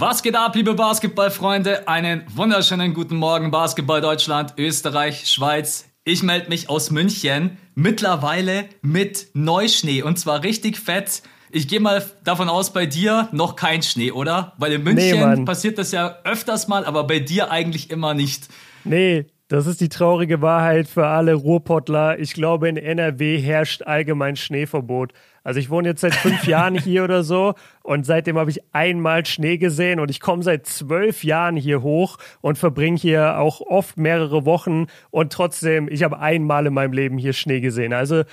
Was geht ab, liebe Basketballfreunde? Einen wunderschönen guten Morgen, Basketball Deutschland, Österreich, Schweiz. Ich melde mich aus München, mittlerweile mit Neuschnee und zwar richtig fett. Ich gehe mal davon aus, bei dir noch kein Schnee, oder? Weil in München nee, passiert das ja öfters mal, aber bei dir eigentlich immer nicht. Nee, das ist die traurige Wahrheit für alle Ruhrpottler. Ich glaube, in NRW herrscht allgemein Schneeverbot. Also ich wohne jetzt seit fünf Jahren hier oder so und seitdem habe ich einmal Schnee gesehen und ich komme seit zwölf Jahren hier hoch und verbringe hier auch oft mehrere Wochen und trotzdem, ich habe einmal in meinem Leben hier Schnee gesehen. Also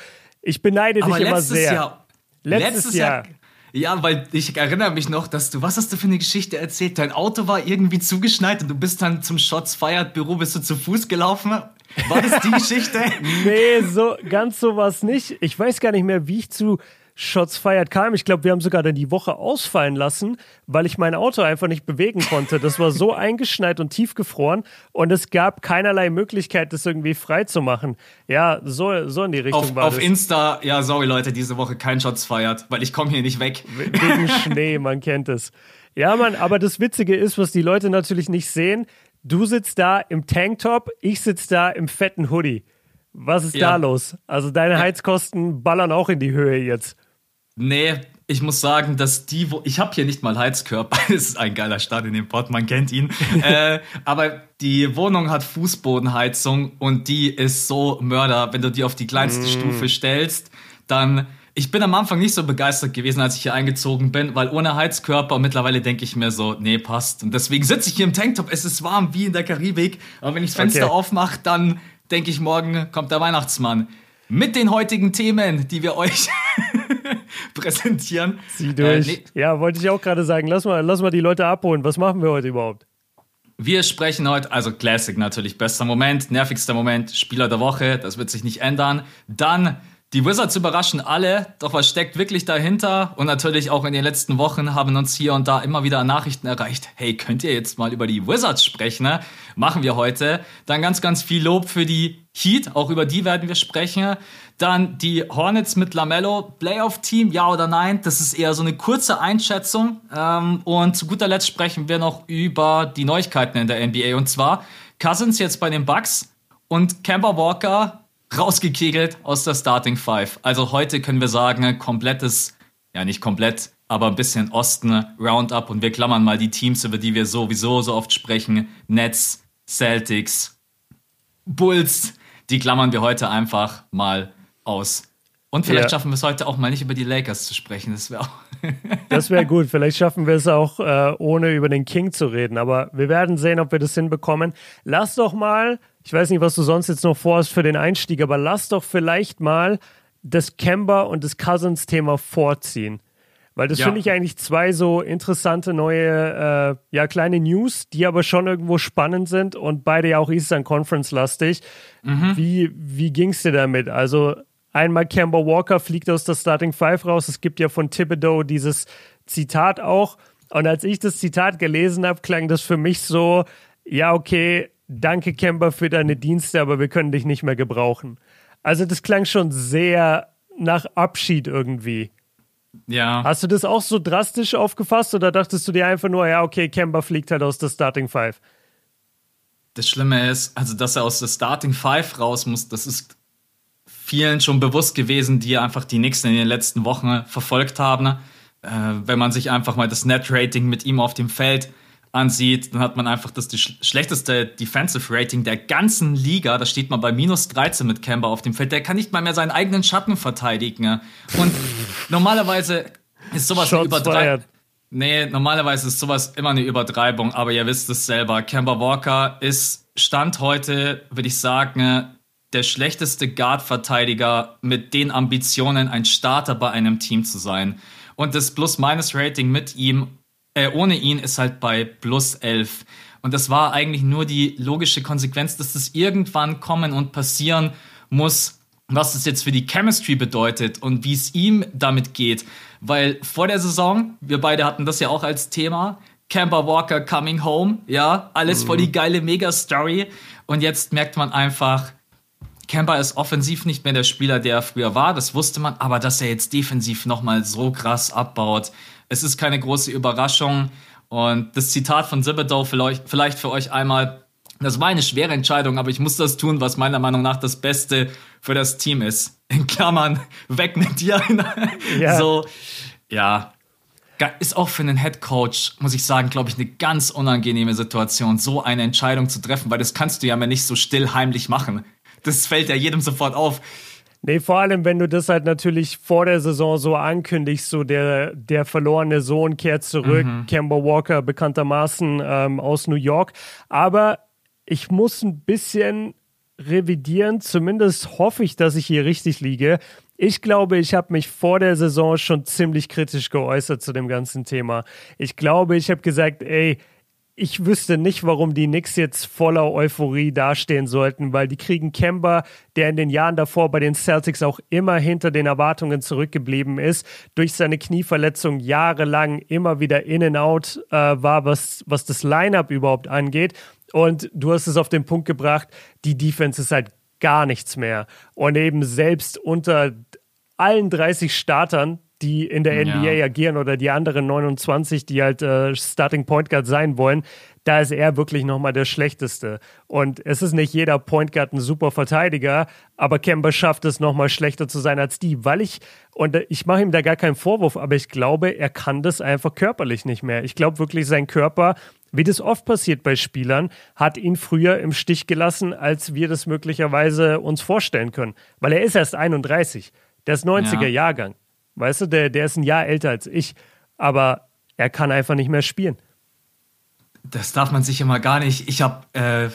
ich beneide Aber dich immer sehr. Jahr, letztes, letztes Jahr, Jahr ja, weil ich erinnere mich noch, dass du, was hast du für eine Geschichte erzählt? Dein Auto war irgendwie zugeschneit und du bist dann zum Shots Feiert Büro, bist du zu Fuß gelaufen? War das die Geschichte? nee, so, ganz so war es nicht. Ich weiß gar nicht mehr, wie ich zu Shots Fired kam. Ich glaube, wir haben sogar dann die Woche ausfallen lassen, weil ich mein Auto einfach nicht bewegen konnte. Das war so eingeschneit und tiefgefroren und es gab keinerlei Möglichkeit, das irgendwie frei zu machen. Ja, so, so in die Richtung auf, war Auf das. Insta, ja, sorry Leute, diese Woche kein Shots Fired, weil ich komme hier nicht weg. Wegen Schnee, man kennt es. Ja, Mann, aber das Witzige ist, was die Leute natürlich nicht sehen, du sitzt da im Tanktop, ich sitze da im fetten Hoodie. Was ist ja. da los? Also deine Heizkosten ballern auch in die Höhe jetzt. Nee, ich muss sagen, dass die, wo ich habe hier nicht mal Heizkörper, das ist ein geiler Start in dem Pott, man kennt ihn. äh, aber die Wohnung hat Fußbodenheizung und die ist so Mörder, wenn du die auf die kleinste mm. Stufe stellst, dann ich bin am Anfang nicht so begeistert gewesen, als ich hier eingezogen bin, weil ohne Heizkörper und mittlerweile denke ich mir so, nee, passt. Und deswegen sitze ich hier im Tanktop, es ist warm wie in der Karibik, aber wenn ich das Fenster okay. aufmache, dann denke ich, morgen kommt der Weihnachtsmann. Mit den heutigen Themen, die wir euch präsentieren. Sieh durch. Äh, nee. Ja, wollte ich auch gerade sagen. Lass mal, lass mal die Leute abholen. Was machen wir heute überhaupt? Wir sprechen heute, also Classic natürlich, bester Moment, nervigster Moment, Spieler der Woche, das wird sich nicht ändern. Dann die Wizards überraschen alle, doch was steckt wirklich dahinter? Und natürlich auch in den letzten Wochen haben uns hier und da immer wieder Nachrichten erreicht. Hey, könnt ihr jetzt mal über die Wizards sprechen? Ne? Machen wir heute. Dann ganz, ganz viel Lob für die Heat, auch über die werden wir sprechen. Dann die Hornets mit Lamello, Playoff-Team, ja oder nein? Das ist eher so eine kurze Einschätzung. Ähm, und zu guter Letzt sprechen wir noch über die Neuigkeiten in der NBA. Und zwar Cousins jetzt bei den Bucks und Kemba Walker rausgekegelt aus der Starting Five. Also heute können wir sagen, komplettes, ja nicht komplett, aber ein bisschen Osten Roundup und wir klammern mal die Teams, über die wir sowieso so oft sprechen. Nets, Celtics, Bulls, die klammern wir heute einfach mal aus. Und vielleicht ja. schaffen wir es heute auch mal nicht über die Lakers zu sprechen. Das wäre auch. das wäre gut. Vielleicht schaffen wir es auch, äh, ohne über den King zu reden. Aber wir werden sehen, ob wir das hinbekommen. Lass doch mal ich weiß nicht, was du sonst jetzt noch vorhast für den Einstieg, aber lass doch vielleicht mal das Kemba und das Cousins-Thema vorziehen. Weil das ja. finde ich eigentlich zwei so interessante neue, äh, ja, kleine News, die aber schon irgendwo spannend sind und beide ja auch Eastern Conference-lastig. Mhm. Wie, wie ging es dir damit? Also, einmal Kemba Walker fliegt aus der Starting Five raus. Es gibt ja von Thibodeau dieses Zitat auch. Und als ich das Zitat gelesen habe, klang das für mich so, ja, okay, danke Kemba für deine Dienste, aber wir können dich nicht mehr gebrauchen. Also das klang schon sehr nach Abschied irgendwie. Ja. Hast du das auch so drastisch aufgefasst oder dachtest du dir einfach nur, ja, okay, Kemba fliegt halt aus der Starting Five? Das Schlimme ist, also dass er aus der Starting Five raus muss, das ist vielen schon bewusst gewesen, die einfach die nächsten in den letzten Wochen verfolgt haben. Äh, wenn man sich einfach mal das Net-Rating mit ihm auf dem Feld ansieht, dann hat man einfach das die schlechteste Defensive Rating der ganzen Liga. Da steht man bei minus 13 mit Kemba auf dem Feld. Der kann nicht mal mehr seinen eigenen Schatten verteidigen. Und normalerweise ist sowas eine Übertreibung. Nee, normalerweise ist sowas immer eine Übertreibung, aber ihr wisst es selber. Kemba Walker ist Stand heute, würde ich sagen, der schlechteste Guard-Verteidiger mit den Ambitionen, ein Starter bei einem Team zu sein. Und das Plus-Minus-Rating mit ihm äh, ohne ihn ist halt bei plus 11. Und das war eigentlich nur die logische Konsequenz, dass das irgendwann kommen und passieren muss, was das jetzt für die Chemistry bedeutet und wie es ihm damit geht. Weil vor der Saison, wir beide hatten das ja auch als Thema, Camper Walker coming home, ja, alles mhm. voll die geile Mega-Story. Und jetzt merkt man einfach, Camper ist offensiv nicht mehr der Spieler, der er früher war, das wusste man, aber dass er jetzt defensiv nochmal so krass abbaut, es ist keine große Überraschung. Und das Zitat von vielleicht, vielleicht für euch einmal, das war eine schwere Entscheidung, aber ich muss das tun, was meiner Meinung nach das Beste für das Team ist. In Klammern, weg mit dir. Ja. So, ja. Ist auch für einen Head Coach, muss ich sagen, glaube ich, eine ganz unangenehme Situation, so eine Entscheidung zu treffen, weil das kannst du ja mal nicht so still heimlich machen. Das fällt ja jedem sofort auf. Nee, vor allem, wenn du das halt natürlich vor der Saison so ankündigst, so der, der verlorene Sohn kehrt zurück, mhm. Kemba Walker bekanntermaßen ähm, aus New York. Aber ich muss ein bisschen revidieren. Zumindest hoffe ich, dass ich hier richtig liege. Ich glaube, ich habe mich vor der Saison schon ziemlich kritisch geäußert zu dem ganzen Thema. Ich glaube, ich habe gesagt, ey, ich wüsste nicht, warum die Knicks jetzt voller Euphorie dastehen sollten, weil die kriegen Kemba, der in den Jahren davor bei den Celtics auch immer hinter den Erwartungen zurückgeblieben ist, durch seine Knieverletzung jahrelang immer wieder in and out äh, war, was, was das Lineup überhaupt angeht. Und du hast es auf den Punkt gebracht, die Defense ist halt gar nichts mehr. Und eben selbst unter allen 30 Startern, die in der NBA ja. agieren oder die anderen 29, die halt äh, Starting Point Guard sein wollen, da ist er wirklich nochmal der Schlechteste. Und es ist nicht jeder Point Guard ein super Verteidiger, aber Kemba schafft es nochmal schlechter zu sein als die, weil ich, und ich mache ihm da gar keinen Vorwurf, aber ich glaube, er kann das einfach körperlich nicht mehr. Ich glaube wirklich, sein Körper wie das oft passiert bei Spielern, hat ihn früher im Stich gelassen, als wir das möglicherweise uns vorstellen können. Weil er ist erst 31. Der ist 90er ja. Jahrgang. Weißt du, der, der ist ein Jahr älter als ich, aber er kann einfach nicht mehr spielen. Das darf man sich immer gar nicht. Ich habe, äh,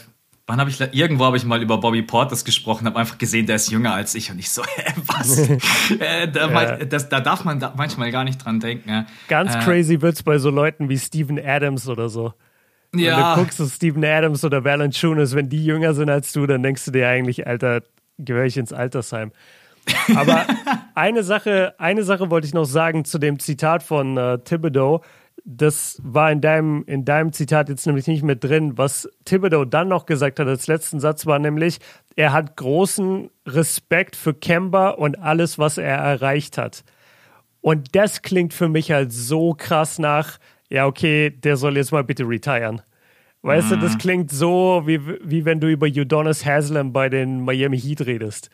wann habe ich, irgendwo habe ich mal über Bobby Portis gesprochen, habe einfach gesehen, der ist jünger als ich und ich so, hä, was? äh, da, ja. das, da, darf man da manchmal gar nicht dran denken. Ja. Ganz äh, crazy es bei so Leuten wie Steven Adams oder so. Wenn ja. du guckst, so Steven Adams oder Valanciunas, wenn die jünger sind als du, dann denkst du dir eigentlich, Alter, gehöre ich ins Altersheim. Aber eine Sache, eine Sache wollte ich noch sagen zu dem Zitat von äh, Thibodeau. Das war in deinem, in deinem Zitat jetzt nämlich nicht mit drin. Was Thibodeau dann noch gesagt hat als letzten Satz war nämlich, er hat großen Respekt für Kemba und alles, was er erreicht hat. Und das klingt für mich halt so krass nach, ja, okay, der soll jetzt mal bitte retiren. Weißt mhm. du, das mhm. klingt so, wie, wie wenn du über Udonis Haslam bei den Miami Heat redest.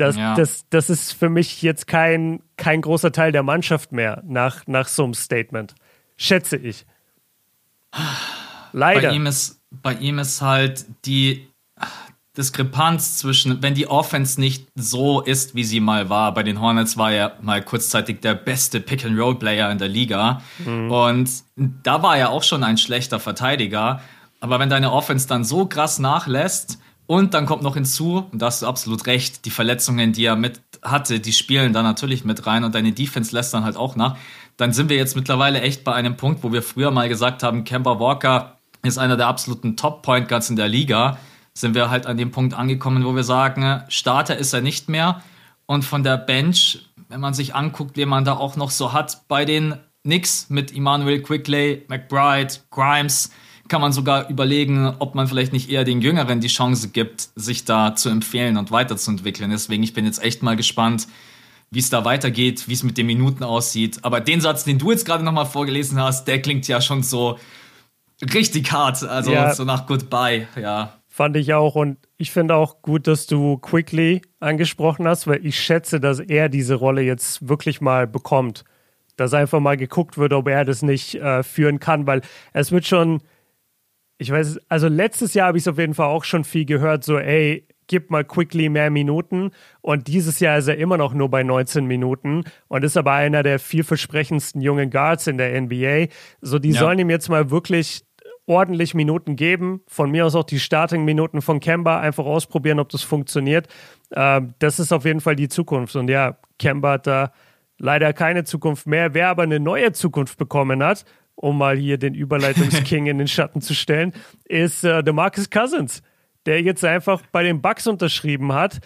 Das, ja. das, das ist für mich jetzt kein, kein großer Teil der Mannschaft mehr nach, nach so einem Statement. Schätze ich. Leider. Bei ihm ist, bei ihm ist halt die Diskrepanz zwischen, wenn die Offense nicht so ist, wie sie mal war. Bei den Hornets war er mal kurzzeitig der beste Pick-and-Roll-Player in der Liga. Mhm. Und da war er auch schon ein schlechter Verteidiger. Aber wenn deine Offense dann so krass nachlässt, und dann kommt noch hinzu, und da hast du absolut recht, die Verletzungen, die er mit hatte, die spielen da natürlich mit rein und deine Defense lässt dann halt auch nach. Dann sind wir jetzt mittlerweile echt bei einem Punkt, wo wir früher mal gesagt haben, Kemba Walker ist einer der absoluten Top-Point Guards in der Liga. Sind wir halt an dem Punkt angekommen, wo wir sagen, Starter ist er nicht mehr. Und von der Bench, wenn man sich anguckt, wie man da auch noch so hat bei den Knicks mit Emmanuel Quickley, McBride, Grimes, kann man sogar überlegen, ob man vielleicht nicht eher den Jüngeren die Chance gibt, sich da zu empfehlen und weiterzuentwickeln. Deswegen, ich bin jetzt echt mal gespannt, wie es da weitergeht, wie es mit den Minuten aussieht. Aber den Satz, den du jetzt gerade nochmal vorgelesen hast, der klingt ja schon so richtig hart. Also ja. so nach Goodbye, ja. Fand ich auch. Und ich finde auch gut, dass du Quickly angesprochen hast, weil ich schätze, dass er diese Rolle jetzt wirklich mal bekommt. Dass einfach mal geguckt wird, ob er das nicht äh, führen kann, weil es wird schon ich weiß, also letztes Jahr habe ich es auf jeden Fall auch schon viel gehört, so, ey, gib mal quickly mehr Minuten. Und dieses Jahr ist er immer noch nur bei 19 Minuten und ist aber einer der vielversprechendsten jungen Guards in der NBA. So, die ja. sollen ihm jetzt mal wirklich ordentlich Minuten geben. Von mir aus auch die Starting-Minuten von Kemba einfach ausprobieren, ob das funktioniert. Ähm, das ist auf jeden Fall die Zukunft. Und ja, Kemba hat da leider keine Zukunft mehr. Wer aber eine neue Zukunft bekommen hat um mal hier den Überleitungsking in den Schatten zu stellen, ist äh, DeMarcus Cousins, der jetzt einfach bei den Bucks unterschrieben hat.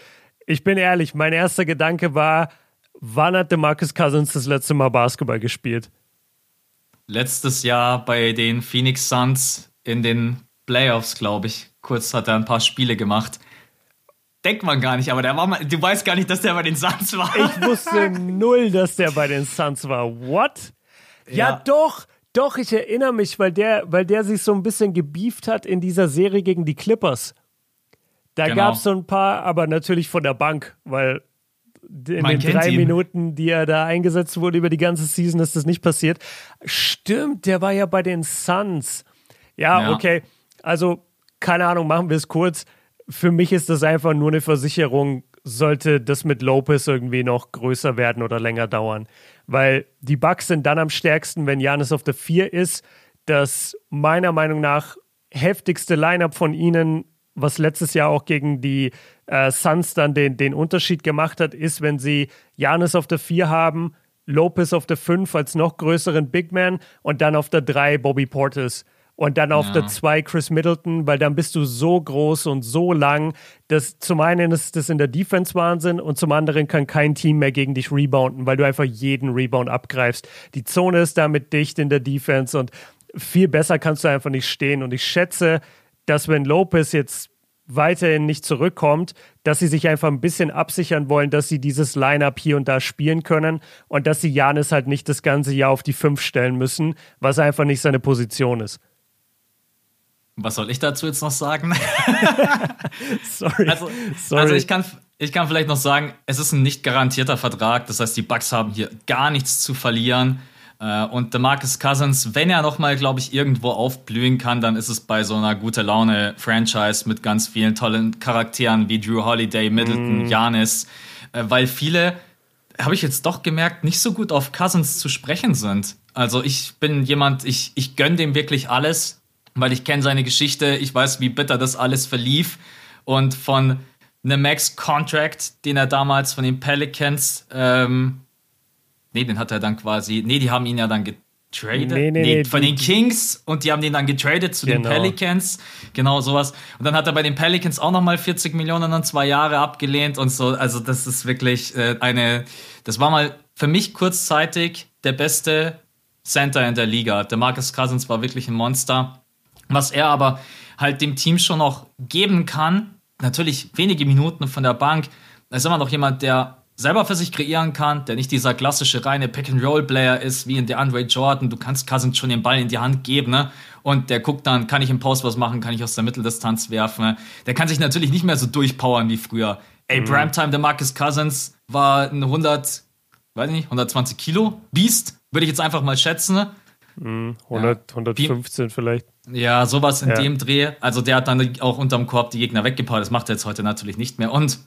Ich bin ehrlich, mein erster Gedanke war, wann hat DeMarcus Cousins das letzte Mal Basketball gespielt? Letztes Jahr bei den Phoenix Suns in den Playoffs, glaube ich. Kurz hat er ein paar Spiele gemacht. Denkt man gar nicht, aber der war mal, du weißt gar nicht, dass der bei den Suns war. Ich wusste null, dass der bei den Suns war. What? Ja, ja doch, Doch, ich erinnere mich, weil der, weil der sich so ein bisschen gebieft hat in dieser Serie gegen die Clippers. Da genau. gab es so ein paar, aber natürlich von der Bank, weil in Man den drei ihn. Minuten, die er da eingesetzt wurde über die ganze Season, ist das nicht passiert. Stimmt, der war ja bei den Suns. Ja, ja. okay. Also, keine Ahnung, machen wir es kurz. Für mich ist das einfach nur eine Versicherung, sollte das mit Lopez irgendwie noch größer werden oder länger dauern. Weil die Bucks sind dann am stärksten, wenn Janis auf der 4 ist. Das meiner Meinung nach heftigste Lineup von ihnen was letztes Jahr auch gegen die äh, Suns dann den, den Unterschied gemacht hat, ist, wenn sie Janis auf der 4 haben, Lopez auf der 5 als noch größeren Big Man und dann auf der 3 Bobby Portis. Und dann auf ja. der 2 Chris Middleton, weil dann bist du so groß und so lang, dass zum einen ist das in der Defense Wahnsinn und zum anderen kann kein Team mehr gegen dich rebounden, weil du einfach jeden Rebound abgreifst. Die Zone ist damit dicht in der Defense und viel besser kannst du einfach nicht stehen. Und ich schätze, dass wenn Lopez jetzt weiterhin nicht zurückkommt, dass sie sich einfach ein bisschen absichern wollen, dass sie dieses Lineup hier und da spielen können und dass sie Janis halt nicht das ganze Jahr auf die fünf stellen müssen, was einfach nicht seine Position ist. Was soll ich dazu jetzt noch sagen? Sorry. Also, Sorry. also ich, kann, ich kann vielleicht noch sagen, es ist ein nicht garantierter Vertrag. Das heißt, die Bucks haben hier gar nichts zu verlieren. Äh, und DeMarcus Cousins, wenn er nochmal, glaube ich, irgendwo aufblühen kann, dann ist es bei so einer gute Laune-Franchise mit ganz vielen tollen Charakteren wie Drew Holiday, Middleton, Janis, mm. weil viele, habe ich jetzt doch gemerkt, nicht so gut auf Cousins zu sprechen sind. Also ich bin jemand, ich, ich gönne dem wirklich alles, weil ich kenne seine Geschichte, ich weiß, wie bitter das alles verlief und von einem Max-Contract, den er damals von den Pelicans ähm, Nee, den hat er dann quasi. Nee, die haben ihn ja dann getradet. Nee, nee, nee, von den Kings und die haben den dann getradet zu genau. den Pelicans. Genau sowas. Und dann hat er bei den Pelicans auch nochmal 40 Millionen und zwei Jahre abgelehnt und so. Also, das ist wirklich äh, eine. Das war mal für mich kurzzeitig der beste Center in der Liga. Der Marcus Cousins war wirklich ein Monster. Was er aber halt dem Team schon noch geben kann, natürlich wenige Minuten von der Bank, da ist immer noch jemand, der selber für sich kreieren kann, der nicht dieser klassische reine Pick-and-Roll-Player ist, wie in der Andre Jordan. Du kannst Cousins schon den Ball in die Hand geben, ne? Und der guckt dann, kann ich im Post was machen, kann ich aus der Mitteldistanz werfen. Der kann sich natürlich nicht mehr so durchpowern wie früher. Ey, mhm. Primetime, der Marcus Cousins war ein 100, weiß ich nicht, 120 Kilo Beast, würde ich jetzt einfach mal schätzen. Mhm, 100, ja. 115 vielleicht. Ja, sowas in ja. dem Dreh. Also der hat dann auch unterm Korb die Gegner weggepowert. Das macht er jetzt heute natürlich nicht mehr. Und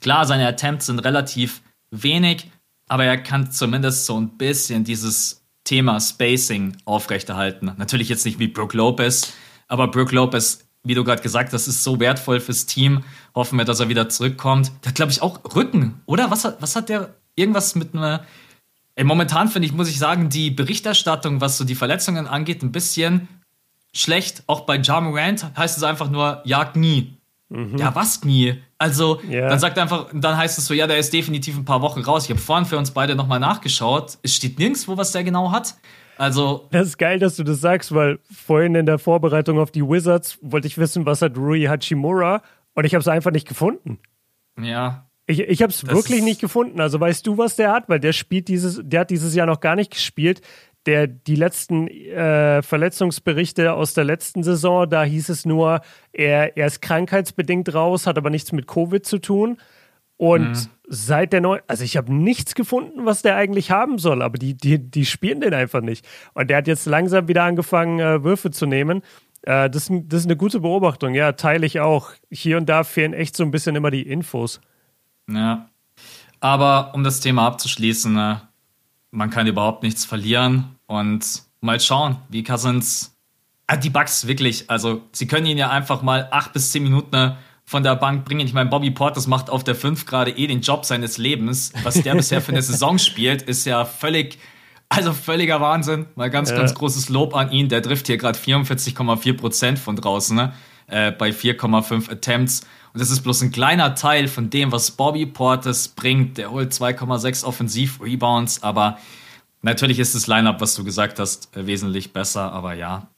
Klar, seine Attempts sind relativ wenig, aber er kann zumindest so ein bisschen dieses Thema Spacing aufrechterhalten. Natürlich jetzt nicht wie Brooke Lopez, aber Brooke Lopez, wie du gerade gesagt hast, ist so wertvoll fürs Team. Hoffen wir, dass er wieder zurückkommt. Der hat, glaube ich, auch Rücken, oder? Was hat, was hat der? Irgendwas mit einer. Ey, momentan finde ich, muss ich sagen, die Berichterstattung, was so die Verletzungen angeht, ein bisschen schlecht. Auch bei Ja Morant heißt es einfach nur, jagt nie. Mhm. Ja, was nie? Also, yeah. dann sagt er einfach, dann heißt es so, ja, der ist definitiv ein paar Wochen raus. Ich habe vorhin für uns beide nochmal nachgeschaut. Es steht nirgendwo, was der genau hat. Also. Das ist geil, dass du das sagst, weil vorhin in der Vorbereitung auf die Wizards wollte ich wissen, was hat Rui Hachimura und ich habe es einfach nicht gefunden. Ja. Ich, ich habe es wirklich nicht gefunden. Also weißt du, was der hat? Weil der spielt dieses, der hat dieses Jahr noch gar nicht gespielt der, die letzten äh, Verletzungsberichte aus der letzten Saison, da hieß es nur, er, er ist krankheitsbedingt raus, hat aber nichts mit Covid zu tun. Und mhm. seit der neuen, also ich habe nichts gefunden, was der eigentlich haben soll, aber die, die, die spielen den einfach nicht. Und der hat jetzt langsam wieder angefangen, äh, Würfe zu nehmen. Äh, das, das ist eine gute Beobachtung, ja, teile ich auch. Hier und da fehlen echt so ein bisschen immer die Infos. Ja. Aber um das Thema abzuschließen, äh, man kann überhaupt nichts verlieren. Und mal schauen, wie Cousins. Ah, die Bugs wirklich, also sie können ihn ja einfach mal acht bis zehn Minuten von der Bank bringen. Ich meine, Bobby Portis macht auf der 5 gerade eh den Job seines Lebens. Was der bisher für eine Saison spielt, ist ja völlig, also völliger Wahnsinn. Mal ganz, ja. ganz großes Lob an ihn. Der trifft hier gerade 44,4 Prozent von draußen, ne? äh, bei 4,5 Attempts. Und das ist bloß ein kleiner Teil von dem, was Bobby Portis bringt. Der holt 2,6 Offensiv-Rebounds, aber Natürlich ist das Lineup, was du gesagt hast, äh, wesentlich besser, aber ja.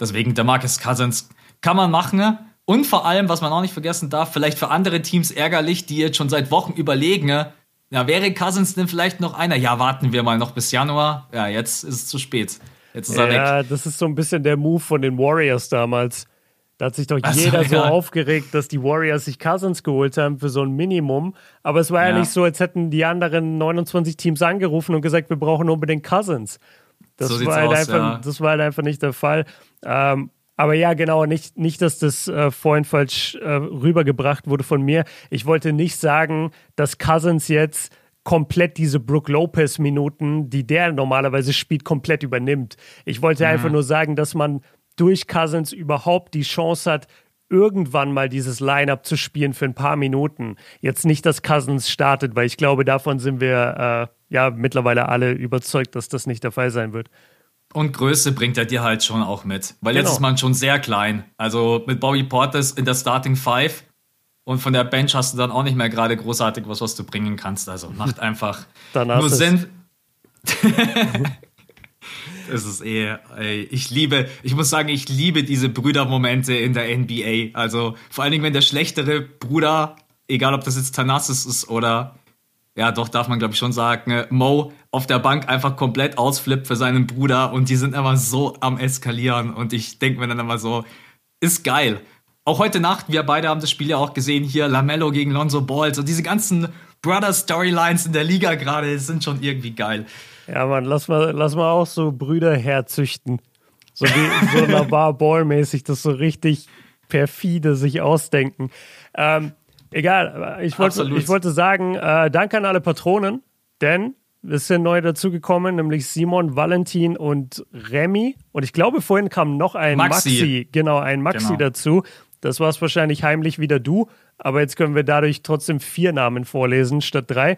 Deswegen, der Marcus Cousins kann man machen. Und vor allem, was man auch nicht vergessen darf, vielleicht für andere Teams ärgerlich, die jetzt schon seit Wochen überlegen, ja, wäre Cousins denn vielleicht noch einer? Ja, warten wir mal noch bis Januar. Ja, jetzt ist es zu spät. Jetzt ist er ja, weg. das ist so ein bisschen der Move von den Warriors damals. Da hat sich doch Ach jeder so, ja. so aufgeregt, dass die Warriors sich Cousins geholt haben für so ein Minimum. Aber es war ja, ja nicht so, als hätten die anderen 29 Teams angerufen und gesagt, wir brauchen unbedingt Cousins. Das, so war, halt aus, einfach, ja. das war halt einfach nicht der Fall. Ähm, aber ja, genau, nicht, nicht dass das äh, vorhin falsch äh, rübergebracht wurde von mir. Ich wollte nicht sagen, dass Cousins jetzt komplett diese Brook Lopez Minuten, die der normalerweise spielt, komplett übernimmt. Ich wollte mhm. einfach nur sagen, dass man durch Cousins überhaupt die Chance hat, irgendwann mal dieses Lineup zu spielen für ein paar Minuten. Jetzt nicht, dass Cousins startet, weil ich glaube, davon sind wir äh, ja mittlerweile alle überzeugt, dass das nicht der Fall sein wird. Und Größe bringt er dir halt schon auch mit, weil genau. jetzt ist man schon sehr klein. Also mit Bobby Portis in der Starting Five und von der Bench hast du dann auch nicht mehr gerade großartig was, was du bringen kannst. Also macht einfach nur Sinn. Es ist eh, ey, ich liebe, ich muss sagen, ich liebe diese Brüdermomente in der NBA. Also vor allen Dingen, wenn der schlechtere Bruder, egal ob das jetzt Thanasis ist oder, ja, doch darf man glaube ich schon sagen, Mo auf der Bank einfach komplett ausflippt für seinen Bruder und die sind immer so am eskalieren und ich denke mir dann immer so, ist geil. Auch heute Nacht, wir beide haben das Spiel ja auch gesehen hier, Lamello gegen Lonzo Ball, so diese ganzen Brother-Storylines in der Liga gerade sind schon irgendwie geil. Ja, Mann, lass mal, lass mal auch so Brüder herzüchten. So wie so Lavar Ball-mäßig, das so richtig perfide sich ausdenken. Ähm, egal, ich wollte, ich wollte sagen, äh, danke an alle Patronen, denn es sind neu dazugekommen, nämlich Simon, Valentin und Remy. Und ich glaube, vorhin kam noch ein Maxi. Maxi genau, ein Maxi genau. dazu. Das war es wahrscheinlich heimlich wieder du, aber jetzt können wir dadurch trotzdem vier Namen vorlesen statt drei.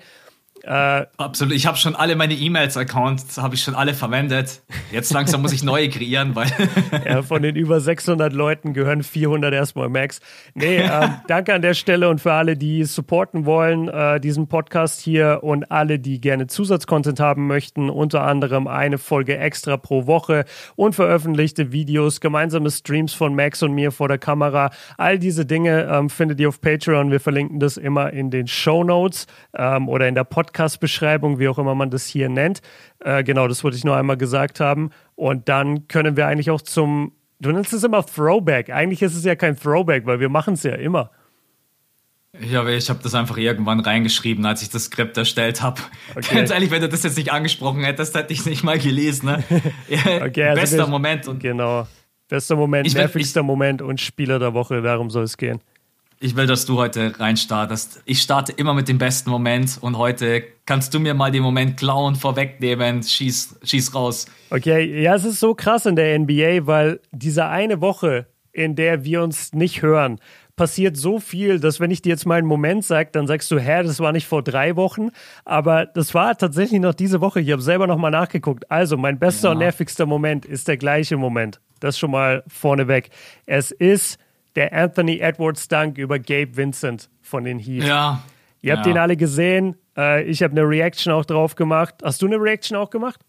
Äh, Absolut. Ich habe schon alle meine E-Mails-Accounts, habe ich schon alle verwendet. Jetzt langsam muss ich neue kreieren, weil. ja, von den über 600 Leuten gehören 400 erstmal Max. Nee, äh, danke an der Stelle und für alle, die supporten wollen, äh, diesen Podcast hier und alle, die gerne Zusatzcontent haben möchten, unter anderem eine Folge extra pro Woche, unveröffentlichte Videos, gemeinsame Streams von Max und mir vor der Kamera. All diese Dinge ähm, findet ihr auf Patreon. Wir verlinken das immer in den Show Notes ähm, oder in der Podcast Podcast-Beschreibung, wie auch immer man das hier nennt. Äh, genau, das wollte ich nur einmal gesagt haben. Und dann können wir eigentlich auch zum, du nennst es immer Throwback. Eigentlich ist es ja kein Throwback, weil wir machen es ja immer. Ja, ich habe das einfach irgendwann reingeschrieben, als ich das Skript erstellt habe. Okay. Ganz ehrlich, wenn du das jetzt nicht angesprochen hättest, hätte ich es nicht mal gelesen. Ne? okay, also Bester Moment. Und genau. Bester Moment, nervigster Moment und Spieler der Woche, darum soll es gehen. Ich will, dass du heute reinstartest. Ich starte immer mit dem besten Moment und heute kannst du mir mal den Moment klauen, vorwegnehmen. Schieß, schieß raus. Okay, ja, es ist so krass in der NBA, weil diese eine Woche, in der wir uns nicht hören, passiert so viel, dass wenn ich dir jetzt mal einen Moment sage, dann sagst du, hä, das war nicht vor drei Wochen, aber das war tatsächlich noch diese Woche. Ich habe selber noch mal nachgeguckt. Also mein bester ja. und nervigster Moment ist der gleiche Moment. Das schon mal vorneweg. Es ist der Anthony Edwards Dunk über Gabe Vincent von den Heat. Ja. Ihr habt ja. den alle gesehen. Äh, ich habe eine Reaction auch drauf gemacht. Hast du eine Reaction auch gemacht?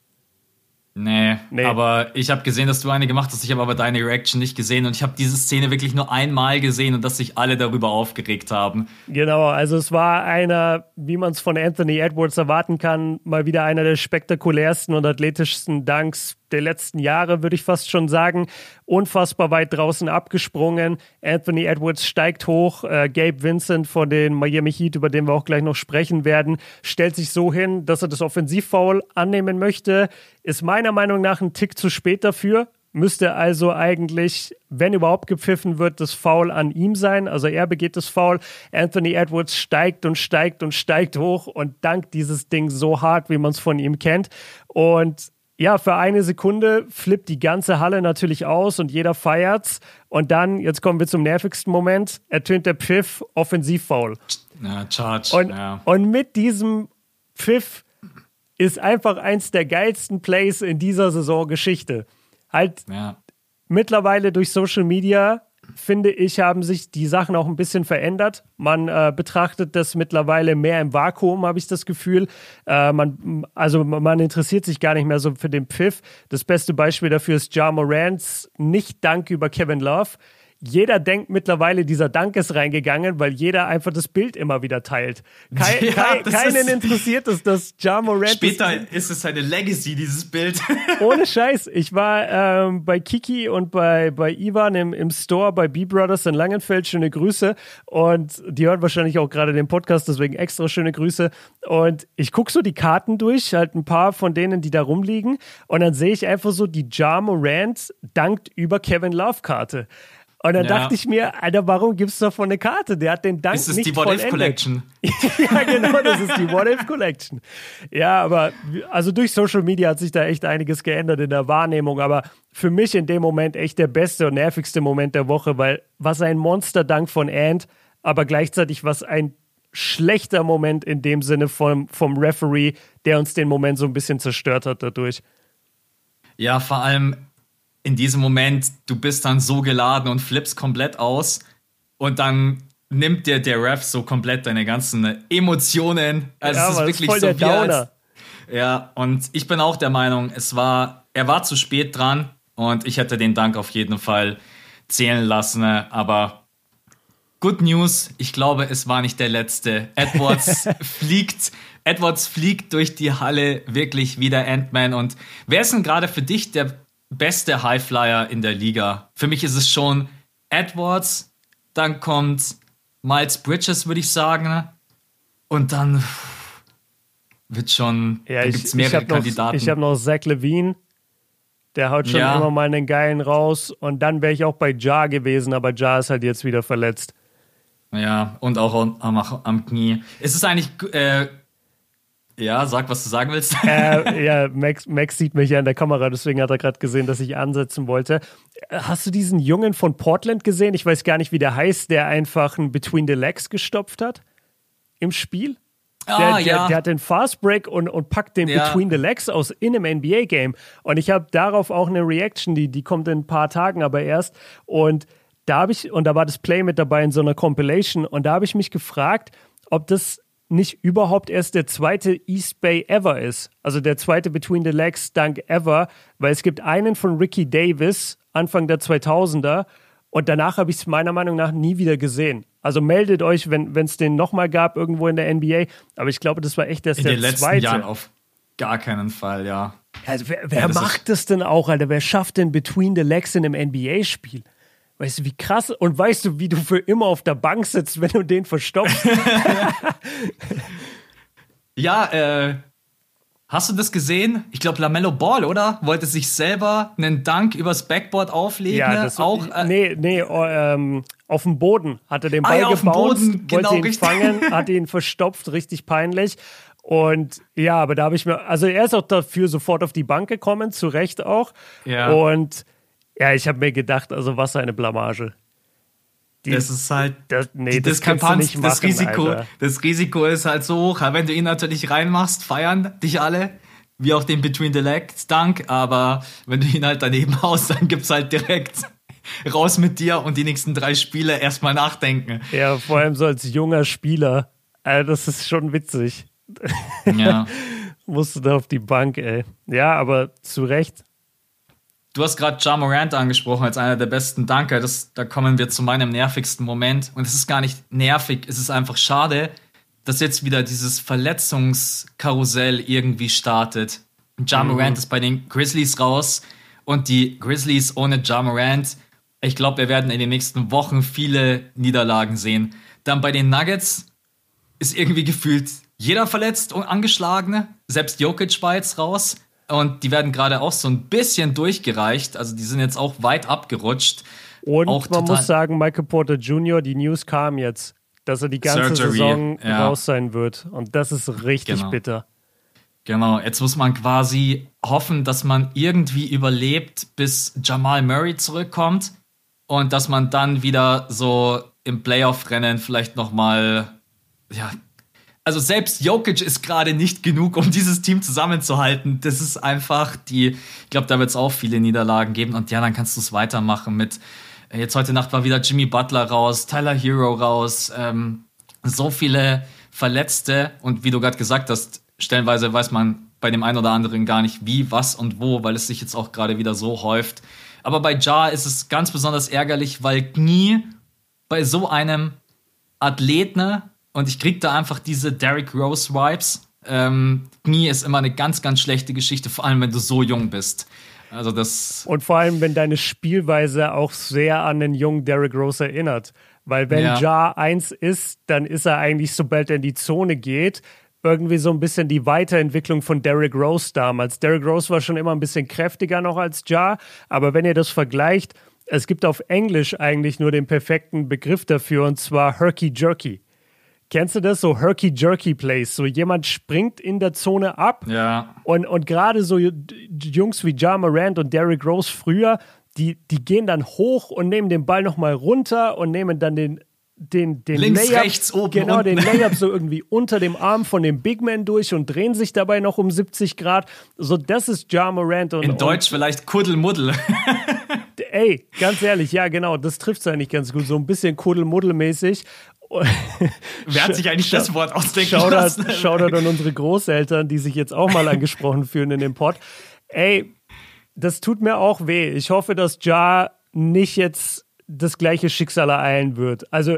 Nee, nee, aber ich habe gesehen, dass du eine gemacht hast. Ich habe aber deine Reaction nicht gesehen und ich habe diese Szene wirklich nur einmal gesehen und dass sich alle darüber aufgeregt haben. Genau, also es war einer, wie man es von Anthony Edwards erwarten kann, mal wieder einer der spektakulärsten und athletischsten Dunks der letzten Jahre, würde ich fast schon sagen. Unfassbar weit draußen abgesprungen. Anthony Edwards steigt hoch. Äh, Gabe Vincent von den Miami Heat, über den wir auch gleich noch sprechen werden, stellt sich so hin, dass er das Offensivfoul annehmen möchte. Ist meiner Meinung nach ein Tick zu spät dafür. Müsste also eigentlich, wenn überhaupt gepfiffen wird, das Foul an ihm sein. Also er begeht das Foul. Anthony Edwards steigt und steigt und steigt hoch und dankt dieses Ding so hart, wie man es von ihm kennt. Und ja, für eine Sekunde flippt die ganze Halle natürlich aus und jeder feiert's. Und dann, jetzt kommen wir zum nervigsten Moment, ertönt der Pfiff Offensivfoul. Ja, Charge. Und, ja. und mit diesem Pfiff ist einfach eins der geilsten Plays in dieser Saisongeschichte. Halt ja. mittlerweile durch Social Media finde ich, haben sich die Sachen auch ein bisschen verändert. Man äh, betrachtet das mittlerweile mehr im Vakuum, habe ich das Gefühl. Äh, man, also man interessiert sich gar nicht mehr so für den Pfiff. Das beste Beispiel dafür ist Ja Morants Nicht-Dank über Kevin Love. Jeder denkt mittlerweile, dieser Dank ist reingegangen, weil jeder einfach das Bild immer wieder teilt. Kei ja, kei keinen interessiert es, dass Ja Morant. Später ist es seine Legacy, dieses Bild. Ohne Scheiß. Ich war ähm, bei Kiki und bei, bei Ivan im, im Store bei B Brothers in Langenfeld. Schöne Grüße. Und die hören wahrscheinlich auch gerade den Podcast, deswegen extra schöne Grüße. Und ich gucke so die Karten durch, halt ein paar von denen, die da rumliegen. Und dann sehe ich einfach so, die Ja Morant dankt über Kevin Love Karte. Und dann ja. dachte ich mir, Alter, warum gibt's davon eine Karte? Der hat den Dank ist es nicht die What If Collection? ja, genau, das ist die What If Collection. Ja, aber also durch Social Media hat sich da echt einiges geändert in der Wahrnehmung. Aber für mich in dem Moment echt der beste und nervigste Moment der Woche, weil was ein Monsterdank von Ant, aber gleichzeitig was ein schlechter Moment in dem Sinne vom, vom Referee, der uns den Moment so ein bisschen zerstört hat dadurch. Ja, vor allem in diesem Moment, du bist dann so geladen und flippst komplett aus und dann nimmt dir der Ref so komplett deine ganzen Emotionen. Also ja, es ist wirklich ist so wie als, Ja, und ich bin auch der Meinung, es war, er war zu spät dran und ich hätte den Dank auf jeden Fall zählen lassen, aber Good News, ich glaube, es war nicht der letzte. Edwards fliegt, Edwards fliegt durch die Halle wirklich wie der Ant-Man. Und wer ist denn gerade für dich der beste Highflyer in der Liga. Für mich ist es schon Edwards, dann kommt Miles Bridges, würde ich sagen. Und dann wird schon, ja, da gibt es mehrere ich Kandidaten. Noch, ich habe noch Zach Levine, der haut schon ja. immer mal einen geilen raus. Und dann wäre ich auch bei Ja gewesen, aber Ja ist halt jetzt wieder verletzt. Ja, und auch am, am Knie. Ist es eigentlich äh, ja, sag, was du sagen willst. Äh, ja, Max, Max sieht mich ja in der Kamera, deswegen hat er gerade gesehen, dass ich ansetzen wollte. Hast du diesen Jungen von Portland gesehen? Ich weiß gar nicht, wie der heißt, der einfach ein Between the Legs gestopft hat im Spiel. Der, ah, der, ja. der, hat den Fast Break und, und packt den ja. Between the Legs aus in einem NBA-Game. Und ich habe darauf auch eine Reaction, die, die kommt in ein paar Tagen aber erst. Und da habe ich, und da war das Play mit dabei in so einer Compilation, und da habe ich mich gefragt, ob das nicht überhaupt erst der zweite East Bay ever ist. Also der zweite Between the Legs Dunk ever, weil es gibt einen von Ricky Davis Anfang der 2000er und danach habe ich es meiner Meinung nach nie wieder gesehen. Also meldet euch, wenn es den nochmal gab irgendwo in der NBA. Aber ich glaube, das war echt erst in der zweite. In den letzten Jahren auf gar keinen Fall, ja. Also wer, wer ja, macht das denn auch, Alter? Wer schafft denn Between the Legs in einem NBA-Spiel? Weißt du, wie krass? Und weißt du, wie du für immer auf der Bank sitzt, wenn du den verstopfst? ja, äh, hast du das gesehen? Ich glaube, Lamello Ball, oder? Wollte sich selber einen Dank übers Backboard auflegen. Ja, das auch. Äh, nee, nee, oh, ähm, auf dem Boden hat er den Ball ah, ja, gebaut, genau, wollte ihn richtig. fangen, hat ihn verstopft, richtig peinlich. Und ja, aber da habe ich mir, also er ist auch dafür sofort auf die Bank gekommen, zu Recht auch. Ja. Und ja, ich habe mir gedacht, also was eine Blamage. Die, das ist halt das, nee, die das Diskrepanz, machen, das Risiko, Alter. das Risiko ist halt so hoch. Wenn du ihn natürlich reinmachst, feiern dich alle, wie auch den Between the Legs Dank, aber wenn du ihn halt daneben haust, dann gibt's halt direkt raus mit dir und die nächsten drei Spiele erstmal nachdenken. Ja, vor allem so als junger Spieler. Also das ist schon witzig. Ja. Musst du da auf die Bank, ey. Ja, aber zu Recht. Du hast gerade Ja Morant angesprochen als einer der besten Danke. Das, da kommen wir zu meinem nervigsten Moment. Und es ist gar nicht nervig, es ist einfach schade, dass jetzt wieder dieses Verletzungskarussell irgendwie startet. Ja mhm. Morant ist bei den Grizzlies raus und die Grizzlies ohne Ja Morant, ich glaube, wir werden in den nächsten Wochen viele Niederlagen sehen. Dann bei den Nuggets ist irgendwie gefühlt jeder verletzt und angeschlagene. Selbst Jokic war jetzt raus. Und die werden gerade auch so ein bisschen durchgereicht. Also die sind jetzt auch weit abgerutscht. Und auch man muss sagen, Michael Porter Jr., die News kam jetzt, dass er die ganze Surgery, Saison ja. raus sein wird. Und das ist richtig genau. bitter. Genau, jetzt muss man quasi hoffen, dass man irgendwie überlebt, bis Jamal Murray zurückkommt und dass man dann wieder so im Playoff-Rennen vielleicht noch mal ja, also selbst Jokic ist gerade nicht genug, um dieses Team zusammenzuhalten. Das ist einfach die, ich glaube, da wird es auch viele Niederlagen geben und ja, dann kannst du es weitermachen mit, äh, jetzt heute Nacht war wieder Jimmy Butler raus, Tyler Hero raus, ähm, so viele Verletzte und wie du gerade gesagt hast, stellenweise weiß man bei dem einen oder anderen gar nicht wie, was und wo, weil es sich jetzt auch gerade wieder so häuft. Aber bei Ja ist es ganz besonders ärgerlich, weil nie bei so einem Athleten, und ich krieg da einfach diese Derrick Rose Vibes, ähm, Knie ist immer eine ganz, ganz schlechte Geschichte, vor allem wenn du so jung bist. Also das. Und vor allem, wenn deine Spielweise auch sehr an den jungen Derrick Rose erinnert. Weil wenn ja. Ja 1 ist, dann ist er eigentlich, sobald er in die Zone geht, irgendwie so ein bisschen die Weiterentwicklung von Derrick Rose damals. Derrick Rose war schon immer ein bisschen kräftiger noch als Ja, aber wenn ihr das vergleicht, es gibt auf Englisch eigentlich nur den perfekten Begriff dafür und zwar Herky Jerky. Kennst du das? So Herky-Jerky-Plays. So jemand springt in der Zone ab. Ja. Und, und gerade so Jungs wie Ja Morant und Derrick Rose früher, die, die gehen dann hoch und nehmen den Ball nochmal runter und nehmen dann den, den, den Links, Layup, rechts, oben, genau, unten. den Layup so irgendwie unter dem Arm von dem Big Man durch und drehen sich dabei noch um 70 Grad. So, das ist Ja Morant. Und, In Deutsch und, vielleicht Kuddelmuddel. Ey, ganz ehrlich, ja, genau, das trifft es eigentlich ganz gut. So ein bisschen Kuddelmuddel-mäßig. Wer hat sich eigentlich das Wort ausdenken Shoutout, lassen? Shoutout an unsere Großeltern, die sich jetzt auch mal angesprochen fühlen in dem Pod. Ey, das tut mir auch weh. Ich hoffe, dass Ja nicht jetzt das gleiche Schicksal ereilen wird. Also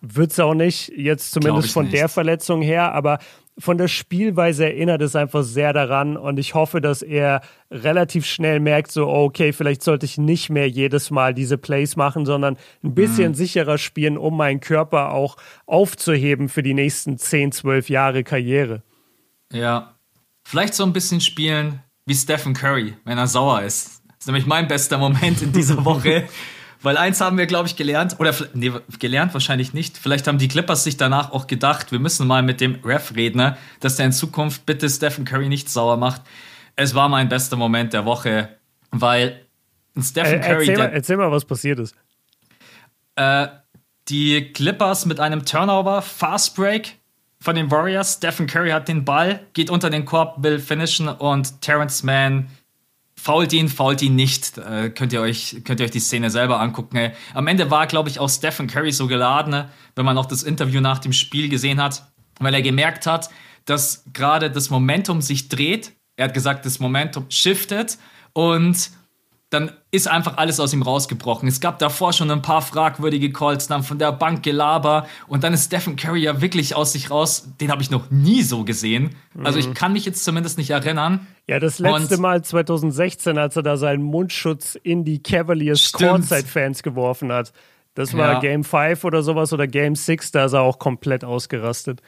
wird es auch nicht, jetzt zumindest von nicht. der Verletzung her, aber von der Spielweise erinnert es einfach sehr daran und ich hoffe, dass er relativ schnell merkt, so, okay, vielleicht sollte ich nicht mehr jedes Mal diese Plays machen, sondern ein bisschen mhm. sicherer spielen, um meinen Körper auch aufzuheben für die nächsten 10, 12 Jahre Karriere. Ja, vielleicht so ein bisschen spielen wie Stephen Curry, wenn er sauer ist. Das ist nämlich mein bester Moment in dieser Woche. Weil eins haben wir, glaube ich, gelernt, oder nee, gelernt wahrscheinlich nicht. Vielleicht haben die Clippers sich danach auch gedacht, wir müssen mal mit dem Ref reden, ne, dass der in Zukunft bitte Stephen Curry nicht sauer macht. Es war mein bester Moment der Woche, weil Stephen äh, Curry. Erzähl mal, erzähl mal, was passiert ist. Äh, die Clippers mit einem Turnover, Fast Break von den Warriors. Stephen Curry hat den Ball, geht unter den Korb, will finishen und Terrence Mann fault ihn, fault ihn nicht. Äh, könnt, ihr euch, könnt ihr euch die Szene selber angucken. Am Ende war, glaube ich, auch Stephen Curry so geladen, wenn man auch das Interview nach dem Spiel gesehen hat, weil er gemerkt hat, dass gerade das Momentum sich dreht. Er hat gesagt, das Momentum shiftet und dann ist einfach alles aus ihm rausgebrochen. Es gab davor schon ein paar fragwürdige Calls, dann von der Bank Gelaber und dann ist Stephen Curry ja wirklich aus sich raus. Den habe ich noch nie so gesehen. Also ich mhm. kann mich jetzt zumindest nicht erinnern. Ja, das letzte und Mal 2016, als er da seinen Mundschutz in die Cavaliers Courtside-Fans geworfen hat. Das war ja. Game 5 oder sowas oder Game 6, da ist er auch komplett ausgerastet.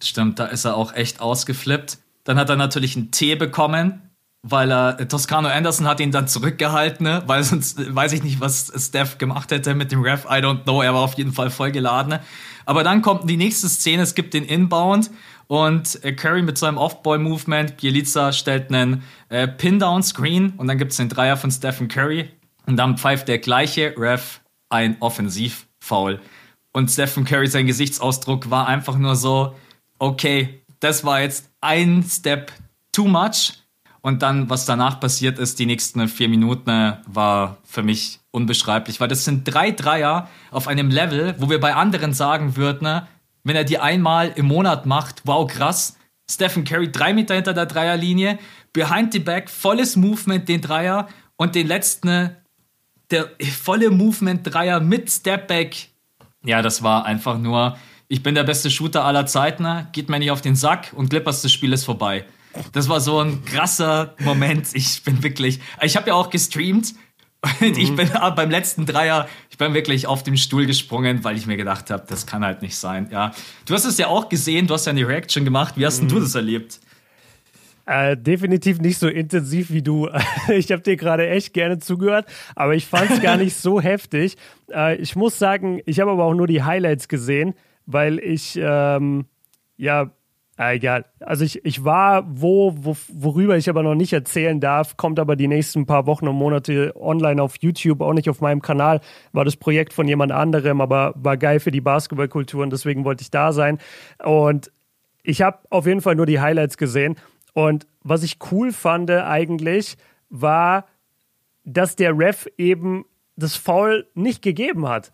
Stimmt, da ist er auch echt ausgeflippt. Dann hat er natürlich einen Tee bekommen weil er äh, Toscano Anderson hat ihn dann zurückgehalten, ne? weil sonst weiß ich nicht, was Steph gemacht hätte mit dem Ref. I don't know. Er war auf jeden Fall voll geladen. Ne? Aber dann kommt die nächste Szene. Es gibt den Inbound und äh, Curry mit seinem Off-Ball-Movement. Bielica stellt einen äh, Pin-Down-Screen und dann gibt es den Dreier von Stephen Curry und dann pfeift der gleiche Ref ein Offensiv-Foul. Und Stephen Curry, sein Gesichtsausdruck war einfach nur so, okay, das war jetzt ein Step too much und dann, was danach passiert ist, die nächsten vier Minuten, war für mich unbeschreiblich, weil das sind drei Dreier auf einem Level, wo wir bei anderen sagen würden, wenn er die einmal im Monat macht, wow, krass. Stephen Curry drei Meter hinter der Dreierlinie, behind the back, volles Movement, den Dreier und den letzten, der volle Movement-Dreier mit Stepback. Ja, das war einfach nur, ich bin der beste Shooter aller Zeiten, geht mir nicht auf den Sack und Clippers, das Spiel ist vorbei. Das war so ein krasser Moment. Ich bin wirklich, ich habe ja auch gestreamt und ich mhm. bin beim letzten Dreier, ich bin wirklich auf dem Stuhl gesprungen, weil ich mir gedacht habe, das kann halt nicht sein. Ja, du hast es ja auch gesehen, du hast ja eine Reaction gemacht. Wie hast mhm. du das erlebt? Äh, definitiv nicht so intensiv wie du. ich habe dir gerade echt gerne zugehört, aber ich fand es gar nicht so heftig. Äh, ich muss sagen, ich habe aber auch nur die Highlights gesehen, weil ich ähm, ja äh, egal. Also ich, ich war wo, wo, worüber ich aber noch nicht erzählen darf, kommt aber die nächsten paar Wochen und Monate online auf YouTube, auch nicht auf meinem Kanal. War das Projekt von jemand anderem, aber war geil für die Basketballkultur und deswegen wollte ich da sein. Und ich habe auf jeden Fall nur die Highlights gesehen. Und was ich cool fand eigentlich, war, dass der Ref eben das Foul nicht gegeben hat.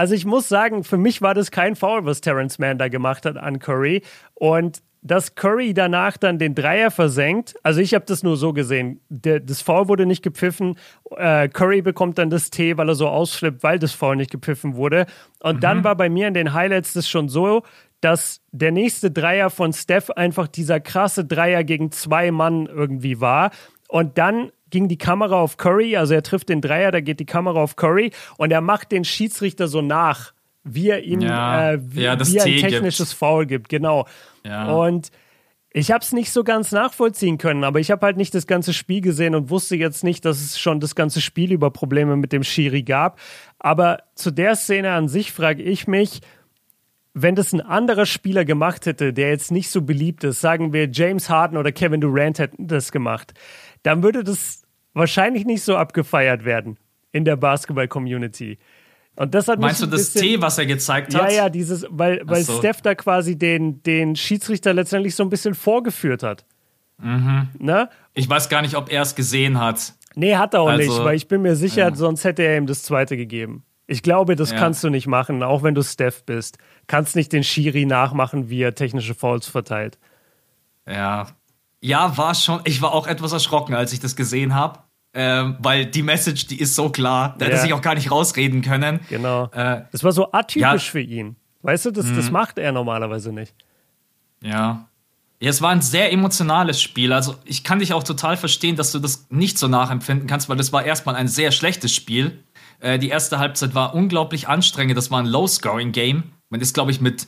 Also ich muss sagen, für mich war das kein Foul, was Terrence Mann da gemacht hat an Curry. Und dass Curry danach dann den Dreier versenkt. Also ich habe das nur so gesehen. Der, das Foul wurde nicht gepfiffen. Äh, Curry bekommt dann das T, weil er so ausflippt, weil das Foul nicht gepfiffen wurde. Und mhm. dann war bei mir in den Highlights das schon so, dass der nächste Dreier von Steph einfach dieser krasse Dreier gegen zwei Mann irgendwie war. Und dann ging die Kamera auf Curry, also er trifft den Dreier, da geht die Kamera auf Curry und er macht den Schiedsrichter so nach, wie er ihm ja, äh, wie, ja, wie er ein technisches gibt. Foul gibt, genau. Ja. Und ich habe es nicht so ganz nachvollziehen können, aber ich habe halt nicht das ganze Spiel gesehen und wusste jetzt nicht, dass es schon das ganze Spiel über Probleme mit dem Schiri gab. Aber zu der Szene an sich frage ich mich, wenn das ein anderer Spieler gemacht hätte, der jetzt nicht so beliebt ist, sagen wir James Harden oder Kevin Durant hätten das gemacht, dann würde das wahrscheinlich nicht so abgefeiert werden in der Basketball-Community. Und das hat Meinst du das bisschen, T, was er gezeigt hat? Ja, ja, dieses, weil, weil so. Steph da quasi den, den Schiedsrichter letztendlich so ein bisschen vorgeführt hat. Mhm. Ne? Ich weiß gar nicht, ob er es gesehen hat. Nee, hat er auch also, nicht, weil ich bin mir sicher, ja. sonst hätte er ihm das zweite gegeben. Ich glaube, das ja. kannst du nicht machen, auch wenn du Steph bist. Kannst nicht den Schiri nachmachen, wie er technische Fouls verteilt. Ja. Ja, war schon. Ich war auch etwas erschrocken, als ich das gesehen habe. Ähm, weil die Message, die ist so klar, da ja. hätte sich auch gar nicht rausreden können. Genau. Äh, das war so atypisch ja. für ihn. Weißt du, das, mhm. das macht er normalerweise nicht. Ja. Ja, es war ein sehr emotionales Spiel. Also ich kann dich auch total verstehen, dass du das nicht so nachempfinden kannst, weil das war erstmal ein sehr schlechtes Spiel. Äh, die erste Halbzeit war unglaublich anstrengend. Das war ein Low-Scoring-Game. Man ist, glaube ich, mit,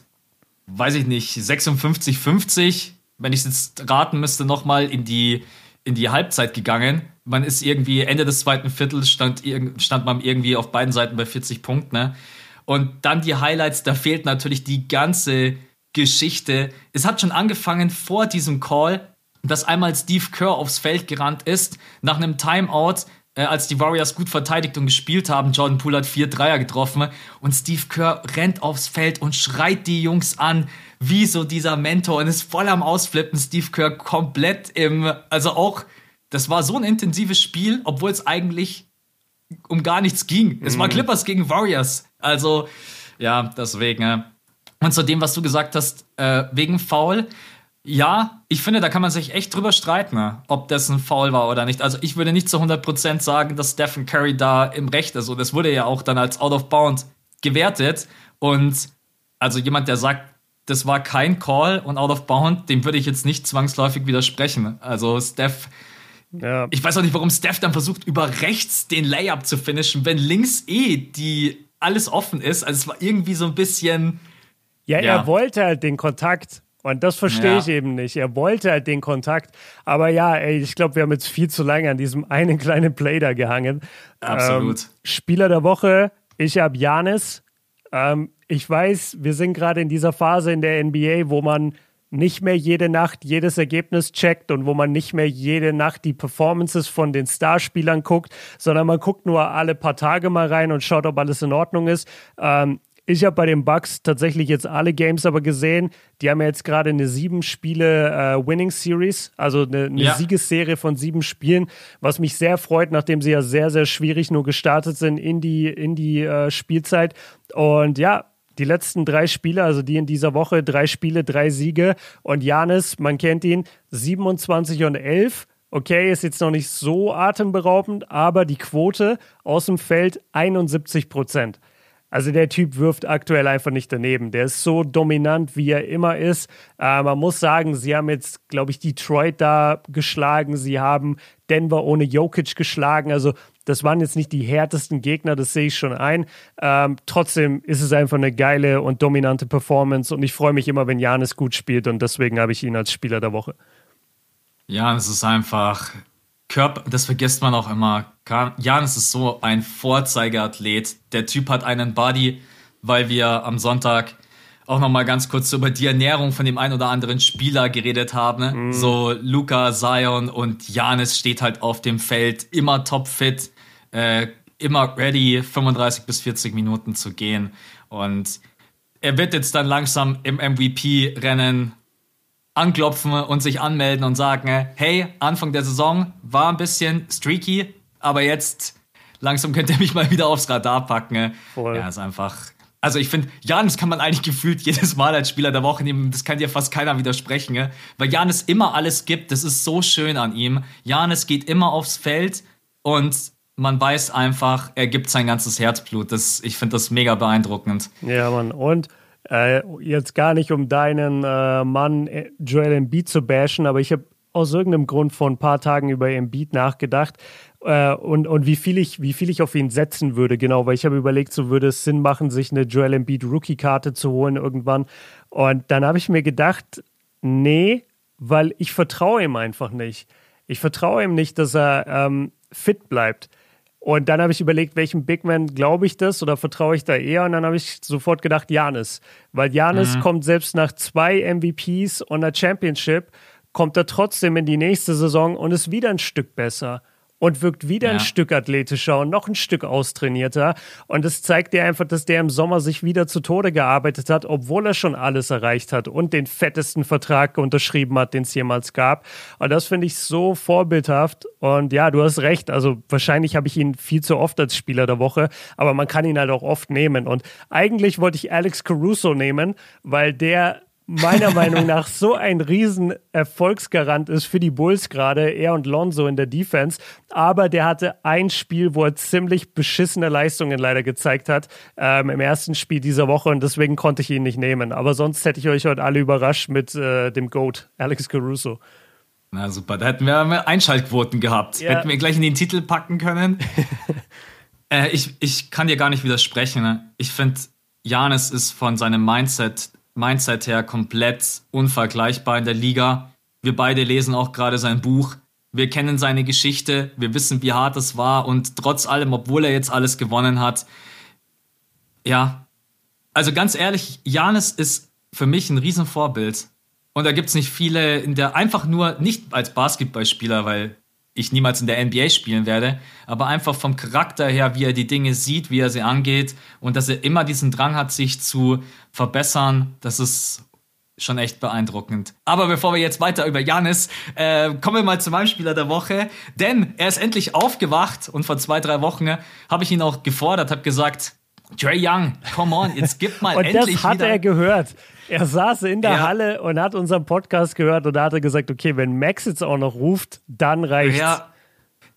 weiß ich nicht, 56, 50, wenn ich es jetzt raten müsste, nochmal in die, in die Halbzeit gegangen. Man ist irgendwie Ende des zweiten Viertels stand, stand man irgendwie auf beiden Seiten bei 40 Punkten. Ne? Und dann die Highlights, da fehlt natürlich die ganze Geschichte. Es hat schon angefangen vor diesem Call, dass einmal Steve Kerr aufs Feld gerannt ist, nach einem Timeout, äh, als die Warriors gut verteidigt und gespielt haben. Jordan Poole hat vier Dreier getroffen und Steve Kerr rennt aufs Feld und schreit die Jungs an, wie so dieser Mentor und ist voll am Ausflippen. Steve Kerr komplett im, also auch, das war so ein intensives Spiel, obwohl es eigentlich um gar nichts ging. Es mhm. war Clippers gegen Warriors. Also, ja, deswegen. Und zu dem, was du gesagt hast, äh, wegen Foul. Ja, ich finde, da kann man sich echt drüber streiten, ne, ob das ein Foul war oder nicht. Also ich würde nicht zu 100% sagen, dass Stephen Curry da im Recht ist. Und das wurde ja auch dann als Out of Bound gewertet. Und also jemand, der sagt, das war kein Call und Out of Bound, dem würde ich jetzt nicht zwangsläufig widersprechen. Also Steph, ja. ich weiß auch nicht, warum Steph dann versucht, über rechts den Layup zu finishen, wenn links eh die alles offen ist. Also es war irgendwie so ein bisschen. Ja, ja. er wollte halt den Kontakt. Und das verstehe ja. ich eben nicht. Er wollte halt den Kontakt. Aber ja, ey, ich glaube, wir haben jetzt viel zu lange an diesem einen kleinen Play da gehangen. Absolut. Ähm, Spieler der Woche, ich habe Janis. Ähm, ich weiß, wir sind gerade in dieser Phase in der NBA, wo man nicht mehr jede Nacht jedes Ergebnis checkt und wo man nicht mehr jede Nacht die Performances von den Starspielern guckt, sondern man guckt nur alle paar Tage mal rein und schaut, ob alles in Ordnung ist. Ähm, ich habe bei den Bucks tatsächlich jetzt alle Games aber gesehen. Die haben ja jetzt gerade eine sieben Spiele äh, Winning Series, also eine, eine ja. Siegesserie von sieben Spielen, was mich sehr freut, nachdem sie ja sehr, sehr schwierig nur gestartet sind in die, in die äh, Spielzeit. Und ja, die letzten drei Spiele, also die in dieser Woche, drei Spiele, drei Siege. Und Janis, man kennt ihn, 27 und 11. Okay, ist jetzt noch nicht so atemberaubend, aber die Quote aus dem Feld 71 Prozent. Also der Typ wirft aktuell einfach nicht daneben. Der ist so dominant, wie er immer ist. Äh, man muss sagen, sie haben jetzt, glaube ich, Detroit da geschlagen. Sie haben Denver ohne Jokic geschlagen. Also das waren jetzt nicht die härtesten Gegner, das sehe ich schon ein. Ähm, trotzdem ist es einfach eine geile und dominante Performance und ich freue mich immer, wenn Janis gut spielt und deswegen habe ich ihn als Spieler der Woche. Ja, es ist einfach Körper, das vergisst man auch immer. Janis ist so ein Vorzeigeathlet. Der Typ hat einen Body, weil wir am Sonntag auch noch mal ganz kurz über die Ernährung von dem einen oder anderen Spieler geredet haben. Ne? Mm. So Luca, Zion und Janis steht halt auf dem Feld, immer topfit, äh, immer ready, 35 bis 40 Minuten zu gehen. Und er wird jetzt dann langsam im MVP-Rennen anklopfen und sich anmelden und sagen, hey, Anfang der Saison war ein bisschen streaky, aber jetzt langsam könnt ihr mich mal wieder aufs Radar packen. Voll. Ja, ist einfach, Also ich finde, Janis kann man eigentlich gefühlt jedes Mal als Spieler der Woche nehmen. Das kann dir fast keiner widersprechen, ne? weil Janis immer alles gibt. Das ist so schön an ihm. Janis geht immer aufs Feld und man weiß einfach, er gibt sein ganzes Herzblut. Das, ich finde das mega beeindruckend. Ja, Mann. Und äh, jetzt gar nicht, um deinen äh, Mann äh, Joel Embiid zu bashen, aber ich habe aus irgendeinem Grund vor ein paar Tagen über Embiid nachgedacht äh, und, und wie, viel ich, wie viel ich auf ihn setzen würde, genau, weil ich habe überlegt, so würde es Sinn machen, sich eine Joel Embiid Rookie-Karte zu holen irgendwann. Und dann habe ich mir gedacht, nee, weil ich vertraue ihm einfach nicht. Ich vertraue ihm nicht, dass er ähm, fit bleibt. Und dann habe ich überlegt, welchem Big Man glaube ich das oder vertraue ich da eher? Und dann habe ich sofort gedacht, Janis. Weil Janis mhm. kommt selbst nach zwei MVPs und einer Championship, kommt er trotzdem in die nächste Saison und ist wieder ein Stück besser und wirkt wieder ja. ein Stück athletischer und noch ein Stück austrainierter. Und es zeigt dir einfach, dass der im Sommer sich wieder zu Tode gearbeitet hat, obwohl er schon alles erreicht hat und den fettesten Vertrag unterschrieben hat, den es jemals gab. Und das finde ich so vorbildhaft. Und ja, du hast recht. Also wahrscheinlich habe ich ihn viel zu oft als Spieler der Woche, aber man kann ihn halt auch oft nehmen. Und eigentlich wollte ich Alex Caruso nehmen, weil der meiner Meinung nach so ein riesen Erfolgsgarant ist für die Bulls gerade, er und Lonzo in der Defense. Aber der hatte ein Spiel, wo er ziemlich beschissene Leistungen leider gezeigt hat, ähm, im ersten Spiel dieser Woche und deswegen konnte ich ihn nicht nehmen. Aber sonst hätte ich euch heute alle überrascht mit äh, dem GOAT, Alex Caruso. Na super, da hätten wir Einschaltquoten gehabt. Ja. Hätten wir gleich in den Titel packen können. äh, ich, ich kann dir gar nicht widersprechen. Ne? Ich finde, Janis ist von seinem Mindset Mindset her komplett unvergleichbar in der Liga. Wir beide lesen auch gerade sein Buch. Wir kennen seine Geschichte, wir wissen, wie hart es war und trotz allem, obwohl er jetzt alles gewonnen hat, ja, also ganz ehrlich, Janis ist für mich ein Riesenvorbild. Und da gibt es nicht viele in der einfach nur, nicht als Basketballspieler, weil ich niemals in der NBA spielen werde, aber einfach vom Charakter her, wie er die Dinge sieht, wie er sie angeht und dass er immer diesen Drang hat, sich zu verbessern, das ist schon echt beeindruckend. Aber bevor wir jetzt weiter über Janis, äh, kommen wir mal zu meinem Spieler der Woche, denn er ist endlich aufgewacht und vor zwei, drei Wochen habe ich ihn auch gefordert, habe gesagt, Trey Young, come on, jetzt gib mal und endlich das hat wieder. er gehört. Er saß in der ja. Halle und hat unseren Podcast gehört und da hat er gesagt, okay, wenn Max jetzt auch noch ruft, dann reicht's. Ja,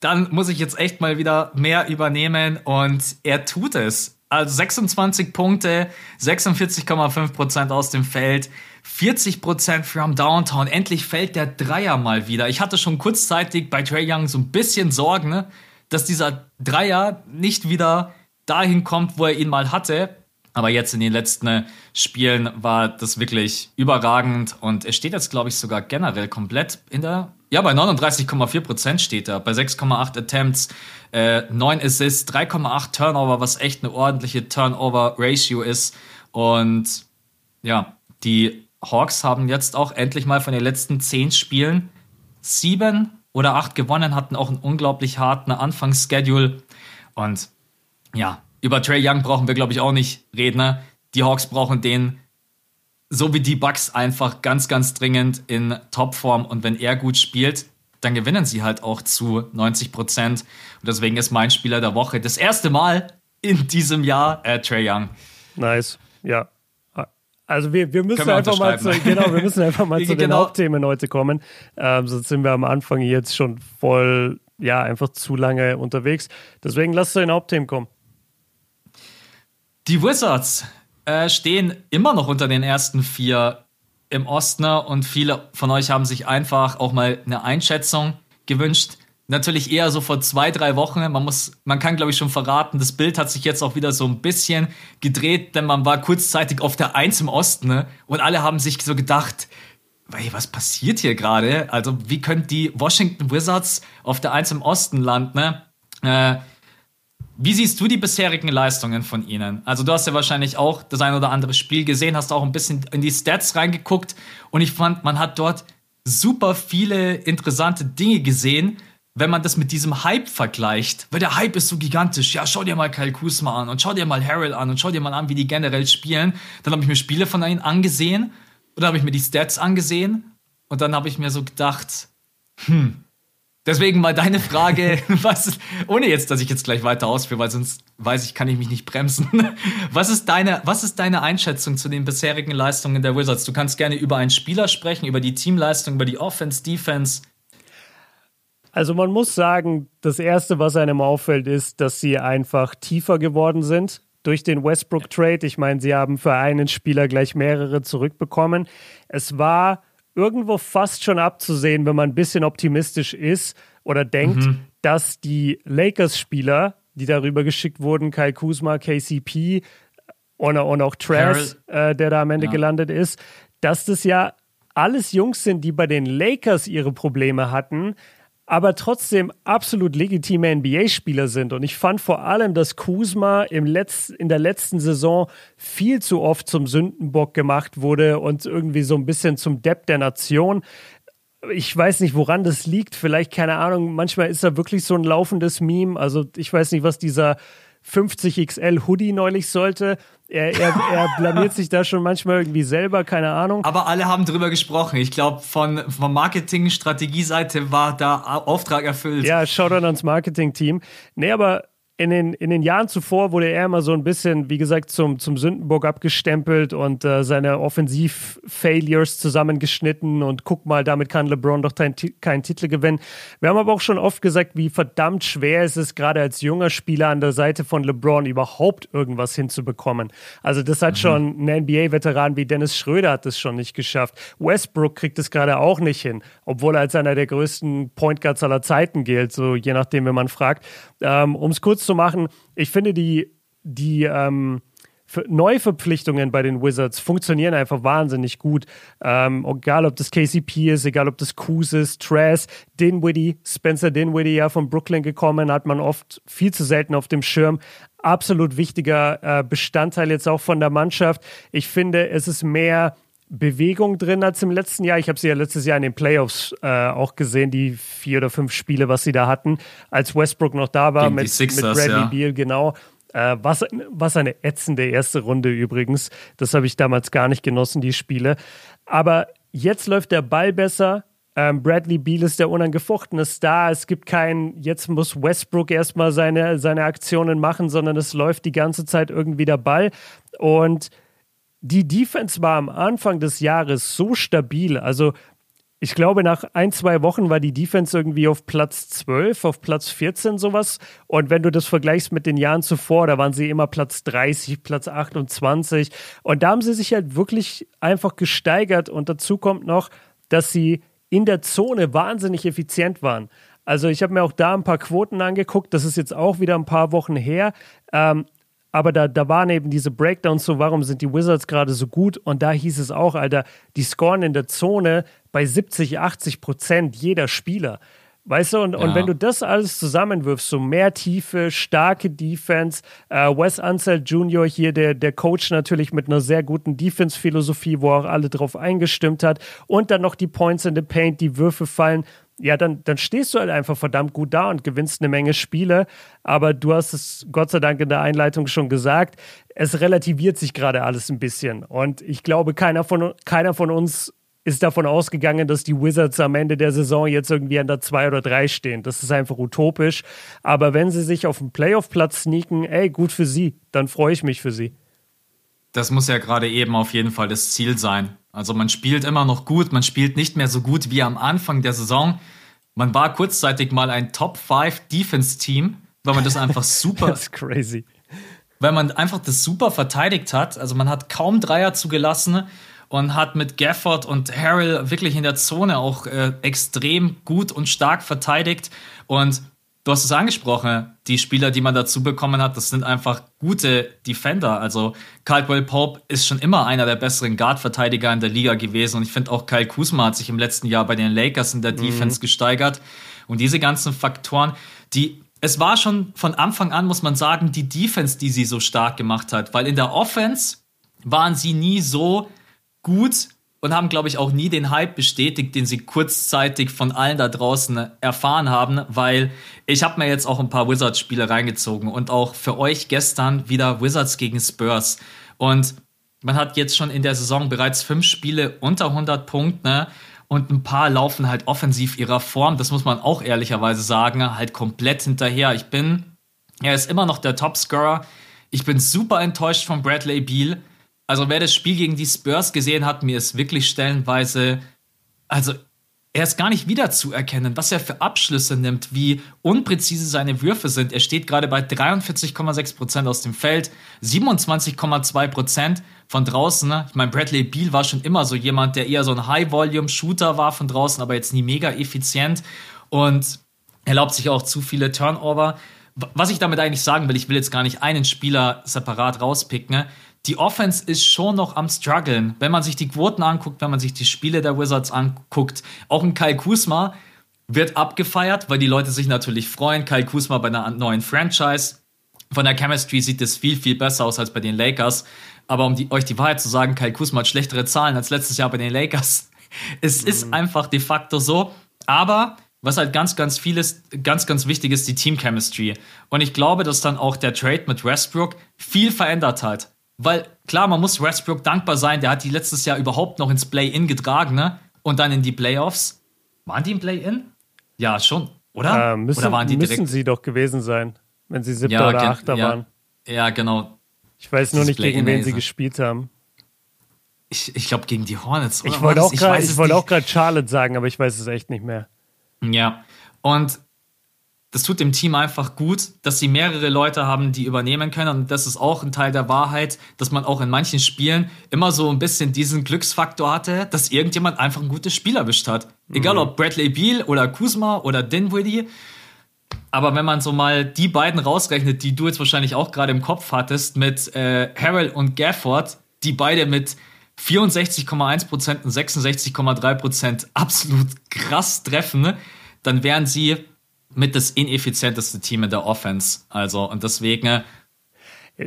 dann muss ich jetzt echt mal wieder mehr übernehmen und er tut es. Also 26 Punkte, 46,5 Prozent aus dem Feld, 40 Prozent from Downtown. Endlich fällt der Dreier mal wieder. Ich hatte schon kurzzeitig bei Trey Young so ein bisschen Sorgen, ne, dass dieser Dreier nicht wieder dahin kommt, wo er ihn mal hatte. Aber jetzt in den letzten äh, Spielen war das wirklich überragend und er steht jetzt, glaube ich, sogar generell komplett in der. Ja, bei 39,4 Prozent steht er, bei 6,8 Attempts, äh, 9 Assists, 3,8 Turnover, was echt eine ordentliche Turnover-Ratio ist. Und ja, die Hawks haben jetzt auch endlich mal von den letzten 10 Spielen sieben oder acht gewonnen, hatten auch einen unglaublich harten Anfangsschedule. Und ja, über Trey Young brauchen wir, glaube ich, auch nicht reden. Ne? Die Hawks brauchen den, so wie die Bucks, einfach ganz, ganz dringend in Topform. Und wenn er gut spielt, dann gewinnen sie halt auch zu 90 Prozent. Und deswegen ist mein Spieler der Woche das erste Mal in diesem Jahr äh, Trey Young. Nice, ja. Also wir, wir müssen wir einfach mal zu, genau, wir müssen einfach mal zu genau. den Hauptthemen heute kommen. Ähm, sonst sind wir am Anfang jetzt schon voll, ja, einfach zu lange unterwegs. Deswegen lass zu den Hauptthemen kommen. Die Wizards äh, stehen immer noch unter den ersten vier im Osten und viele von euch haben sich einfach auch mal eine Einschätzung gewünscht. Natürlich eher so vor zwei, drei Wochen. Man muss, man kann glaube ich schon verraten, das Bild hat sich jetzt auch wieder so ein bisschen gedreht, denn man war kurzzeitig auf der Eins im Osten ne? und alle haben sich so gedacht, Hey, was passiert hier gerade? Also, wie können die Washington Wizards auf der Eins im Osten landen? Ne? Äh, wie siehst du die bisherigen Leistungen von ihnen? Also du hast ja wahrscheinlich auch das ein oder andere Spiel gesehen, hast auch ein bisschen in die Stats reingeguckt und ich fand, man hat dort super viele interessante Dinge gesehen, wenn man das mit diesem Hype vergleicht. Weil der Hype ist so gigantisch. Ja, schau dir mal Kyle Kuzma an und schau dir mal Harold an und schau dir mal an, wie die generell spielen. Dann habe ich mir Spiele von ihnen angesehen und dann habe ich mir die Stats angesehen und dann habe ich mir so gedacht, hm, Deswegen mal deine Frage, was, ohne jetzt, dass ich jetzt gleich weiter ausführe, weil sonst weiß ich, kann ich mich nicht bremsen. Was ist deine, was ist deine Einschätzung zu den bisherigen Leistungen der Wizards? Du kannst gerne über einen Spieler sprechen, über die Teamleistung, über die Offense, Defense. Also man muss sagen, das Erste, was einem auffällt, ist, dass sie einfach tiefer geworden sind durch den Westbrook-Trade. Ich meine, sie haben für einen Spieler gleich mehrere zurückbekommen. Es war irgendwo fast schon abzusehen, wenn man ein bisschen optimistisch ist oder denkt, mhm. dass die Lakers-Spieler, die darüber geschickt wurden, Kai Kuzma, KCP und, und auch Trash, äh, der da am Ende ja. gelandet ist, dass das ja alles Jungs sind, die bei den Lakers ihre Probleme hatten, aber trotzdem absolut legitime NBA-Spieler sind. Und ich fand vor allem, dass Kuzma im Letz-, in der letzten Saison viel zu oft zum Sündenbock gemacht wurde und irgendwie so ein bisschen zum Depp der Nation. Ich weiß nicht, woran das liegt. Vielleicht, keine Ahnung, manchmal ist er wirklich so ein laufendes Meme. Also ich weiß nicht, was dieser 50XL Hoodie neulich sollte. Er, er, er blamiert sich da schon manchmal irgendwie selber, keine Ahnung. Aber alle haben drüber gesprochen. Ich glaube, von, von Marketing-Strategieseite war da Auftrag erfüllt. Ja, Shoutout ans Marketing-Team. Nee, aber in den, in den Jahren zuvor wurde er immer so ein bisschen, wie gesagt, zum, zum Sündenbock abgestempelt und äh, seine Offensiv-Failures zusammengeschnitten und guck mal, damit kann LeBron doch keinen kein Titel gewinnen. Wir haben aber auch schon oft gesagt, wie verdammt schwer es ist, gerade als junger Spieler an der Seite von LeBron überhaupt irgendwas hinzubekommen. Also das hat mhm. schon ein NBA-Veteran wie Dennis Schröder hat es schon nicht geschafft. Westbrook kriegt es gerade auch nicht hin, obwohl er als einer der größten Point Guards aller Zeiten gilt, so je nachdem, wenn man fragt. Ähm, um es kurz zu machen, ich finde die, die ähm, Neuverpflichtungen bei den Wizards funktionieren einfach wahnsinnig gut. Ähm, egal, ob das KCP ist, egal, ob das Kuz ist, Trash, Dinwiddie, Spencer Dinwiddie ja von Brooklyn gekommen, hat man oft viel zu selten auf dem Schirm. Absolut wichtiger äh, Bestandteil jetzt auch von der Mannschaft. Ich finde, es ist mehr Bewegung drin als im letzten Jahr. Ich habe sie ja letztes Jahr in den Playoffs äh, auch gesehen, die vier oder fünf Spiele, was sie da hatten, als Westbrook noch da war mit, Sixers, mit Bradley ja. Beal, genau. Äh, was, was eine ätzende erste Runde übrigens. Das habe ich damals gar nicht genossen, die Spiele. Aber jetzt läuft der Ball besser. Ähm, Bradley Beal ist der unangefochtene Star. Es gibt keinen, jetzt muss Westbrook erstmal seine, seine Aktionen machen, sondern es läuft die ganze Zeit irgendwie der Ball. Und die Defense war am Anfang des Jahres so stabil. Also ich glaube, nach ein, zwei Wochen war die Defense irgendwie auf Platz 12, auf Platz 14 sowas. Und wenn du das vergleichst mit den Jahren zuvor, da waren sie immer Platz 30, Platz 28. Und da haben sie sich halt wirklich einfach gesteigert. Und dazu kommt noch, dass sie in der Zone wahnsinnig effizient waren. Also ich habe mir auch da ein paar Quoten angeguckt. Das ist jetzt auch wieder ein paar Wochen her. Ähm, aber da, da waren eben diese Breakdowns so, warum sind die Wizards gerade so gut? Und da hieß es auch, Alter, die scoren in der Zone bei 70, 80 Prozent jeder Spieler. Weißt du, und, ja. und wenn du das alles zusammenwirfst, so mehr Tiefe, starke Defense, äh, Wes Ansel Jr. hier, der, der Coach natürlich mit einer sehr guten Defense-Philosophie, wo auch alle drauf eingestimmt hat, und dann noch die Points in the Paint, die Würfe fallen, ja, dann, dann stehst du halt einfach verdammt gut da und gewinnst eine Menge Spiele. Aber du hast es Gott sei Dank in der Einleitung schon gesagt, es relativiert sich gerade alles ein bisschen. Und ich glaube, keiner von, keiner von uns ist davon ausgegangen, dass die Wizards am Ende der Saison jetzt irgendwie an der 2 oder 3 stehen. Das ist einfach utopisch. Aber wenn sie sich auf den Playoff-Platz sneaken, ey, gut für sie, dann freue ich mich für sie. Das muss ja gerade eben auf jeden Fall das Ziel sein. Also man spielt immer noch gut, man spielt nicht mehr so gut wie am Anfang der Saison. Man war kurzzeitig mal ein Top 5 Defense Team, weil man das einfach super. das ist crazy. Weil man einfach das super verteidigt hat. Also man hat kaum Dreier zugelassen und hat mit Gafford und Harrell wirklich in der Zone auch äh, extrem gut und stark verteidigt. Und du hast es angesprochen, die Spieler, die man dazu bekommen hat, das sind einfach gute Defender. Also Caldwell Pope ist schon immer einer der besseren Guard-Verteidiger in der Liga gewesen und ich finde auch Kyle Kuzma hat sich im letzten Jahr bei den Lakers in der mhm. Defense gesteigert. Und diese ganzen Faktoren, die es war schon von Anfang an, muss man sagen, die Defense, die sie so stark gemacht hat, weil in der Offense waren sie nie so gut und haben, glaube ich, auch nie den Hype bestätigt, den sie kurzzeitig von allen da draußen erfahren haben, weil ich habe mir jetzt auch ein paar Wizards-Spiele reingezogen und auch für euch gestern wieder Wizards gegen Spurs. Und man hat jetzt schon in der Saison bereits fünf Spiele unter 100 Punkte. Ne? und ein paar laufen halt offensiv ihrer Form, das muss man auch ehrlicherweise sagen, halt komplett hinterher. Ich bin, er ist immer noch der Topscorer. Ich bin super enttäuscht von Bradley Beal. Also wer das Spiel gegen die Spurs gesehen hat, mir ist wirklich stellenweise, also er ist gar nicht wiederzuerkennen, was er für Abschlüsse nimmt, wie unpräzise seine Würfe sind. Er steht gerade bei 43,6 Prozent aus dem Feld, 27,2 Prozent von draußen. Ne? Ich meine, Bradley Beal war schon immer so jemand, der eher so ein High-Volume-Shooter war von draußen, aber jetzt nie mega effizient und erlaubt sich auch zu viele Turnover. Was ich damit eigentlich sagen will, ich will jetzt gar nicht einen Spieler separat rauspicken. Die Offense ist schon noch am struggeln. Wenn man sich die Quoten anguckt, wenn man sich die Spiele der Wizards anguckt, auch ein Kyle Kuzma wird abgefeiert, weil die Leute sich natürlich freuen. Kyle Kuzma bei einer neuen Franchise. Von der Chemistry sieht es viel, viel besser aus als bei den Lakers. Aber um die, euch die Wahrheit zu sagen, Kyle Kuzma hat schlechtere Zahlen als letztes Jahr bei den Lakers. Es mhm. ist einfach de facto so. Aber was halt ganz, ganz viel ist, ganz, ganz wichtig ist, die Team Chemistry. Und ich glaube, dass dann auch der Trade mit Westbrook viel verändert hat. Weil klar, man muss Westbrook dankbar sein, der hat die letztes Jahr überhaupt noch ins Play-In getragen, ne? Und dann in die Playoffs. Waren die im Play-In? Ja, schon, oder? Äh, müssen, oder waren die müssen sie doch gewesen sein, wenn sie siebter ja, oder achter ja, waren. Ja, genau. Ich weiß nur nicht, gegen wen sie gespielt haben. Ich, ich glaube, gegen die Hornets. Oder? Ich wollte auch gerade Charlotte sagen, aber ich weiß es echt nicht mehr. Ja. Und das tut dem Team einfach gut, dass sie mehrere Leute haben, die übernehmen können. Und das ist auch ein Teil der Wahrheit, dass man auch in manchen Spielen immer so ein bisschen diesen Glücksfaktor hatte, dass irgendjemand einfach ein gutes Spiel erwischt hat. Mhm. Egal ob Bradley Beal oder Kuzma oder Dinwiddie. Aber wenn man so mal die beiden rausrechnet, die du jetzt wahrscheinlich auch gerade im Kopf hattest, mit äh, Harrell und Gafford, die beide mit 64,1% und 66,3% absolut krass treffen, dann wären sie mit das ineffizienteste Team in der Offense. Also, und deswegen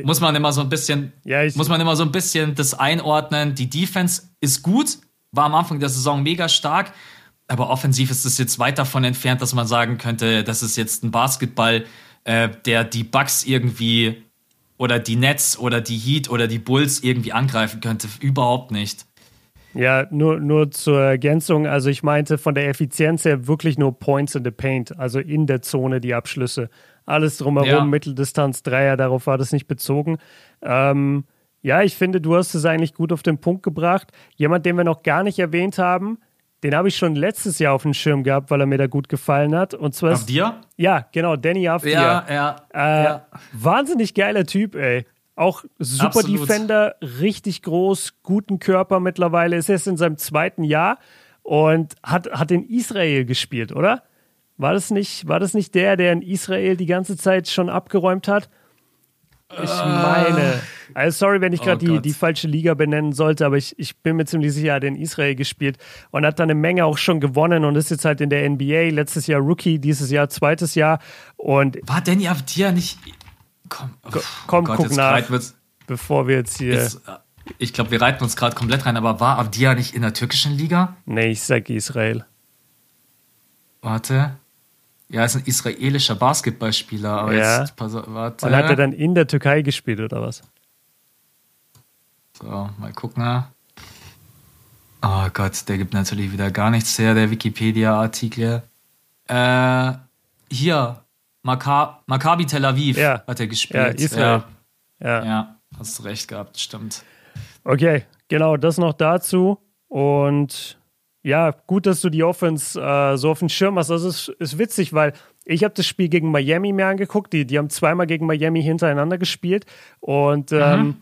muss man immer so ein bisschen, ja, muss man immer so ein bisschen das einordnen. Die Defense ist gut, war am Anfang der Saison mega stark, aber offensiv ist es jetzt weit davon entfernt, dass man sagen könnte, das ist jetzt ein Basketball, äh, der die Bucks irgendwie oder die Nets oder die Heat oder die Bulls irgendwie angreifen könnte. Überhaupt nicht. Ja, nur, nur zur Ergänzung. Also ich meinte von der Effizienz her wirklich nur Points in the Paint, also in der Zone die Abschlüsse. Alles drumherum, ja. Mitteldistanz, Dreier, darauf war das nicht bezogen. Ähm, ja, ich finde, du hast es eigentlich gut auf den Punkt gebracht. Jemand, den wir noch gar nicht erwähnt haben, den habe ich schon letztes Jahr auf dem Schirm gehabt, weil er mir da gut gefallen hat. Und zwar Avdia? Ja, genau, Danny Avdia. Ja, ja, äh, ja. Wahnsinnig geiler Typ, ey. Auch super Absolut. Defender, richtig groß, guten Körper mittlerweile. Ist jetzt in seinem zweiten Jahr und hat, hat in Israel gespielt, oder? War das, nicht, war das nicht der, der in Israel die ganze Zeit schon abgeräumt hat? Ich uh, meine. Also sorry, wenn ich gerade oh die, die falsche Liga benennen sollte, aber ich, ich bin mir ziemlich sicher, er hat in Israel gespielt und hat dann eine Menge auch schon gewonnen und ist jetzt halt in der NBA. Letztes Jahr Rookie, dieses Jahr zweites Jahr. Und war Danny Avdia nicht Komm, komm Gott, guck nach, bevor wir jetzt hier. Jetzt, äh, ich glaube, wir reiten uns gerade komplett rein, aber war Avdia nicht in der türkischen Liga? Nee, ich sag Israel. Warte. Ja, ist ein israelischer Basketballspieler, aber ja. jetzt, pass, warte. Und hat er dann in der Türkei gespielt oder was? So, mal gucken. Oh Gott, der gibt natürlich wieder gar nichts her, der Wikipedia-Artikel. Äh, hier, Macca Maccabi Tel Aviv ja. hat er gespielt. Ja, Israel. Ja. ja. hast recht gehabt, stimmt. Okay, genau, das noch dazu. Und ja, gut, dass du die Offense äh, so auf dem Schirm hast. Das ist, ist witzig, weil ich habe das Spiel gegen Miami mehr angeguckt. Die, die haben zweimal gegen Miami hintereinander gespielt. Und ähm,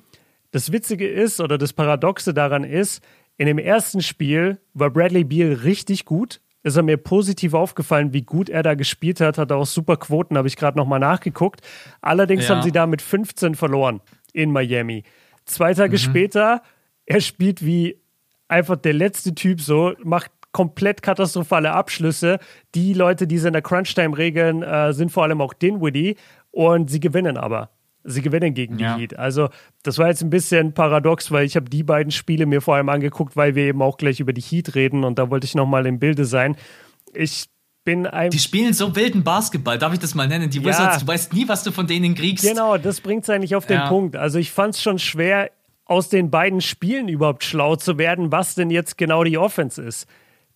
das Witzige ist, oder das Paradoxe daran ist, in dem ersten Spiel war Bradley Beal richtig gut ist er mir positiv aufgefallen, wie gut er da gespielt hat. Hat auch super Quoten, habe ich gerade nochmal nachgeguckt. Allerdings ja. haben sie da mit 15 verloren in Miami. Zwei Tage mhm. später, er spielt wie einfach der letzte Typ so, macht komplett katastrophale Abschlüsse. Die Leute, die sie in der Crunch-Time regeln, äh, sind vor allem auch Dinwiddie und sie gewinnen aber sie gewinnen gegen die ja. Heat. Also das war jetzt ein bisschen paradox, weil ich habe die beiden Spiele mir vor allem angeguckt, weil wir eben auch gleich über die Heat reden und da wollte ich nochmal im Bilde sein. Ich bin ein die spielen so wilden Basketball, darf ich das mal nennen? Die Wizards, ja. du weißt nie, was du von denen kriegst. Genau, das bringt es eigentlich auf den ja. Punkt. Also ich fand es schon schwer, aus den beiden Spielen überhaupt schlau zu werden, was denn jetzt genau die Offense ist.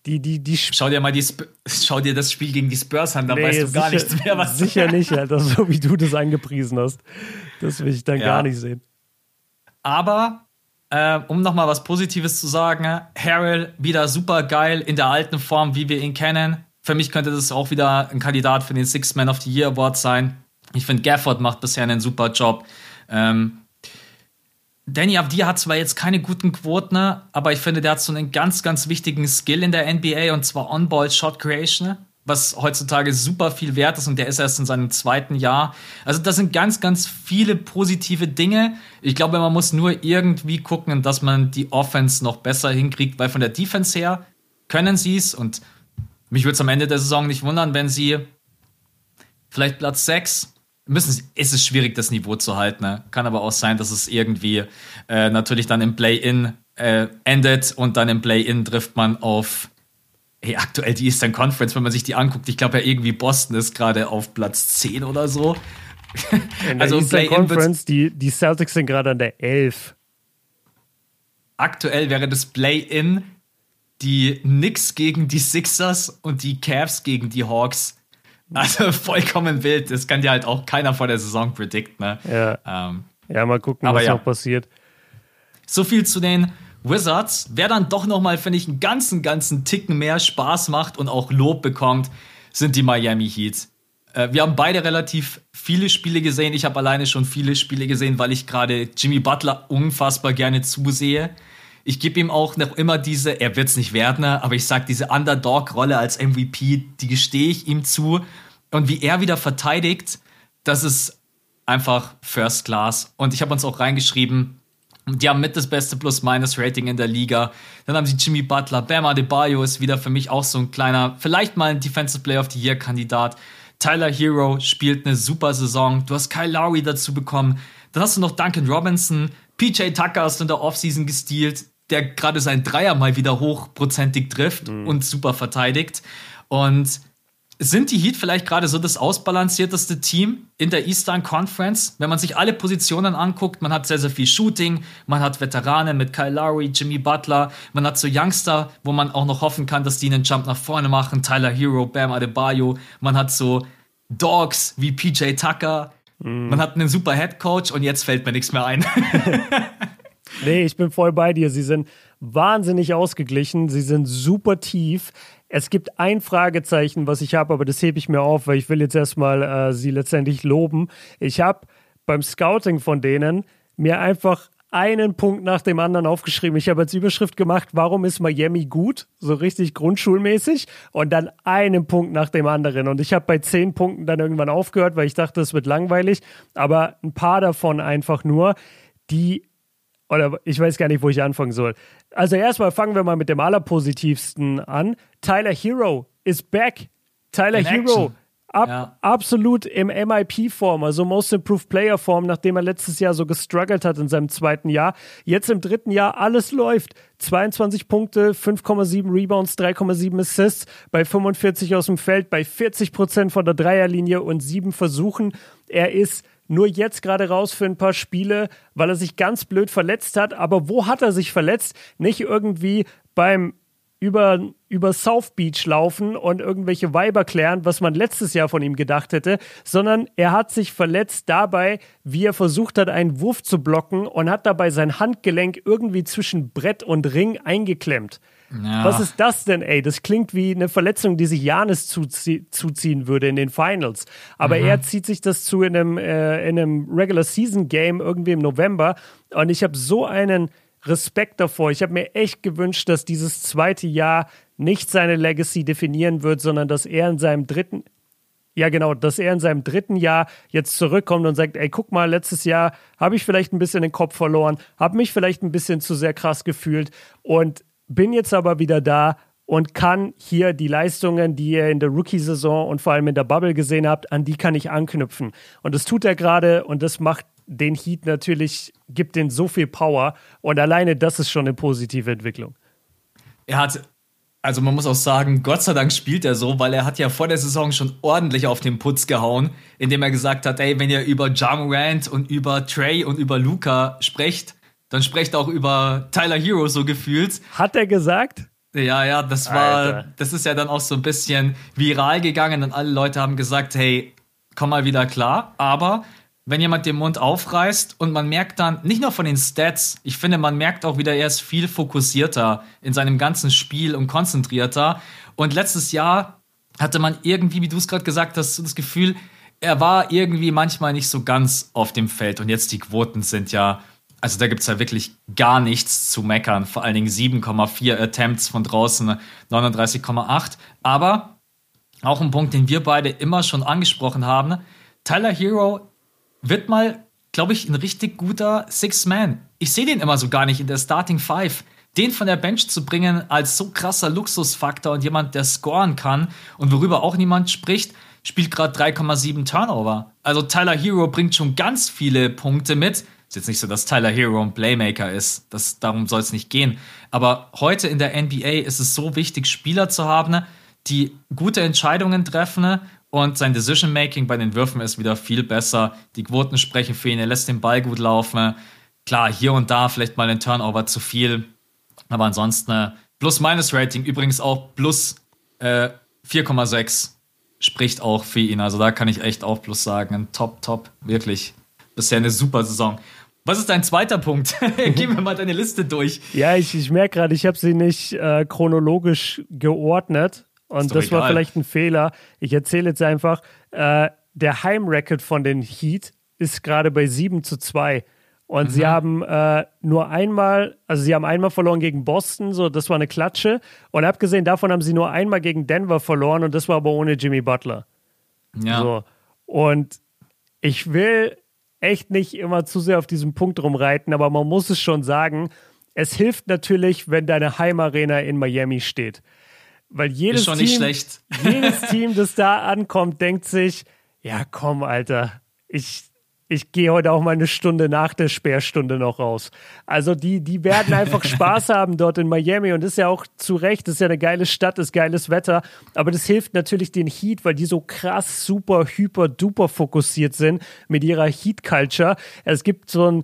Die, die, die schau dir mal die Sp schau dir das Spiel gegen die Spurs an, da nee, weißt du sicher, gar nichts mehr, was Sicher nicht, Alter, so wie du das angepriesen hast. Das will ich dann ja. gar nicht sehen. Aber äh, um nochmal was Positives zu sagen, Harrell wieder super geil in der alten Form, wie wir ihn kennen. Für mich könnte das auch wieder ein Kandidat für den Six Man of the Year Award sein. Ich finde, Gafford macht bisher einen super Job. Ähm, Danny Avdia hat zwar jetzt keine guten Quoten, aber ich finde, der hat so einen ganz, ganz wichtigen Skill in der NBA und zwar On-Ball Shot Creation was heutzutage super viel wert ist und der ist erst in seinem zweiten Jahr. Also das sind ganz, ganz viele positive Dinge. Ich glaube, man muss nur irgendwie gucken, dass man die Offense noch besser hinkriegt, weil von der Defense her können sie es und mich würde es am Ende der Saison nicht wundern, wenn sie vielleicht Platz 6 müssen, ist es schwierig, das Niveau zu halten. Ne? Kann aber auch sein, dass es irgendwie äh, natürlich dann im Play-In äh, endet und dann im Play-In trifft man auf hey, aktuell die Eastern Conference, wenn man sich die anguckt, ich glaube ja irgendwie Boston ist gerade auf Platz 10 oder so. In also Eastern Conference, die, die Celtics sind gerade an der 11. Aktuell wäre das Play-In die Knicks gegen die Sixers und die Cavs gegen die Hawks. Also vollkommen wild. Das kann dir halt auch keiner vor der Saison predikten. Ne? Ja. Ähm, ja, mal gucken, was ja. noch passiert. So viel zu den Wizards, wer dann doch nochmal, finde ich, einen ganzen, ganzen Ticken mehr Spaß macht und auch Lob bekommt, sind die Miami Heat. Äh, wir haben beide relativ viele Spiele gesehen. Ich habe alleine schon viele Spiele gesehen, weil ich gerade Jimmy Butler unfassbar gerne zusehe. Ich gebe ihm auch noch immer diese, er wird es nicht werden, aber ich sage, diese Underdog-Rolle als MVP, die gestehe ich ihm zu. Und wie er wieder verteidigt, das ist einfach First Class. Und ich habe uns auch reingeschrieben, die haben mit das beste Plus-Minus-Rating in der Liga. Dann haben sie Jimmy Butler. Bam Adebayo ist wieder für mich auch so ein kleiner, vielleicht mal ein Defensive Player of the Year-Kandidat. Tyler Hero spielt eine super Saison. Du hast Kyle Lowry dazu bekommen. Dann hast du noch Duncan Robinson. PJ Tucker hast du in der Offseason gestealt, der gerade seinen Dreier mal wieder hochprozentig trifft mhm. und super verteidigt. Und sind die Heat vielleicht gerade so das ausbalancierteste Team in der Eastern Conference? Wenn man sich alle Positionen anguckt, man hat sehr, sehr viel Shooting, man hat Veteranen mit Kyle Lowry, Jimmy Butler, man hat so Youngster, wo man auch noch hoffen kann, dass die einen Jump nach vorne machen, Tyler Hero, Bam Adebayo, man hat so Dogs wie PJ Tucker, mm. man hat einen super Head Coach und jetzt fällt mir nichts mehr ein. nee, ich bin voll bei dir. Sie sind wahnsinnig ausgeglichen, sie sind super tief. Es gibt ein Fragezeichen, was ich habe, aber das hebe ich mir auf, weil ich will jetzt erstmal äh, sie letztendlich loben. Ich habe beim Scouting von denen mir einfach einen Punkt nach dem anderen aufgeschrieben. Ich habe als Überschrift gemacht, warum ist Miami gut? So richtig grundschulmäßig. Und dann einen Punkt nach dem anderen. Und ich habe bei zehn Punkten dann irgendwann aufgehört, weil ich dachte, es wird langweilig. Aber ein paar davon einfach nur, die oder ich weiß gar nicht, wo ich anfangen soll. Also erstmal fangen wir mal mit dem allerpositivsten an. Tyler Hero is back. Tyler In Hero. Ab, ja. Absolut im MIP-Form, also Most Improved Player-Form, nachdem er letztes Jahr so gestruggelt hat in seinem zweiten Jahr. Jetzt im dritten Jahr alles läuft. 22 Punkte, 5,7 Rebounds, 3,7 Assists, bei 45 aus dem Feld, bei 40 Prozent von der Dreierlinie und sieben Versuchen. Er ist nur jetzt gerade raus für ein paar Spiele, weil er sich ganz blöd verletzt hat. Aber wo hat er sich verletzt? Nicht irgendwie beim über, über South Beach laufen und irgendwelche Weiber klären, was man letztes Jahr von ihm gedacht hätte, sondern er hat sich verletzt dabei, wie er versucht hat, einen Wurf zu blocken und hat dabei sein Handgelenk irgendwie zwischen Brett und Ring eingeklemmt. Ja. Was ist das denn, ey? Das klingt wie eine Verletzung, die sich Janis zuzie zuziehen würde in den Finals. Aber mhm. er zieht sich das zu in einem, äh, in einem Regular Season Game irgendwie im November. Und ich habe so einen Respekt davor. Ich habe mir echt gewünscht, dass dieses zweite Jahr nicht seine Legacy definieren wird, sondern dass er in seinem dritten, ja, genau, dass er in seinem dritten Jahr jetzt zurückkommt und sagt, ey, guck mal, letztes Jahr habe ich vielleicht ein bisschen den Kopf verloren, habe mich vielleicht ein bisschen zu sehr krass gefühlt und bin jetzt aber wieder da und kann hier die Leistungen, die ihr in der Rookie-Saison und vor allem in der Bubble gesehen habt, an die kann ich anknüpfen. Und das tut er gerade und das macht den Heat natürlich, gibt den so viel Power und alleine das ist schon eine positive Entwicklung. Er hat, also man muss auch sagen, Gott sei Dank spielt er so, weil er hat ja vor der Saison schon ordentlich auf den Putz gehauen, indem er gesagt hat, ey, wenn ihr über Jamorant und über Trey und über Luca sprecht, dann sprecht auch über Tyler Hero so gefühlt. Hat er gesagt? Ja, ja, das war, Alter. das ist ja dann auch so ein bisschen viral gegangen und alle Leute haben gesagt, hey, komm mal wieder klar. Aber wenn jemand den Mund aufreißt und man merkt dann, nicht nur von den Stats, ich finde, man merkt auch wieder, er ist viel fokussierter in seinem ganzen Spiel und konzentrierter. Und letztes Jahr hatte man irgendwie, wie du es gerade gesagt hast, das Gefühl, er war irgendwie manchmal nicht so ganz auf dem Feld. Und jetzt die Quoten sind ja, also da gibt es ja wirklich gar nichts zu meckern. Vor allen Dingen 7,4 Attempts von draußen, 39,8. Aber auch ein Punkt, den wir beide immer schon angesprochen haben. Tyler Hero wird mal, glaube ich, ein richtig guter Six-Man. Ich sehe den immer so gar nicht in der Starting Five. Den von der Bench zu bringen als so krasser Luxusfaktor und jemand, der scoren kann und worüber auch niemand spricht, spielt gerade 3,7 Turnover. Also Tyler Hero bringt schon ganz viele Punkte mit. Ist jetzt nicht so, dass Tyler Hero ein Playmaker ist. Das, darum soll es nicht gehen. Aber heute in der NBA ist es so wichtig, Spieler zu haben, die gute Entscheidungen treffen und sein Decision-Making bei den Würfen ist wieder viel besser. Die Quoten sprechen für ihn, er lässt den Ball gut laufen. Klar, hier und da vielleicht mal ein Turnover zu viel. Aber ansonsten äh, Plus-Minus-Rating übrigens auch plus äh, 4,6 spricht auch für ihn. Also da kann ich echt auch plus sagen. Top, top, wirklich. Bisher eine super Saison. Was ist dein zweiter Punkt? Gehen wir mal deine Liste durch. Ja, ich, ich merke gerade, ich habe sie nicht äh, chronologisch geordnet. Und das egal. war vielleicht ein Fehler. Ich erzähle jetzt einfach, äh, der Heimrecord von den Heat ist gerade bei 7 zu 2. Und mhm. sie haben äh, nur einmal, also sie haben einmal verloren gegen Boston, so das war eine Klatsche. Und abgesehen davon haben sie nur einmal gegen Denver verloren und das war aber ohne Jimmy Butler. Ja. So. Und ich will echt nicht immer zu sehr auf diesem Punkt rumreiten, aber man muss es schon sagen, es hilft natürlich, wenn deine Heimarena in Miami steht. Weil jedes, Team, jedes Team, das da ankommt, denkt sich, ja komm, Alter, ich, ich gehe heute auch mal eine Stunde nach der Sperrstunde noch raus. Also die, die werden einfach Spaß haben dort in Miami und ist ja auch zu Recht, ist ja eine geile Stadt, ist geiles Wetter, aber das hilft natürlich den Heat, weil die so krass, super, hyper, duper fokussiert sind mit ihrer Heat-Culture. Es gibt so ein,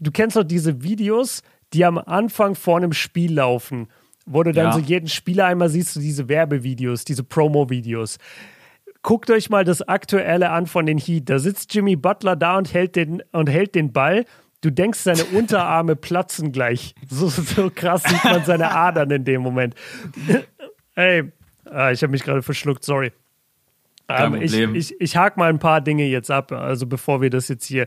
du kennst doch diese Videos, die am Anfang vor einem Spiel laufen wo du dann ja. so jeden Spieler einmal siehst, du diese Werbevideos, diese Promo-Videos. Guckt euch mal das aktuelle an von den Heat. Da sitzt Jimmy Butler da und hält den, und hält den Ball. Du denkst, seine Unterarme platzen gleich. So, so krass sieht man seine Adern in dem Moment. Ey, ah, ich habe mich gerade verschluckt, sorry. Ähm, ich, ich, ich hake mal ein paar Dinge jetzt ab, also bevor wir das jetzt hier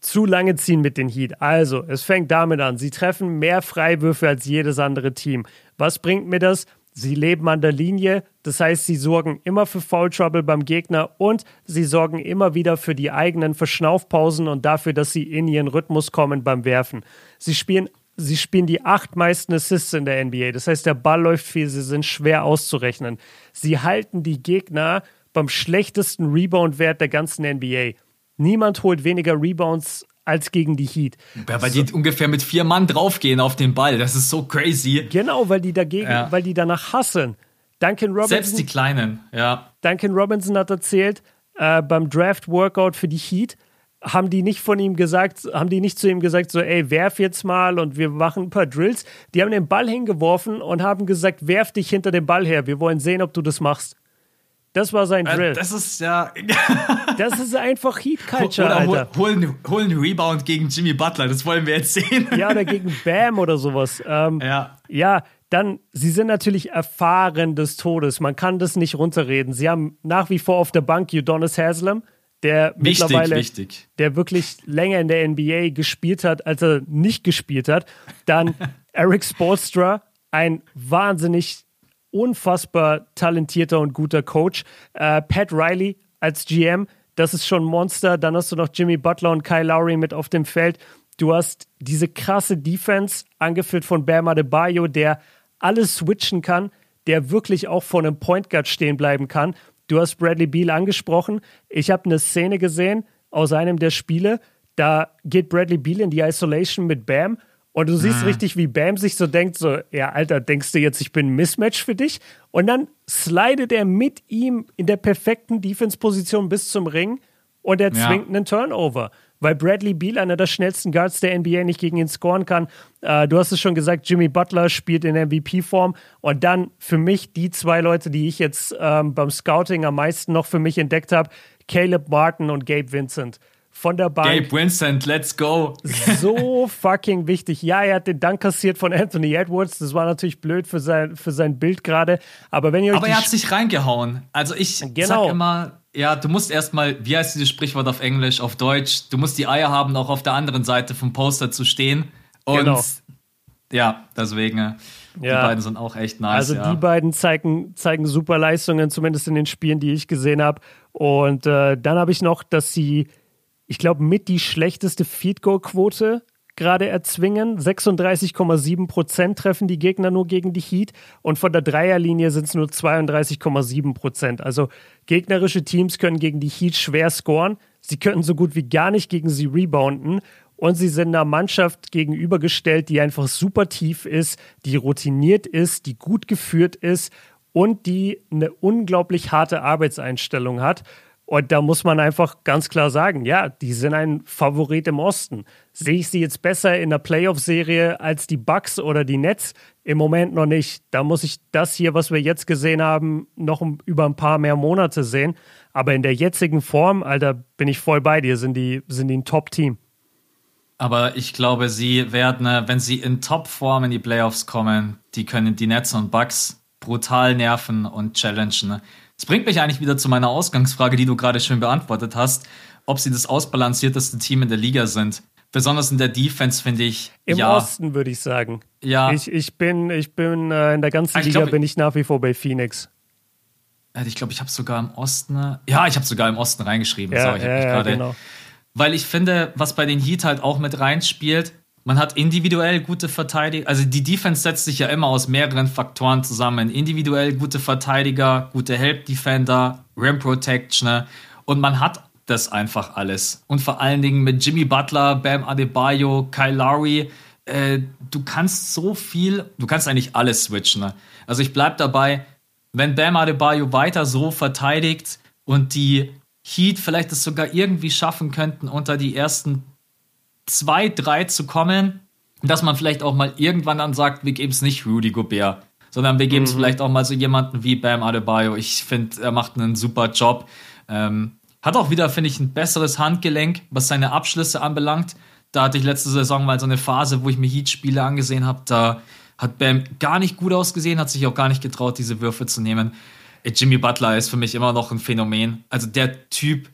zu lange ziehen mit den Heat. Also, es fängt damit an. Sie treffen mehr Freiwürfe als jedes andere Team. Was bringt mir das? Sie leben an der Linie, das heißt, sie sorgen immer für Foul Trouble beim Gegner und sie sorgen immer wieder für die eigenen Verschnaufpausen und dafür, dass sie in ihren Rhythmus kommen beim Werfen. Sie spielen, sie spielen die acht meisten Assists in der NBA, das heißt, der Ball läuft viel, sie sind schwer auszurechnen. Sie halten die Gegner beim schlechtesten Rebound-Wert der ganzen NBA. Niemand holt weniger Rebounds als gegen die Heat. Ja, weil so. die ungefähr mit vier Mann draufgehen auf den Ball. Das ist so crazy. Genau, weil die dagegen, ja. weil die danach hasseln. Duncan Robinson. Selbst die Kleinen, ja. Duncan Robinson hat erzählt, äh, beim Draft-Workout für die Heat haben die nicht von ihm gesagt, haben die nicht zu ihm gesagt, so, ey, werf jetzt mal und wir machen ein paar Drills. Die haben den Ball hingeworfen und haben gesagt, werf dich hinter den Ball her. Wir wollen sehen, ob du das machst. Das war sein äh, Drill. Das ist ja. das ist einfach Heat Culture, oder Alter. Holen, holen Rebound gegen Jimmy Butler, das wollen wir jetzt sehen. ja, oder gegen Bam oder sowas. Ähm, ja. Ja, dann, sie sind natürlich erfahren des Todes. Man kann das nicht runterreden. Sie haben nach wie vor auf der Bank Udonis Haslam, der wichtig, mittlerweile, wichtig. der wirklich länger in der NBA gespielt hat, als er nicht gespielt hat. Dann Eric Spolstra, ein wahnsinnig unfassbar talentierter und guter Coach. Äh, Pat Riley als GM, das ist schon ein Monster. Dann hast du noch Jimmy Butler und Kyle Lowry mit auf dem Feld. Du hast diese krasse Defense, angeführt von Bam Adebayo, der alles switchen kann, der wirklich auch vor einem Point Guard stehen bleiben kann. Du hast Bradley Beal angesprochen. Ich habe eine Szene gesehen aus einem der Spiele. Da geht Bradley Beal in die Isolation mit Bam und du siehst mhm. richtig, wie Bam sich so denkt: so, ja, Alter, denkst du jetzt, ich bin ein Mismatch für dich? Und dann slidet er mit ihm in der perfekten Defense-Position bis zum Ring und er zwingt ja. einen Turnover. weil Bradley Beal, einer der schnellsten Guards der NBA, nicht gegen ihn scoren kann. Äh, du hast es schon gesagt, Jimmy Butler spielt in MVP-Form. Und dann für mich die zwei Leute, die ich jetzt ähm, beim Scouting am meisten noch für mich entdeckt habe, Caleb Martin und Gabe Vincent von der Bank. Gabe Vincent, let's go. So fucking wichtig. Ja, er hat den Dank kassiert von Anthony Edwards. Das war natürlich blöd für sein, für sein Bild gerade. Aber wenn ihr euch Aber er hat sich reingehauen. Also ich genau. sag immer, ja, du musst erstmal, wie heißt dieses Sprichwort auf Englisch, auf Deutsch, du musst die Eier haben, auch auf der anderen Seite vom Poster zu stehen. Und genau. ja, deswegen. Ja. Die beiden sind auch echt nice. Also ja. die beiden zeigen, zeigen super Leistungen, zumindest in den Spielen, die ich gesehen habe. Und äh, dann habe ich noch, dass sie ich glaube, mit die schlechteste Feed-Goal-Quote gerade erzwingen. 36,7 Prozent treffen die Gegner nur gegen die Heat und von der Dreierlinie sind es nur 32,7 Prozent. Also gegnerische Teams können gegen die Heat schwer scoren. Sie können so gut wie gar nicht gegen sie rebounden und sie sind einer Mannschaft gegenübergestellt, die einfach super tief ist, die routiniert ist, die gut geführt ist und die eine unglaublich harte Arbeitseinstellung hat. Und da muss man einfach ganz klar sagen, ja, die sind ein Favorit im Osten. Sehe ich sie jetzt besser in der Playoff-Serie als die Bucks oder die Nets? Im Moment noch nicht. Da muss ich das hier, was wir jetzt gesehen haben, noch über ein paar mehr Monate sehen. Aber in der jetzigen Form, Alter, bin ich voll bei dir, sind die, sind die ein Top-Team. Aber ich glaube, sie werden, äh, wenn sie in Top-Form in die Playoffs kommen, die können die Nets und Bucks brutal nerven und challengen. Das bringt mich eigentlich wieder zu meiner Ausgangsfrage, die du gerade schön beantwortet hast, ob sie das ausbalancierteste Team in der Liga sind. Besonders in der Defense finde ich. Im ja. Osten würde ich sagen. Ja. Ich, ich bin, ich bin äh, in der ganzen ich Liga glaub, bin ich nach wie vor bei Phoenix. Ich glaube, ich habe sogar im Osten. Ja, ich habe sogar im Osten reingeschrieben. Ja, so, ich ja, ja, genau. Weil ich finde, was bei den Heat halt auch mit reinspielt, man hat individuell gute Verteidiger. Also die Defense setzt sich ja immer aus mehreren Faktoren zusammen. Individuell gute Verteidiger, gute Help Defender, Rim Protection. Ne? Und man hat das einfach alles. Und vor allen Dingen mit Jimmy Butler, Bam Adebayo, Kyle Lowry. Äh, du kannst so viel, du kannst eigentlich alles switchen. Ne? Also ich bleib dabei, wenn Bam Adebayo weiter so verteidigt und die Heat vielleicht es sogar irgendwie schaffen könnten, unter die ersten zwei, drei zu kommen, dass man vielleicht auch mal irgendwann dann sagt, wir geben es nicht Rudy Gobert, sondern wir geben es mhm. vielleicht auch mal so jemanden wie Bam Adebayo. Ich finde, er macht einen super Job. Ähm, hat auch wieder, finde ich, ein besseres Handgelenk, was seine Abschlüsse anbelangt. Da hatte ich letzte Saison mal so eine Phase, wo ich mir Heat-Spiele angesehen habe. Da hat Bam gar nicht gut ausgesehen, hat sich auch gar nicht getraut, diese Würfe zu nehmen. Jimmy Butler ist für mich immer noch ein Phänomen. Also der Typ,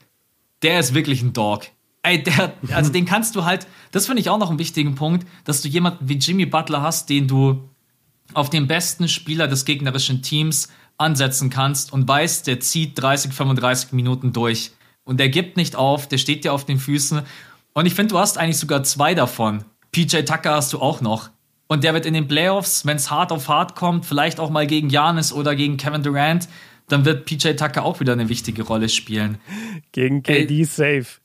der ist wirklich ein Dog. Ey, der, also den kannst du halt, das finde ich auch noch einen wichtigen Punkt, dass du jemanden wie Jimmy Butler hast, den du auf den besten Spieler des gegnerischen Teams ansetzen kannst und weißt, der zieht 30, 35 Minuten durch. Und der gibt nicht auf, der steht dir auf den Füßen. Und ich finde, du hast eigentlich sogar zwei davon. PJ Tucker hast du auch noch. Und der wird in den Playoffs, wenn es hart auf hart kommt, vielleicht auch mal gegen Janis oder gegen Kevin Durant, dann wird PJ Tucker auch wieder eine wichtige Rolle spielen. Gegen KD Ey, safe.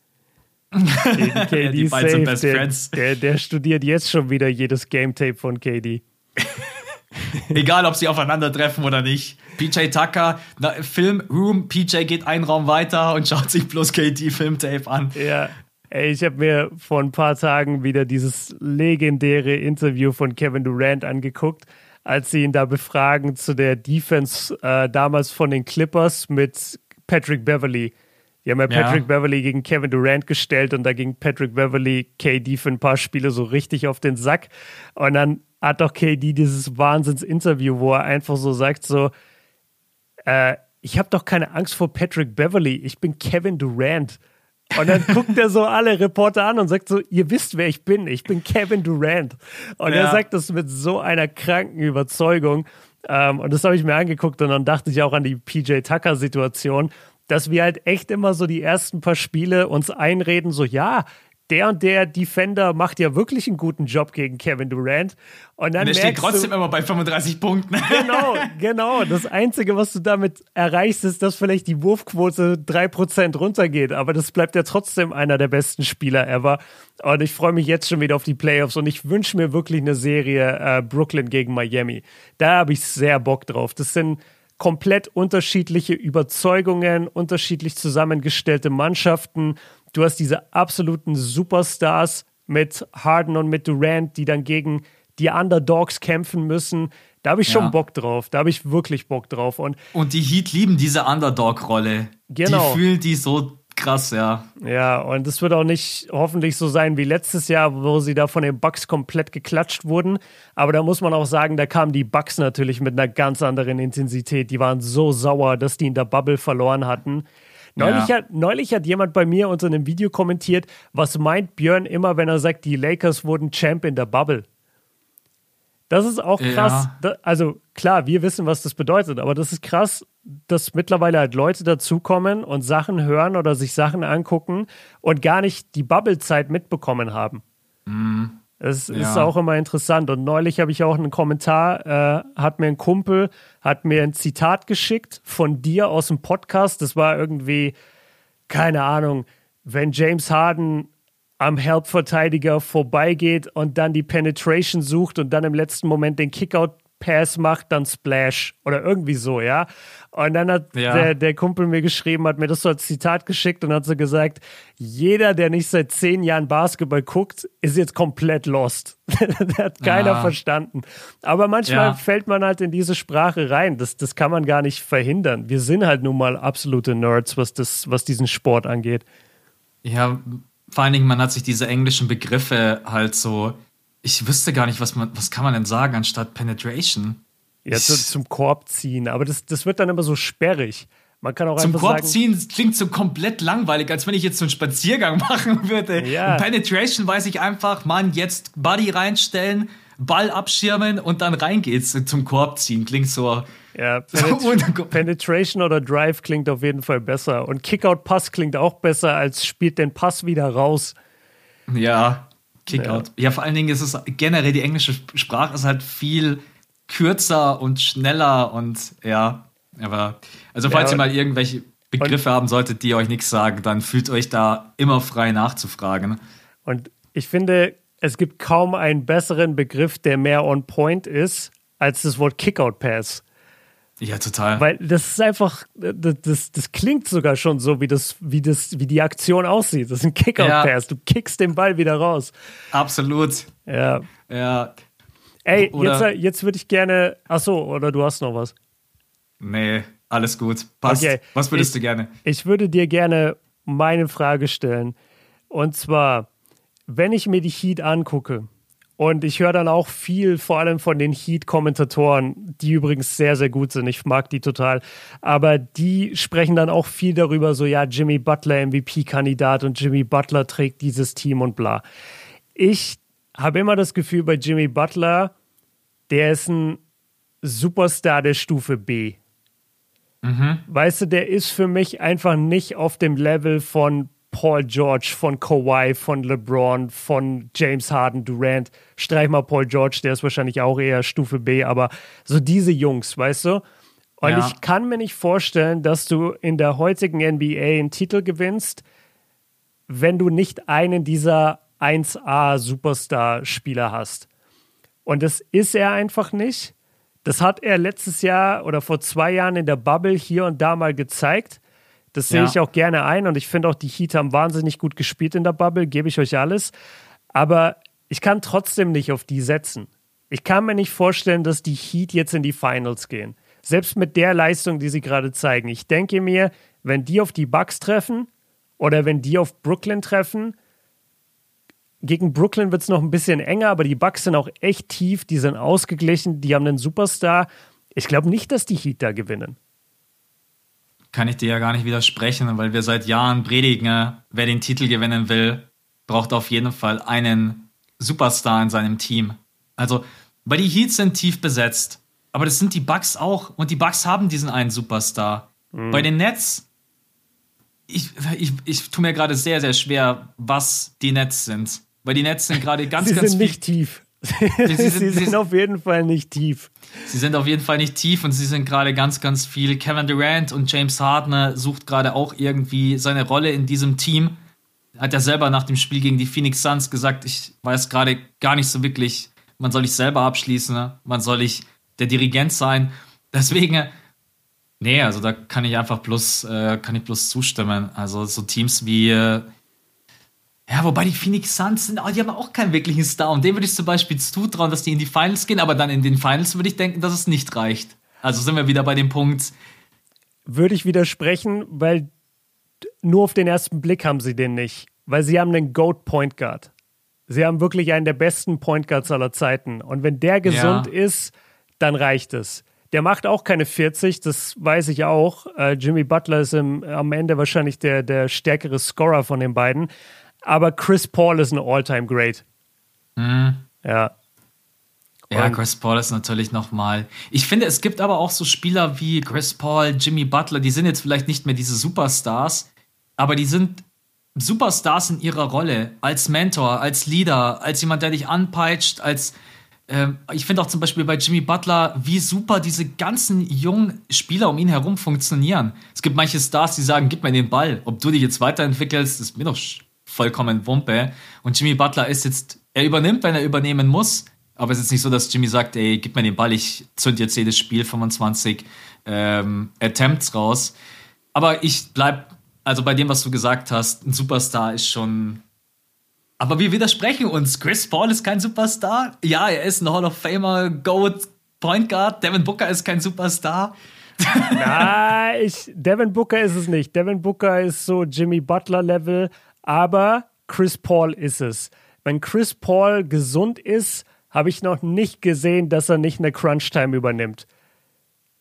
KD ja, die beiden sind Best der, Friends. Der, der studiert jetzt schon wieder jedes Game Tape von KD. Egal, ob sie aufeinandertreffen oder nicht. PJ Tucker, na, Film Room, PJ geht einen Raum weiter und schaut sich bloß KD Filmtape an. Ja. Ey, ich habe mir vor ein paar Tagen wieder dieses legendäre Interview von Kevin Durant angeguckt, als sie ihn da befragen zu der Defense äh, damals von den Clippers mit Patrick Beverly. Die haben ja Patrick ja. Beverly gegen Kevin Durant gestellt und da ging Patrick Beverly KD für ein paar Spiele so richtig auf den Sack. Und dann hat doch KD dieses Wahnsinns-Interview, wo er einfach so sagt: so, äh, ich habe doch keine Angst vor Patrick Beverly, ich bin Kevin Durant. Und dann guckt er so alle Reporter an und sagt so, ihr wisst, wer ich bin, ich bin Kevin Durant. Und ja. er sagt das mit so einer kranken Überzeugung. Ähm, und das habe ich mir angeguckt und dann dachte ich auch an die PJ Tucker-Situation, dass wir halt echt immer so die ersten paar Spiele uns einreden, so ja, der und der Defender macht ja wirklich einen guten Job gegen Kevin Durant. Und dann und der steht trotzdem du, immer bei 35 Punkten. Genau, genau. Das Einzige, was du damit erreichst, ist, dass vielleicht die Wurfquote 3% runtergeht. Aber das bleibt ja trotzdem einer der besten Spieler ever. Und ich freue mich jetzt schon wieder auf die Playoffs und ich wünsche mir wirklich eine Serie äh, Brooklyn gegen Miami. Da habe ich sehr Bock drauf. Das sind komplett unterschiedliche Überzeugungen, unterschiedlich zusammengestellte Mannschaften. Du hast diese absoluten Superstars mit Harden und mit Durant, die dann gegen die Underdogs kämpfen müssen. Da habe ich schon ja. Bock drauf. Da habe ich wirklich Bock drauf. Und, und die Heat lieben diese Underdog-Rolle. Genau. Die fühlen die so krass, ja. Ja, und es wird auch nicht hoffentlich so sein wie letztes Jahr, wo sie da von den Bucks komplett geklatscht wurden. Aber da muss man auch sagen, da kamen die Bucks natürlich mit einer ganz anderen Intensität. Die waren so sauer, dass die in der Bubble verloren hatten. Neulich, ja. hat, neulich hat jemand bei mir unter einem Video kommentiert, was meint Björn immer, wenn er sagt, die Lakers wurden Champ in der Bubble. Das ist auch krass. Ja. also klar, wir wissen, was das bedeutet, aber das ist krass, dass mittlerweile halt Leute dazukommen und Sachen hören oder sich Sachen angucken und gar nicht die Bubble-Zeit mitbekommen haben. Mhm. Das ja. ist auch immer interessant. Und neulich habe ich auch einen Kommentar, äh, hat mir ein Kumpel, hat mir ein Zitat geschickt von dir aus dem Podcast. Das war irgendwie, keine Ahnung, wenn James Harden am Help-Verteidiger vorbeigeht und dann die Penetration sucht und dann im letzten Moment den Kickout Pass macht, dann Splash oder irgendwie so, ja. Und dann hat ja. der, der Kumpel mir geschrieben, hat mir das so als Zitat geschickt und hat so gesagt, jeder, der nicht seit zehn Jahren Basketball guckt, ist jetzt komplett lost. der hat keiner ja. verstanden. Aber manchmal ja. fällt man halt in diese Sprache rein. Das, das kann man gar nicht verhindern. Wir sind halt nun mal absolute Nerds, was, das, was diesen Sport angeht. Ja, vor allen Dingen, man hat sich diese englischen Begriffe halt so. Ich wüsste gar nicht, was man, was kann man denn sagen anstatt Penetration? Ja, zu, zum Korb ziehen, aber das, das wird dann immer so sperrig. Man kann auch zum einfach Korb sagen, ziehen klingt so komplett langweilig, als wenn ich jetzt so einen Spaziergang machen würde. Ja. Und Penetration weiß ich einfach, Mann, jetzt Buddy reinstellen, Ball abschirmen und dann rein geht's zum Korb ziehen. Klingt so ja, Penet Penetration oder Drive klingt auf jeden Fall besser. Und Kickout-Pass klingt auch besser, als spielt den Pass wieder raus. Ja, Kickout. Ja. ja, vor allen Dingen ist es generell, die englische Sprache ist halt viel kürzer und schneller und ja, aber also falls ja, ihr mal irgendwelche Begriffe haben solltet, die euch nichts sagen, dann fühlt euch da immer frei nachzufragen. Und ich finde, es gibt kaum einen besseren Begriff, der mehr on point ist, als das Wort Kickout Pass. Ja, total. Weil das ist einfach, das, das, das klingt sogar schon so, wie, das, wie, das, wie die Aktion aussieht. Das ist ein Kickout-Pass. Ja. Du kickst den Ball wieder raus. Absolut. Ja. Ja. Ey, oder jetzt, jetzt würde ich gerne. Achso, oder du hast noch was? Nee, alles gut. Passt. Okay. Was würdest ich, du gerne? Ich würde dir gerne meine Frage stellen. Und zwar, wenn ich mir die Heat angucke, und ich höre dann auch viel, vor allem von den Heat-Kommentatoren, die übrigens sehr, sehr gut sind. Ich mag die total. Aber die sprechen dann auch viel darüber, so ja, Jimmy Butler MVP-Kandidat und Jimmy Butler trägt dieses Team und bla. Ich habe immer das Gefühl bei Jimmy Butler, der ist ein Superstar der Stufe B. Mhm. Weißt du, der ist für mich einfach nicht auf dem Level von Paul George, von Kawhi, von LeBron, von James Harden, Durant. Streich mal Paul George, der ist wahrscheinlich auch eher Stufe B, aber so diese Jungs, weißt du? Und ja. ich kann mir nicht vorstellen, dass du in der heutigen NBA einen Titel gewinnst, wenn du nicht einen dieser 1A Superstar-Spieler hast. Und das ist er einfach nicht. Das hat er letztes Jahr oder vor zwei Jahren in der Bubble hier und da mal gezeigt. Das sehe ja. ich auch gerne ein und ich finde auch, die Heat haben wahnsinnig gut gespielt in der Bubble, gebe ich euch alles. Aber ich kann trotzdem nicht auf die setzen. Ich kann mir nicht vorstellen, dass die Heat jetzt in die Finals gehen. Selbst mit der Leistung, die sie gerade zeigen. Ich denke mir, wenn die auf die Bucks treffen oder wenn die auf Brooklyn treffen, gegen Brooklyn wird es noch ein bisschen enger, aber die Bucks sind auch echt tief, die sind ausgeglichen, die haben einen Superstar. Ich glaube nicht, dass die Heat da gewinnen kann ich dir ja gar nicht widersprechen, weil wir seit Jahren predigen, wer den Titel gewinnen will, braucht auf jeden Fall einen Superstar in seinem Team. Also, weil die Heats sind tief besetzt, aber das sind die Bucks auch und die Bucks haben diesen einen Superstar. Mhm. Bei den Nets, ich, ich, ich tue mir gerade sehr, sehr schwer, was die Nets sind. Weil die Nets sind gerade ganz, Sie ganz sind nicht tief. Sie, sind, sie sind auf jeden Fall nicht tief. Sie sind auf jeden Fall nicht tief und sie sind gerade ganz, ganz viel. Kevin Durant und James Harden sucht gerade auch irgendwie seine Rolle in diesem Team. Hat er selber nach dem Spiel gegen die Phoenix Suns gesagt, ich weiß gerade gar nicht so wirklich, wann soll ich selber abschließen, wann soll ich der Dirigent sein. Deswegen, Nee, also da kann ich einfach bloß, äh, kann ich bloß zustimmen. Also so Teams wie, äh, ja, wobei die Phoenix Suns sind, die haben auch keinen wirklichen Star. Und dem würde ich zum Beispiel zutrauen, dass die in die Finals gehen, aber dann in den Finals würde ich denken, dass es nicht reicht. Also sind wir wieder bei dem Punkt. Würde ich widersprechen, weil nur auf den ersten Blick haben sie den nicht. Weil sie haben einen Goat Point Guard. Sie haben wirklich einen der besten Point Guards aller Zeiten. Und wenn der gesund ja. ist, dann reicht es. Der macht auch keine 40, das weiß ich auch. Äh, Jimmy Butler ist im, am Ende wahrscheinlich der, der stärkere Scorer von den beiden. Aber Chris Paul ist ein All-Time-Great. Mhm. Ja. Ja, Chris Paul ist natürlich nochmal. Ich finde, es gibt aber auch so Spieler wie Chris Paul, Jimmy Butler, die sind jetzt vielleicht nicht mehr diese Superstars, aber die sind Superstars in ihrer Rolle. Als Mentor, als Leader, als jemand, der dich anpeitscht, als ähm, ich finde auch zum Beispiel bei Jimmy Butler, wie super diese ganzen jungen Spieler um ihn herum funktionieren. Es gibt manche Stars, die sagen, gib mir den Ball. Ob du dich jetzt weiterentwickelst, ist mir doch vollkommen Wumpe. Und Jimmy Butler ist jetzt, er übernimmt, wenn er übernehmen muss. Aber es ist nicht so, dass Jimmy sagt, ey, gib mir den Ball, ich zünd jetzt jedes Spiel 25 ähm, Attempts raus. Aber ich bleib, also bei dem, was du gesagt hast, ein Superstar ist schon aber wir widersprechen uns. Chris Paul ist kein Superstar. Ja, er ist ein Hall of Famer, Goat, Point Guard. Devin Booker ist kein Superstar. Na, ich, Devin Booker ist es nicht. Devin Booker ist so Jimmy Butler Level, aber Chris Paul ist es. Wenn Chris Paul gesund ist, habe ich noch nicht gesehen, dass er nicht eine Crunch Time übernimmt.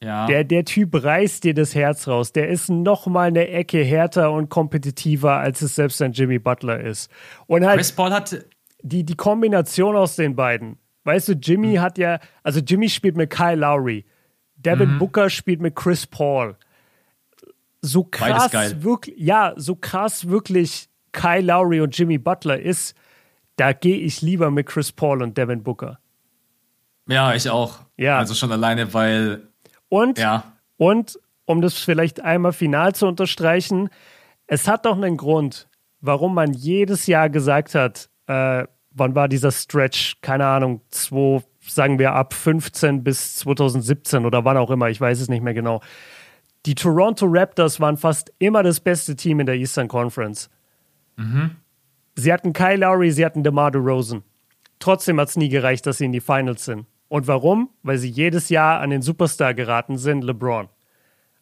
Ja. Der, der Typ reißt dir das Herz raus. Der ist noch mal eine Ecke härter und kompetitiver, als es selbst ein Jimmy Butler ist. Und halt Chris Paul hat die, die Kombination aus den beiden. Weißt du, Jimmy mhm. hat ja, also Jimmy spielt mit Kyle Lowry. Devin mhm. Booker spielt mit Chris Paul. So krass wirklich, ja, so krass wirklich Kyle Lowry und Jimmy Butler ist, da gehe ich lieber mit Chris Paul und Devin Booker. Ja, ich auch. Ja. Also schon alleine, weil und, ja. und um das vielleicht einmal final zu unterstreichen, es hat doch einen Grund, warum man jedes Jahr gesagt hat, äh, wann war dieser Stretch, keine Ahnung, zwei, sagen wir ab 15 bis 2017 oder wann auch immer, ich weiß es nicht mehr genau. Die Toronto Raptors waren fast immer das beste Team in der Eastern Conference. Mhm. Sie hatten Kyle Lowry, sie hatten DeMar DeRozan. Trotzdem hat es nie gereicht, dass sie in die Finals sind. Und warum? Weil sie jedes Jahr an den Superstar geraten sind, LeBron.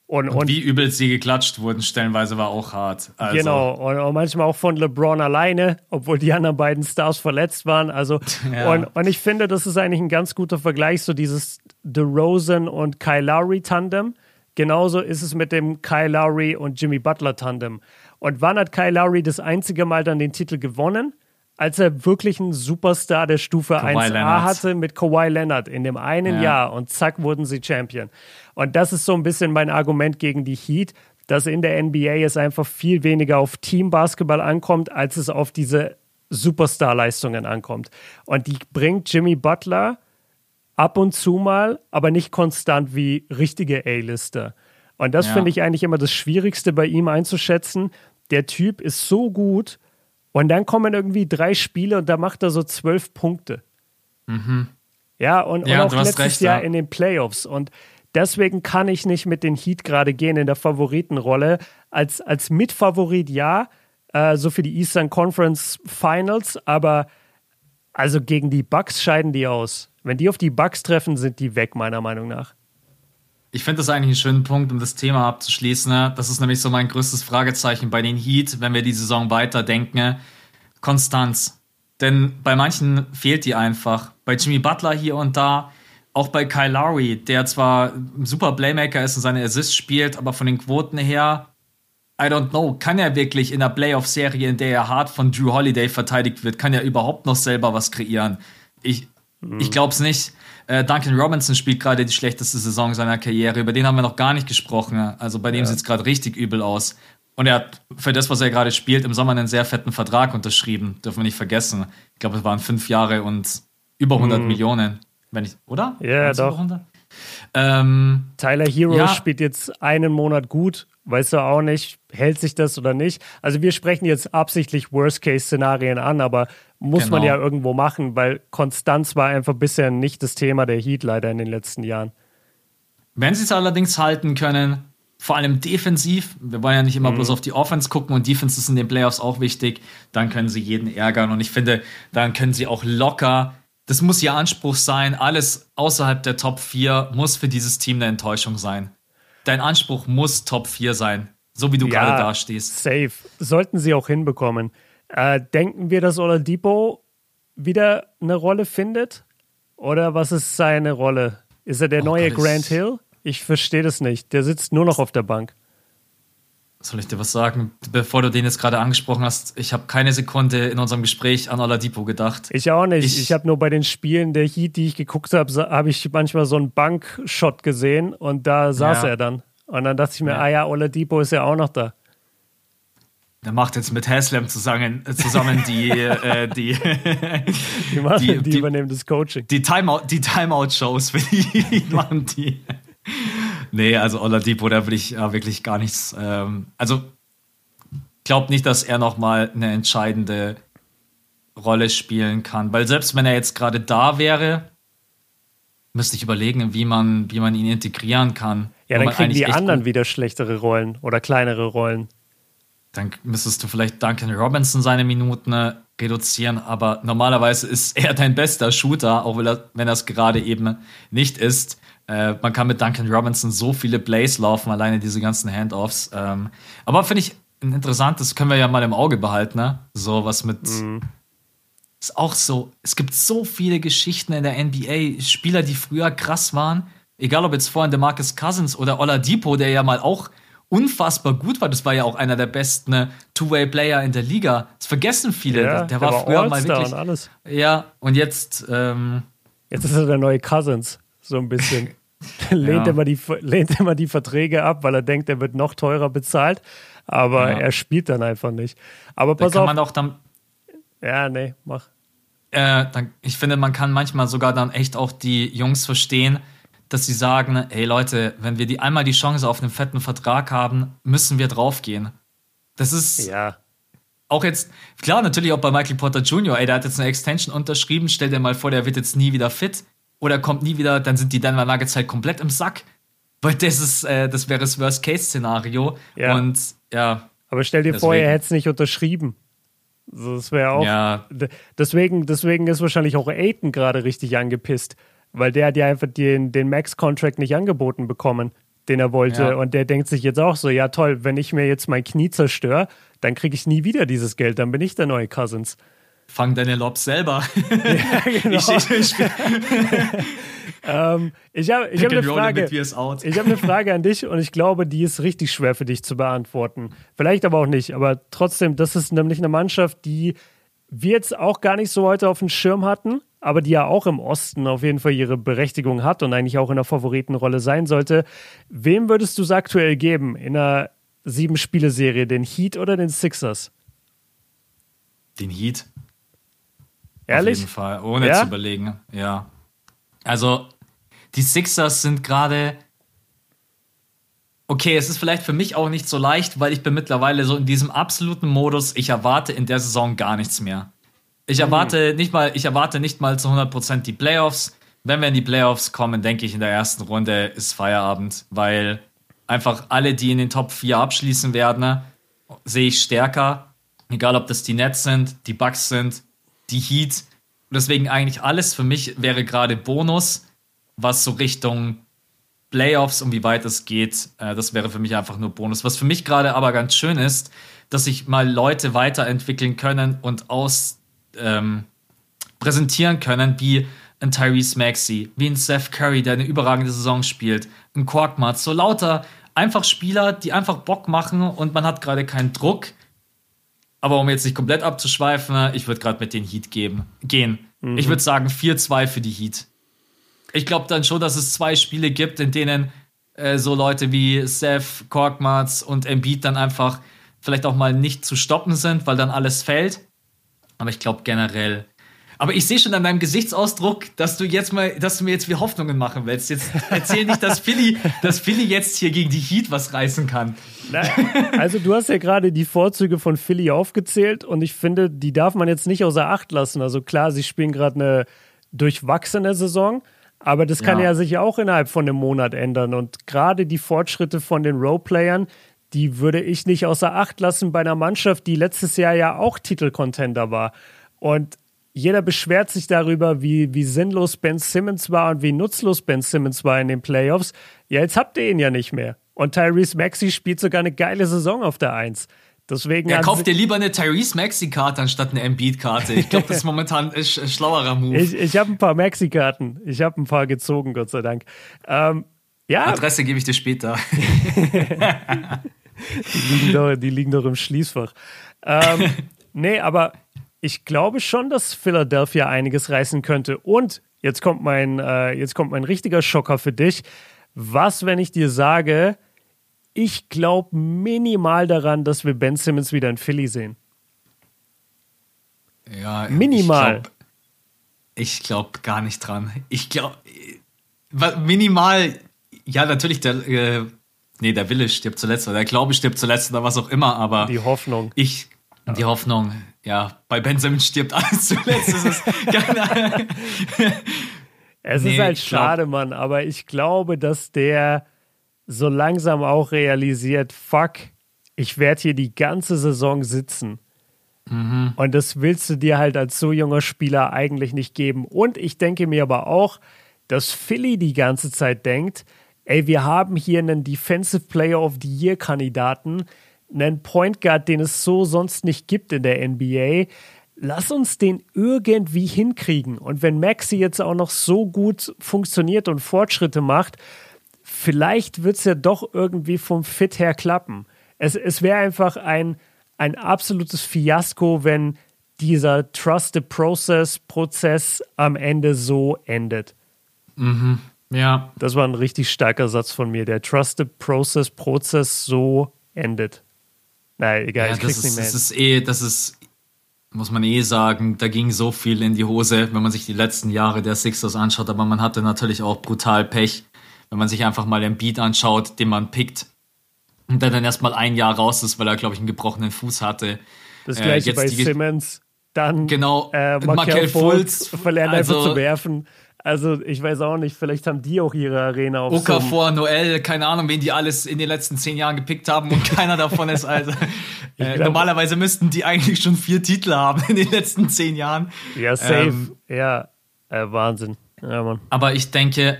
Und, und, und wie übel sie geklatscht wurden, stellenweise war auch hart. Also. Genau, und, und, manchmal auch von LeBron alleine, obwohl die anderen beiden Stars verletzt waren. Also, ja. und, und ich finde, das ist eigentlich ein ganz guter Vergleich, so dieses DeRozan und Kyle Lowry Tandem. Genauso ist es mit dem Kyle Lowry und Jimmy Butler Tandem. Und wann hat Kyle Lowry das einzige Mal dann den Titel gewonnen? als er wirklich einen Superstar der Stufe Kawhi 1A Leonard. hatte mit Kawhi Leonard in dem einen ja. Jahr und zack wurden sie Champion. Und das ist so ein bisschen mein Argument gegen die Heat, dass in der NBA es einfach viel weniger auf Teambasketball ankommt, als es auf diese Superstar-Leistungen ankommt. Und die bringt Jimmy Butler ab und zu mal, aber nicht konstant wie richtige A-Lister. Und das ja. finde ich eigentlich immer das Schwierigste bei ihm einzuschätzen. Der Typ ist so gut, und dann kommen irgendwie drei Spiele und da macht er so zwölf Punkte. Mhm. Ja, und, ja, und auch letztes recht, Jahr ja. in den Playoffs. Und deswegen kann ich nicht mit den Heat gerade gehen in der Favoritenrolle. Als, als Mitfavorit ja, äh, so für die Eastern Conference Finals, aber also gegen die Bucks scheiden die aus. Wenn die auf die Bucks treffen, sind die weg, meiner Meinung nach. Ich finde das eigentlich einen schönen Punkt, um das Thema abzuschließen. Ne? Das ist nämlich so mein größtes Fragezeichen bei den Heat, wenn wir die Saison weiterdenken. Konstanz. Denn bei manchen fehlt die einfach. Bei Jimmy Butler hier und da, auch bei Kyle Lowry, der zwar ein super Playmaker ist und seine Assists spielt, aber von den Quoten her, I don't know, kann er wirklich in der Playoff-Serie, in der er hart von Drew Holiday verteidigt wird, kann er überhaupt noch selber was kreieren? Ich, mhm. ich glaube es nicht. Äh, Duncan Robinson spielt gerade die schlechteste Saison seiner Karriere. Über den haben wir noch gar nicht gesprochen. Also bei dem ja. sieht es gerade richtig übel aus. Und er hat für das, was er gerade spielt, im Sommer einen sehr fetten Vertrag unterschrieben. Dürfen wir nicht vergessen. Ich glaube, es waren fünf Jahre und über 100 mm. Millionen. Wenn ich, oder? Ja, doch. Ähm, Tyler Hero ja. spielt jetzt einen Monat gut weißt du auch nicht, hält sich das oder nicht. Also wir sprechen jetzt absichtlich Worst-Case-Szenarien an, aber muss genau. man ja irgendwo machen, weil Konstanz war einfach bisher nicht das Thema der Heat leider in den letzten Jahren. Wenn sie es allerdings halten können, vor allem defensiv, wir wollen ja nicht immer mhm. bloß auf die Offense gucken und Defense ist in den Playoffs auch wichtig, dann können sie jeden ärgern und ich finde, dann können sie auch locker, das muss ihr Anspruch sein, alles außerhalb der Top 4 muss für dieses Team eine Enttäuschung sein. Dein Anspruch muss Top 4 sein, so wie du ja, gerade dastehst. Safe. Sollten sie auch hinbekommen. Äh, denken wir, dass Oladipo wieder eine Rolle findet? Oder was ist seine Rolle? Ist er der oh neue Gott, Grant Hill? Ich verstehe das nicht. Der sitzt nur noch auf der Bank. Soll ich dir was sagen? Bevor du den jetzt gerade angesprochen hast, ich habe keine Sekunde in unserem Gespräch an Oladipo gedacht. Ich auch nicht. Ich, ich habe nur bei den Spielen der Heat, die ich geguckt habe, habe ich manchmal so einen Bankshot gesehen und da saß ja. er dann. Und dann dachte ich mir, ja. ah ja, Oladipo ist ja auch noch da. Der macht jetzt mit Haslam zusammen, zusammen die, äh, die, die, machen, die, die, übernehmen das Coaching. Die Timeout-Shows die Timeout für die machen die. nee, also Oladipo, da will ich ja wirklich gar nichts. Ähm, also glaube nicht, dass er nochmal eine entscheidende Rolle spielen kann. Weil selbst wenn er jetzt gerade da wäre, müsste ich überlegen, wie man, wie man ihn integrieren kann. Ja, dann kriegen die anderen wieder schlechtere Rollen oder kleinere Rollen dann müsstest du vielleicht Duncan Robinson seine Minuten äh, reduzieren, aber normalerweise ist er dein bester Shooter, auch wenn er es gerade eben nicht ist. Äh, man kann mit Duncan Robinson so viele Plays laufen, alleine diese ganzen Handoffs. Ähm, aber finde ich interessant, das können wir ja mal im Auge behalten, ne? So was mit. Mhm. Ist auch so, es gibt so viele Geschichten in der NBA, Spieler, die früher krass waren, egal ob jetzt vorhin der Marcus Cousins oder Oladipo, der ja mal auch unfassbar gut war. Das war ja auch einer der besten ne, Two-Way-Player in der Liga. Das vergessen viele. Ja, der, der, war, war früher mal wirklich. Und alles. Ja, und jetzt. Ähm, jetzt ist er der neue Cousins, so ein bisschen. lehnt, ja. immer die, lehnt immer die Verträge ab, weil er denkt, er wird noch teurer bezahlt. Aber ja. er spielt dann einfach nicht. Aber pass da kann auf. Man auch dann, ja, nee, mach. Äh, dann, ich finde, man kann manchmal sogar dann echt auch die Jungs verstehen, dass sie sagen, hey Leute, wenn wir die einmal die Chance auf einen fetten Vertrag haben, müssen wir draufgehen. Das ist ja. auch jetzt, klar, natürlich auch bei Michael Porter Jr., ey, der hat jetzt eine Extension unterschrieben, stell dir mal vor, der wird jetzt nie wieder fit oder kommt nie wieder, dann sind die Denver Nuggets halt komplett im Sack. Weil das ist, äh, das wäre das Worst-Case-Szenario. Ja. Und ja. Aber stell dir deswegen. vor, er hätte es nicht unterschrieben. das wäre auch. Ja. Deswegen, deswegen ist wahrscheinlich auch Aiden gerade richtig angepisst weil der hat ja einfach den, den Max-Contract nicht angeboten bekommen, den er wollte. Ja. Und der denkt sich jetzt auch so, ja toll, wenn ich mir jetzt mein Knie zerstöre, dann kriege ich nie wieder dieses Geld, dann bin ich der neue Cousins. Fang deine Lobs selber. Ja, genau. ich, ich, ich, ähm, ich habe hab eine Frage. Ich habe eine Frage an dich und ich glaube, die ist richtig schwer für dich zu beantworten. Vielleicht aber auch nicht, aber trotzdem, das ist nämlich eine Mannschaft, die wir jetzt auch gar nicht so heute auf dem Schirm hatten, aber die ja auch im Osten auf jeden Fall ihre Berechtigung hat und eigentlich auch in der Favoritenrolle sein sollte. Wem würdest du es aktuell geben in einer Sieben-Spiele-Serie, den Heat oder den Sixers? Den Heat. Ehrlich? Auf jeden Fall, ohne ja? zu überlegen, ja. Also, die Sixers sind gerade. Okay, es ist vielleicht für mich auch nicht so leicht, weil ich bin mittlerweile so in diesem absoluten Modus, ich erwarte in der Saison gar nichts mehr. Ich erwarte mhm. nicht mal, ich erwarte nicht mal zu 100% die Playoffs. Wenn wir in die Playoffs kommen, denke ich, in der ersten Runde ist Feierabend, weil einfach alle, die in den Top 4 abschließen werden, sehe ich stärker. Egal, ob das die Nets sind, die Bucks sind, die Heat. deswegen eigentlich alles für mich wäre gerade Bonus, was so Richtung Playoffs und wie weit es geht. Äh, das wäre für mich einfach nur Bonus. Was für mich gerade aber ganz schön ist, dass sich mal Leute weiterentwickeln können und aus ähm, präsentieren können, wie ein Tyrese Maxey, wie ein Seth Curry, der eine überragende Saison spielt, ein Korkmaz, so lauter einfach Spieler, die einfach Bock machen und man hat gerade keinen Druck. Aber um jetzt nicht komplett abzuschweifen, ich würde gerade mit den Heat geben, gehen. Mhm. Ich würde sagen 4-2 für die Heat. Ich glaube dann schon, dass es zwei Spiele gibt, in denen äh, so Leute wie Seth, Korkmaz und Embiid dann einfach vielleicht auch mal nicht zu stoppen sind, weil dann alles fällt. Aber ich glaube generell. Aber ich sehe schon an deinem Gesichtsausdruck, dass du jetzt mal, dass du mir jetzt wie Hoffnungen machen willst. Jetzt erzähl nicht, dass Philly, dass Philly jetzt hier gegen die Heat was reißen kann. Nein. Also du hast ja gerade die Vorzüge von Philly aufgezählt und ich finde, die darf man jetzt nicht außer Acht lassen. Also klar, sie spielen gerade eine durchwachsene Saison, Aber das kann ja. ja sich auch innerhalb von einem Monat ändern. Und gerade die Fortschritte von den Roleplayern, die würde ich nicht außer Acht lassen bei einer Mannschaft, die letztes Jahr ja auch Titelcontender war. Und jeder beschwert sich darüber, wie, wie sinnlos Ben Simmons war und wie nutzlos Ben Simmons war in den Playoffs. Ja, jetzt habt ihr ihn ja nicht mehr. Und Tyrese Maxey spielt sogar eine geile Saison auf der Eins. Deswegen ja, kauft dir lieber eine Tyrese Maxi-Karte anstatt eine Embiid-Karte. Ich glaube, das ist momentan ein schlauerer Move. Ich, ich habe ein paar Maxi-Karten. Ich habe ein paar gezogen, Gott sei Dank. Ähm, ja. Adresse gebe ich dir später. die, liegen doch, die liegen doch im Schließfach. Ähm, nee, aber ich glaube schon, dass Philadelphia einiges reißen könnte. Und jetzt kommt mein, äh, jetzt kommt mein richtiger Schocker für dich. Was, wenn ich dir sage, ich glaube minimal daran, dass wir Ben Simmons wieder in Philly sehen. Ja, minimal. Ich glaube glaub gar nicht dran. Ich glaube, minimal, ja, natürlich, der, äh, nee, der Wille stirbt zuletzt oder der Glaube stirbt zuletzt oder was auch immer, aber. Die Hoffnung. Ich, die Hoffnung, ja, bei Ben Simmons stirbt alles zuletzt. es ist, es nee, ist halt schade, glaub, Mann, aber ich glaube, dass der so langsam auch realisiert, fuck, ich werde hier die ganze Saison sitzen. Mhm. Und das willst du dir halt als so junger Spieler eigentlich nicht geben. Und ich denke mir aber auch, dass Philly die ganze Zeit denkt, ey, wir haben hier einen Defensive Player of the Year Kandidaten, einen Point Guard, den es so sonst nicht gibt in der NBA. Lass uns den irgendwie hinkriegen. Und wenn Maxi jetzt auch noch so gut funktioniert und Fortschritte macht, vielleicht wird es ja doch irgendwie vom Fit her klappen. Es, es wäre einfach ein, ein absolutes Fiasko, wenn dieser Trust the Process Prozess am Ende so endet. Mhm. Ja. Das war ein richtig starker Satz von mir. Der Trust the Process Prozess so endet. Nein, egal, ja, ich krieg's das ist, nicht mehr. Das ist eh, das ist, muss man eh sagen, da ging so viel in die Hose, wenn man sich die letzten Jahre der Sixers anschaut, aber man hatte natürlich auch brutal Pech wenn man sich einfach mal den Beat anschaut, den man pickt und der dann erstmal ein Jahr raus ist, weil er, glaube ich, einen gebrochenen Fuß hatte. Das gleiche äh, bei Simmons. Dann genau, äh, Markel Fultz verlernt also, einfach zu werfen. Also ich weiß auch nicht, vielleicht haben die auch ihre Arena auf Okafor, so Noel, keine Ahnung, wen die alles in den letzten zehn Jahren gepickt haben und keiner davon ist also. Äh, glaub, normalerweise müssten die eigentlich schon vier Titel haben in den letzten zehn Jahren. Ja, safe. Ähm, ja, äh, Wahnsinn. Ja. Aber ich denke,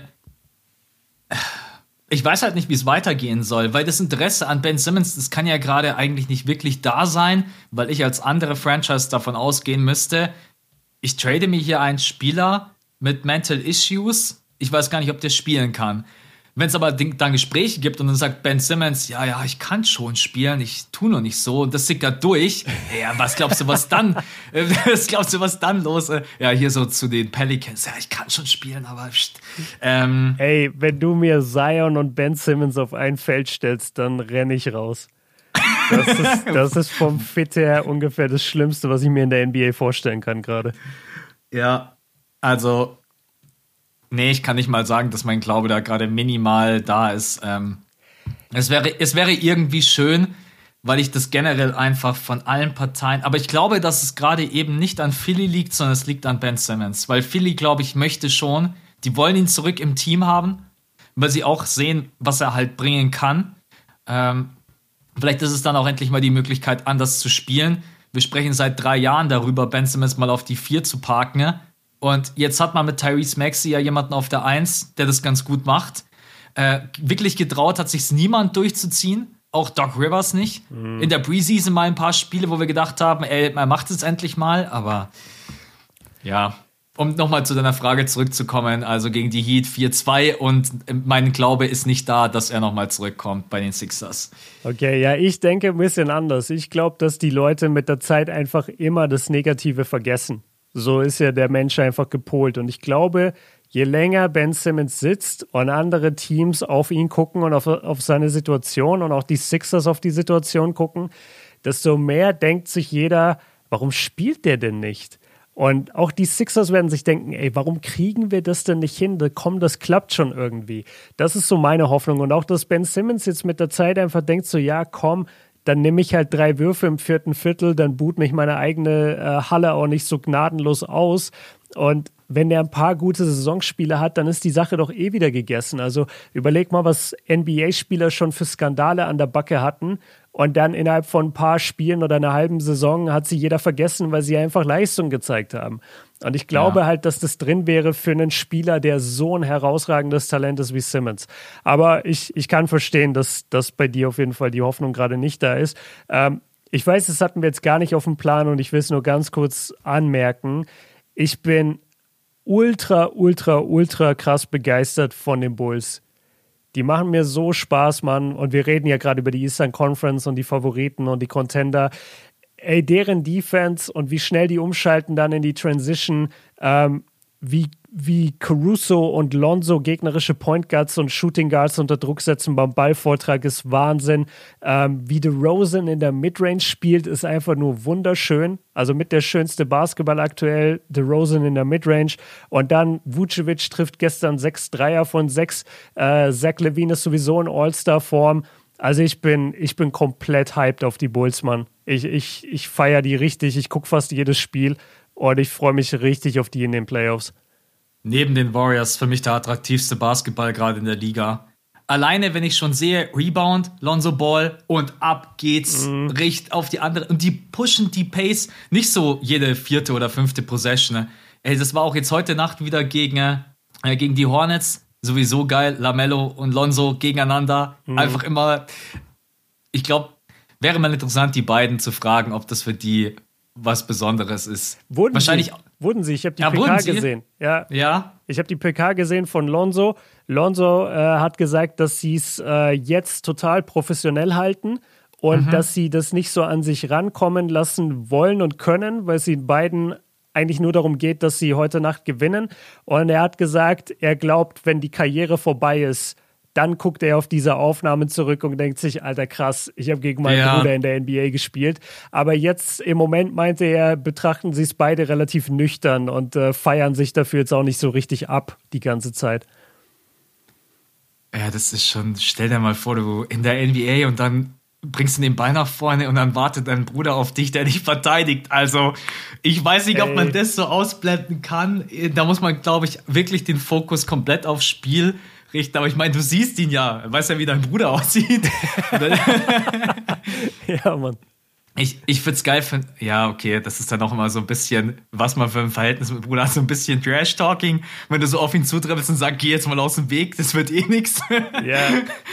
ich weiß halt nicht, wie es weitergehen soll, weil das Interesse an Ben Simmons, das kann ja gerade eigentlich nicht wirklich da sein, weil ich als andere Franchise davon ausgehen müsste, ich trade mir hier einen Spieler mit Mental Issues, ich weiß gar nicht, ob der spielen kann. Wenn es aber dann Gespräche gibt und dann sagt Ben Simmons, ja, ja, ich kann schon spielen, ich tu nur nicht so und das sickert durch. Ja, was glaubst du, was dann, was glaubst du, was dann los? ist? Ja, hier so zu den Pelicans, ja, ich kann schon spielen, aber ähm, Ey, wenn du mir Zion und Ben Simmons auf ein Feld stellst, dann renne ich raus. Das ist, das ist vom Fit her ungefähr das Schlimmste, was ich mir in der NBA vorstellen kann gerade. Ja, also Nee, ich kann nicht mal sagen, dass mein Glaube da gerade minimal da ist. Ähm, es, wäre, es wäre irgendwie schön, weil ich das generell einfach von allen Parteien. Aber ich glaube, dass es gerade eben nicht an Philly liegt, sondern es liegt an Ben Simmons. Weil Philly, glaube ich, möchte schon, die wollen ihn zurück im Team haben, weil sie auch sehen, was er halt bringen kann. Ähm, vielleicht ist es dann auch endlich mal die Möglichkeit, anders zu spielen. Wir sprechen seit drei Jahren darüber, Ben Simmons mal auf die vier zu parken. Und jetzt hat man mit Tyrese Maxey ja jemanden auf der Eins, der das ganz gut macht. Äh, wirklich getraut hat sich niemand durchzuziehen. Auch Doc Rivers nicht. Mhm. In der Preseason mal ein paar Spiele, wo wir gedacht haben, ey, er macht es endlich mal. Aber ja, um nochmal zu deiner Frage zurückzukommen, also gegen die Heat 4-2 und mein Glaube ist nicht da, dass er nochmal zurückkommt bei den Sixers. Okay, ja, ich denke ein bisschen anders. Ich glaube, dass die Leute mit der Zeit einfach immer das Negative vergessen. So ist ja der Mensch einfach gepolt. Und ich glaube, je länger Ben Simmons sitzt und andere Teams auf ihn gucken und auf, auf seine Situation und auch die Sixers auf die Situation gucken, desto mehr denkt sich jeder, warum spielt der denn nicht? Und auch die Sixers werden sich denken, ey, warum kriegen wir das denn nicht hin? Komm, das klappt schon irgendwie. Das ist so meine Hoffnung. Und auch, dass Ben Simmons jetzt mit der Zeit einfach denkt, so, ja, komm, dann nehme ich halt drei Würfe im vierten Viertel, dann boot mich meine eigene äh, Halle auch nicht so gnadenlos aus. Und wenn der ein paar gute Saisonspiele hat, dann ist die Sache doch eh wieder gegessen. Also überleg mal, was NBA-Spieler schon für Skandale an der Backe hatten. Und dann innerhalb von ein paar Spielen oder einer halben Saison hat sie jeder vergessen, weil sie einfach Leistung gezeigt haben. Und ich glaube ja. halt, dass das drin wäre für einen Spieler, der so ein herausragendes Talent ist wie Simmons. Aber ich, ich kann verstehen, dass, dass bei dir auf jeden Fall die Hoffnung gerade nicht da ist. Ähm, ich weiß, das hatten wir jetzt gar nicht auf dem Plan und ich will es nur ganz kurz anmerken. Ich bin ultra, ultra, ultra krass begeistert von den Bulls. Die machen mir so Spaß, Mann. Und wir reden ja gerade über die Eastern Conference und die Favoriten und die Contender. Ey, deren Defense und wie schnell die umschalten dann in die Transition, ähm, wie wie Caruso und Lonzo gegnerische Point Guards und Shooting Guards unter Druck setzen beim Ballvortrag ist Wahnsinn. Ähm, wie DeRozan in der Midrange spielt, ist einfach nur wunderschön. Also mit der schönste Basketball aktuell, DeRozan in der Midrange. Und dann Vucevic trifft gestern sechs Dreier von sechs. Äh, Zach Levine ist sowieso in All-Star-Form. Also ich bin, ich bin komplett hyped auf die Bulls, Mann. Ich, ich, ich feiere die richtig. Ich gucke fast jedes Spiel und ich freue mich richtig auf die in den Playoffs neben den Warriors für mich der attraktivste Basketball gerade in der Liga. Alleine, wenn ich schon sehe, Rebound, Lonzo Ball und ab geht's, mhm. Richt auf die andere. Und die pushen die Pace nicht so jede vierte oder fünfte Possession. Ey, das war auch jetzt heute Nacht wieder gegen, äh, gegen die Hornets. Sowieso geil. Lamello und Lonzo gegeneinander. Mhm. Einfach immer. Ich glaube, wäre mal interessant, die beiden zu fragen, ob das für die was Besonderes ist. Wurden Wahrscheinlich. Sie, wurden sie? Ich habe die ja, PK gesehen. Ja. Ja. Ich habe die PK gesehen von Lonzo. Lonzo äh, hat gesagt, dass sie es äh, jetzt total professionell halten und mhm. dass sie das nicht so an sich rankommen lassen wollen und können, weil sie beiden eigentlich nur darum geht, dass sie heute Nacht gewinnen. Und er hat gesagt, er glaubt, wenn die Karriere vorbei ist, dann guckt er auf diese Aufnahmen zurück und denkt sich, alter krass, ich habe gegen meinen ja. Bruder in der NBA gespielt. Aber jetzt im Moment meinte er, betrachten sie es beide relativ nüchtern und äh, feiern sich dafür jetzt auch nicht so richtig ab die ganze Zeit. Ja, das ist schon, stell dir mal vor, du in der NBA und dann bringst du den Ball nach vorne und dann wartet dein Bruder auf dich, der dich verteidigt. Also, ich weiß nicht, Ey. ob man das so ausblenden kann. Da muss man, glaube ich, wirklich den Fokus komplett aufs Spiel richten. Aber ich meine, du siehst ihn ja. Weißt ja, wie dein Bruder aussieht. ja, Mann. Ich, ich würde es geil finden. Ja, okay, das ist dann auch immer so ein bisschen, was man für ein Verhältnis mit Bruder hat, so ein bisschen Trash-Talking, wenn du so auf ihn zutribbelst und sagst, geh jetzt mal aus dem Weg, das wird eh nichts. Ja,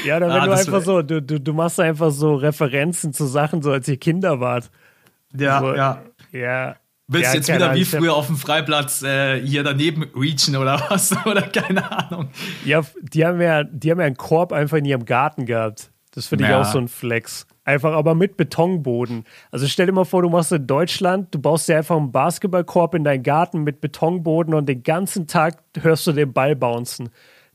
ja, dann ah, wenn du einfach so, du, du, du machst einfach so Referenzen zu Sachen, so als ihr Kinder wart. Ja, so, ja. Ja, Willst du ja, jetzt wieder wie früher auf dem Freiplatz äh, hier daneben reachen oder was? oder keine Ahnung. Ja, die haben ja, die haben ja einen Korb einfach in ihrem Garten gehabt. Das finde ich ja. auch so ein Flex. Einfach aber mit Betonboden. Also stell dir mal vor, du machst in Deutschland, du baust dir einfach einen Basketballkorb in deinen Garten mit Betonboden und den ganzen Tag hörst du den Ball bouncen.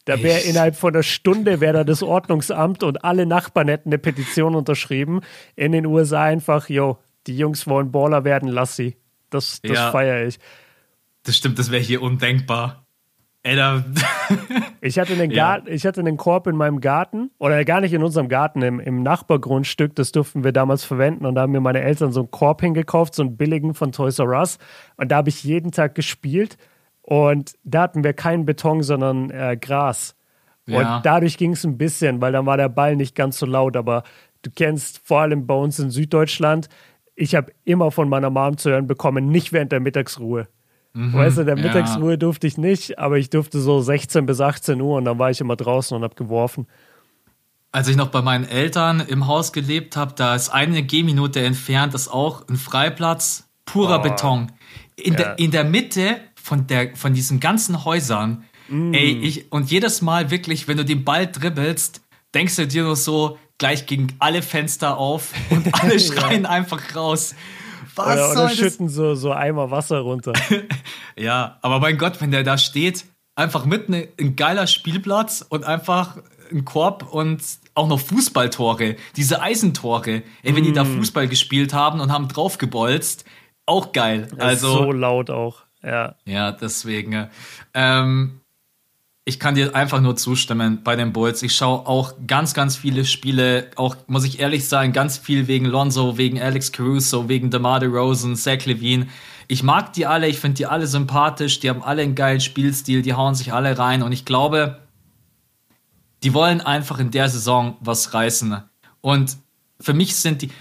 Da wäre innerhalb von einer Stunde wäre da das Ordnungsamt und alle Nachbarn hätten eine Petition unterschrieben. In den USA einfach, yo, die Jungs wollen Baller werden, lass sie. Das, das ja, feiere ich. Das stimmt, das wäre hier undenkbar. Ey, ich, hatte einen Garten, ja. ich hatte einen Korb in meinem Garten, oder gar nicht in unserem Garten, im, im Nachbargrundstück, das durften wir damals verwenden. Und da haben mir meine Eltern so einen Korb hingekauft, so einen billigen von Toys R Us. Und da habe ich jeden Tag gespielt. Und da hatten wir keinen Beton, sondern äh, Gras. Ja. Und dadurch ging es ein bisschen, weil dann war der Ball nicht ganz so laut. Aber du kennst vor allem bei uns in Süddeutschland, ich habe immer von meiner Mom zu hören bekommen, nicht während der Mittagsruhe. Mhm, weißt du, der Mittagsruhe ja. durfte ich nicht, aber ich durfte so 16 bis 18 Uhr und dann war ich immer draußen und habe geworfen. Als ich noch bei meinen Eltern im Haus gelebt habe, da ist eine Gehminute entfernt, das ist auch ein Freiplatz, purer oh. Beton. In, ja. der, in der Mitte von, der, von diesen ganzen Häusern, mm. ey, ich, und jedes Mal wirklich, wenn du den Ball dribbelst, denkst du dir nur so, gleich gegen alle Fenster auf und alle schreien ja. einfach raus. Was oder, oder schütten so, so Eimer Wasser runter. ja, aber mein Gott, wenn der da steht, einfach mitten ein geiler Spielplatz und einfach ein Korb und auch noch Fußballtore, diese Eisentore. Ey, wenn mm. die da mm. Fußball gespielt haben und haben draufgebolzt, auch geil. Also so laut auch, ja. Ja, deswegen. Ähm, ich kann dir einfach nur zustimmen bei den Bulls. Ich schaue auch ganz, ganz viele Spiele, auch muss ich ehrlich sein, ganz viel wegen Lonzo, wegen Alex Caruso, wegen DeMar DeRozan, Zach Levine. Ich mag die alle, ich finde die alle sympathisch, die haben alle einen geilen Spielstil, die hauen sich alle rein und ich glaube, die wollen einfach in der Saison was reißen. Und für mich sind die,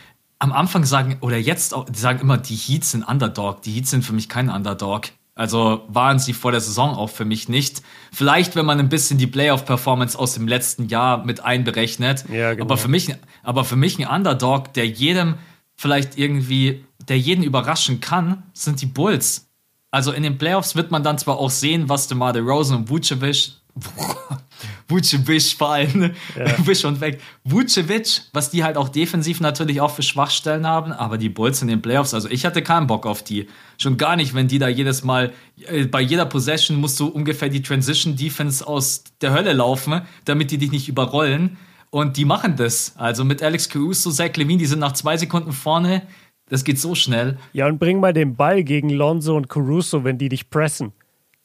am Anfang sagen, oder jetzt auch, die sagen immer, die Heats sind Underdog. Die Heats sind für mich kein Underdog. Also waren sie vor der Saison auch für mich nicht. Vielleicht, wenn man ein bisschen die Playoff-Performance aus dem letzten Jahr mit einberechnet. Ja, genau. Aber für mich, aber für mich ein Underdog, der jedem vielleicht irgendwie, der jeden überraschen kann, sind die Bulls. Also in den Playoffs wird man dann zwar auch sehen, was DeMar DeRozan und Vucevic Vucevic vor allem, ja. Wisch und weg. Vucevic, was die halt auch defensiv natürlich auch für Schwachstellen haben, aber die Bulls in den Playoffs, also ich hatte keinen Bock auf die. Schon gar nicht, wenn die da jedes Mal, äh, bei jeder Possession musst du ungefähr die Transition Defense aus der Hölle laufen, damit die dich nicht überrollen. Und die machen das. Also mit Alex Caruso, Zach Levine, die sind nach zwei Sekunden vorne. Das geht so schnell. Ja, und bring mal den Ball gegen Lonzo und Caruso, wenn die dich pressen.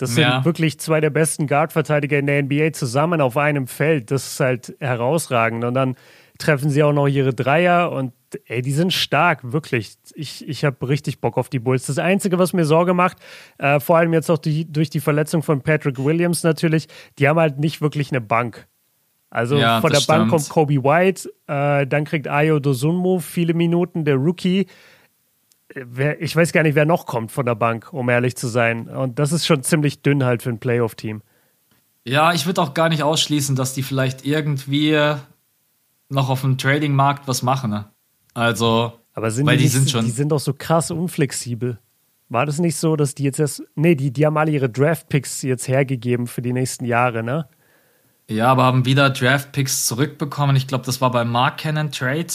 Das sind ja. wirklich zwei der besten Guard-Verteidiger in der NBA zusammen auf einem Feld. Das ist halt herausragend. Und dann treffen sie auch noch ihre Dreier und ey, die sind stark, wirklich. Ich, ich habe richtig Bock auf die Bulls. Das Einzige, was mir Sorge macht, äh, vor allem jetzt auch die, durch die Verletzung von Patrick Williams natürlich, die haben halt nicht wirklich eine Bank. Also ja, von der stimmt. Bank kommt Kobe White, äh, dann kriegt Ayo Dosunmu viele Minuten, der Rookie wer, ich weiß gar nicht, wer noch kommt von der Bank, um ehrlich zu sein. Und das ist schon ziemlich dünn halt für ein Playoff-Team. Ja, ich würde auch gar nicht ausschließen, dass die vielleicht irgendwie noch auf dem Trading-Markt was machen. Ne? Also, aber sind weil die, die sind schon. Die sind doch so krass unflexibel. War das nicht so, dass die jetzt erst. Nee, die, die haben alle ihre Draft-Picks jetzt hergegeben für die nächsten Jahre, ne? Ja, aber haben wieder Draft-Picks zurückbekommen. Ich glaube, das war beim Mark Cannon Trade.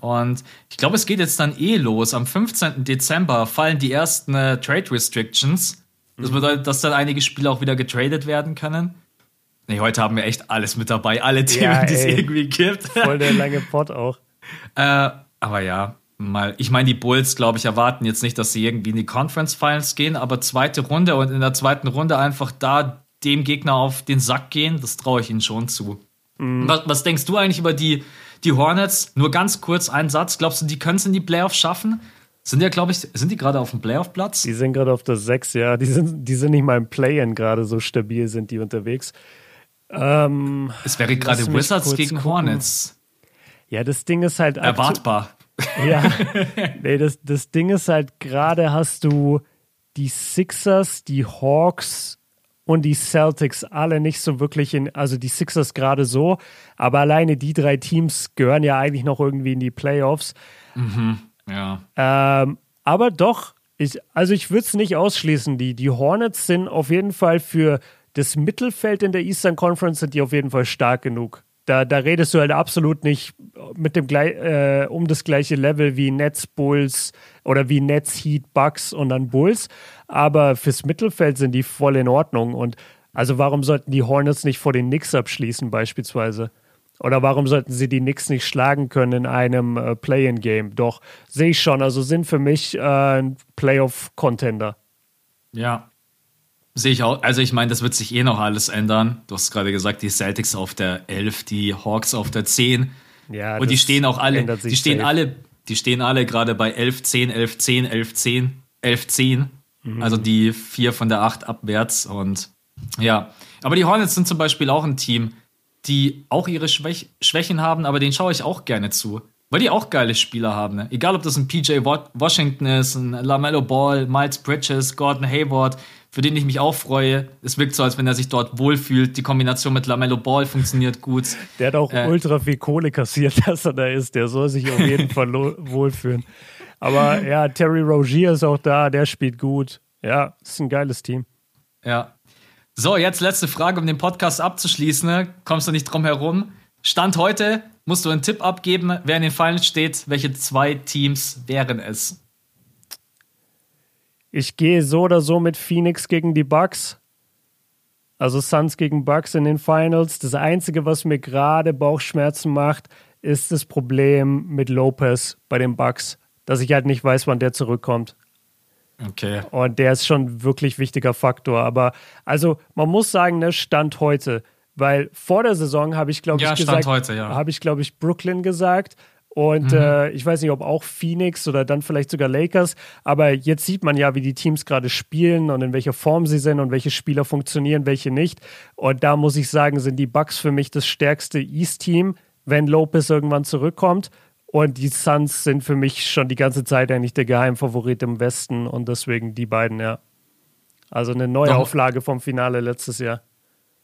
Und ich glaube, es geht jetzt dann eh los. Am 15. Dezember fallen die ersten äh, Trade Restrictions. Das mhm. bedeutet, dass dann einige Spiele auch wieder getradet werden können. Nee, heute haben wir echt alles mit dabei, alle Themen, ja, die es irgendwie gibt. Voll der lange Pot auch. äh, aber ja, mal, ich meine, die Bulls, glaube ich, erwarten jetzt nicht, dass sie irgendwie in die Conference Finals gehen, aber zweite Runde und in der zweiten Runde einfach da dem Gegner auf den Sack gehen, das traue ich ihnen schon zu. Mhm. Was, was denkst du eigentlich über die die Hornets, nur ganz kurz ein Satz. Glaubst du, die können es in die Playoffs schaffen? Sind ja, glaube ich, sind die gerade auf dem Playoff-Platz? Die sind gerade auf der 6, ja. Die sind, die sind nicht mal im Play-In gerade, so stabil sind die unterwegs. Ähm, es wäre gerade Wizards gegen gucken. Hornets. Ja, das Ding ist halt. Erwartbar. Ja. nee, das, das Ding ist halt, gerade hast du die Sixers, die Hawks und die Celtics alle nicht so wirklich in, also die Sixers gerade so, aber alleine die drei Teams gehören ja eigentlich noch irgendwie in die Playoffs. Mhm, ja. Ähm, aber doch, ich, also ich würde es nicht ausschließen. Die, die Hornets sind auf jeden Fall für das Mittelfeld in der Eastern Conference sind die auf jeden Fall stark genug. Da, da redest du halt absolut nicht mit dem äh, um das gleiche Level wie Nets, Bulls oder wie Nets, Heat, Bucks und dann Bulls. Aber fürs Mittelfeld sind die voll in Ordnung. Und also warum sollten die Hornets nicht vor den Knicks abschließen beispielsweise? Oder warum sollten sie die Knicks nicht schlagen können in einem äh, Play-in-Game? Doch, sehe ich schon. Also sind für mich äh, ein Playoff-Contender. Ja, Sehe ich auch. Also ich meine, das wird sich eh noch alles ändern. Du hast gerade gesagt, die Celtics auf der 11, die Hawks auf der 10. Ja, und die stehen auch alle, die stehen safe. alle, die stehen alle gerade bei 11, 10, 11, 10, 11, 10, 11, 10. Mhm. Also die vier von der 8 abwärts. Und ja. Aber die Hornets sind zum Beispiel auch ein Team, die auch ihre Schwäch Schwächen haben, aber denen schaue ich auch gerne zu. Weil die auch geile Spieler haben. Ne? Egal, ob das ein PJ Washington ist, ein LaMelo Ball, Miles Bridges, Gordon Hayward für den ich mich auch freue. Es wirkt so, als wenn er sich dort wohlfühlt. Die Kombination mit Lamello Ball funktioniert gut. Der hat auch äh, ultra viel Kohle kassiert, dass er da ist. Der soll sich auf jeden Fall wohlfühlen. Aber ja, Terry Rogier ist auch da, der spielt gut. Ja, ist ein geiles Team. Ja. So, jetzt letzte Frage, um den Podcast abzuschließen. Ne? Kommst du nicht drum herum? Stand heute, musst du einen Tipp abgeben, wer in den Finals steht. Welche zwei Teams wären es? Ich gehe so oder so mit Phoenix gegen die Bucks. Also Suns gegen Bucks in den Finals. Das Einzige, was mir gerade Bauchschmerzen macht, ist das Problem mit Lopez bei den Bucks, dass ich halt nicht weiß, wann der zurückkommt. Okay. Und der ist schon wirklich wichtiger Faktor. Aber also man muss sagen, ne, Stand heute. Weil vor der Saison habe ich, glaube ja, ich, gesagt, ja. habe ich, glaube ich, Brooklyn gesagt. Und mhm. äh, ich weiß nicht, ob auch Phoenix oder dann vielleicht sogar Lakers. Aber jetzt sieht man ja, wie die Teams gerade spielen und in welcher Form sie sind und welche Spieler funktionieren, welche nicht. Und da muss ich sagen, sind die Bucks für mich das stärkste East-Team, wenn Lopez irgendwann zurückkommt. Und die Suns sind für mich schon die ganze Zeit eigentlich der Geheimfavorit im Westen und deswegen die beiden, ja. Also eine neue Auflage vom Finale letztes Jahr.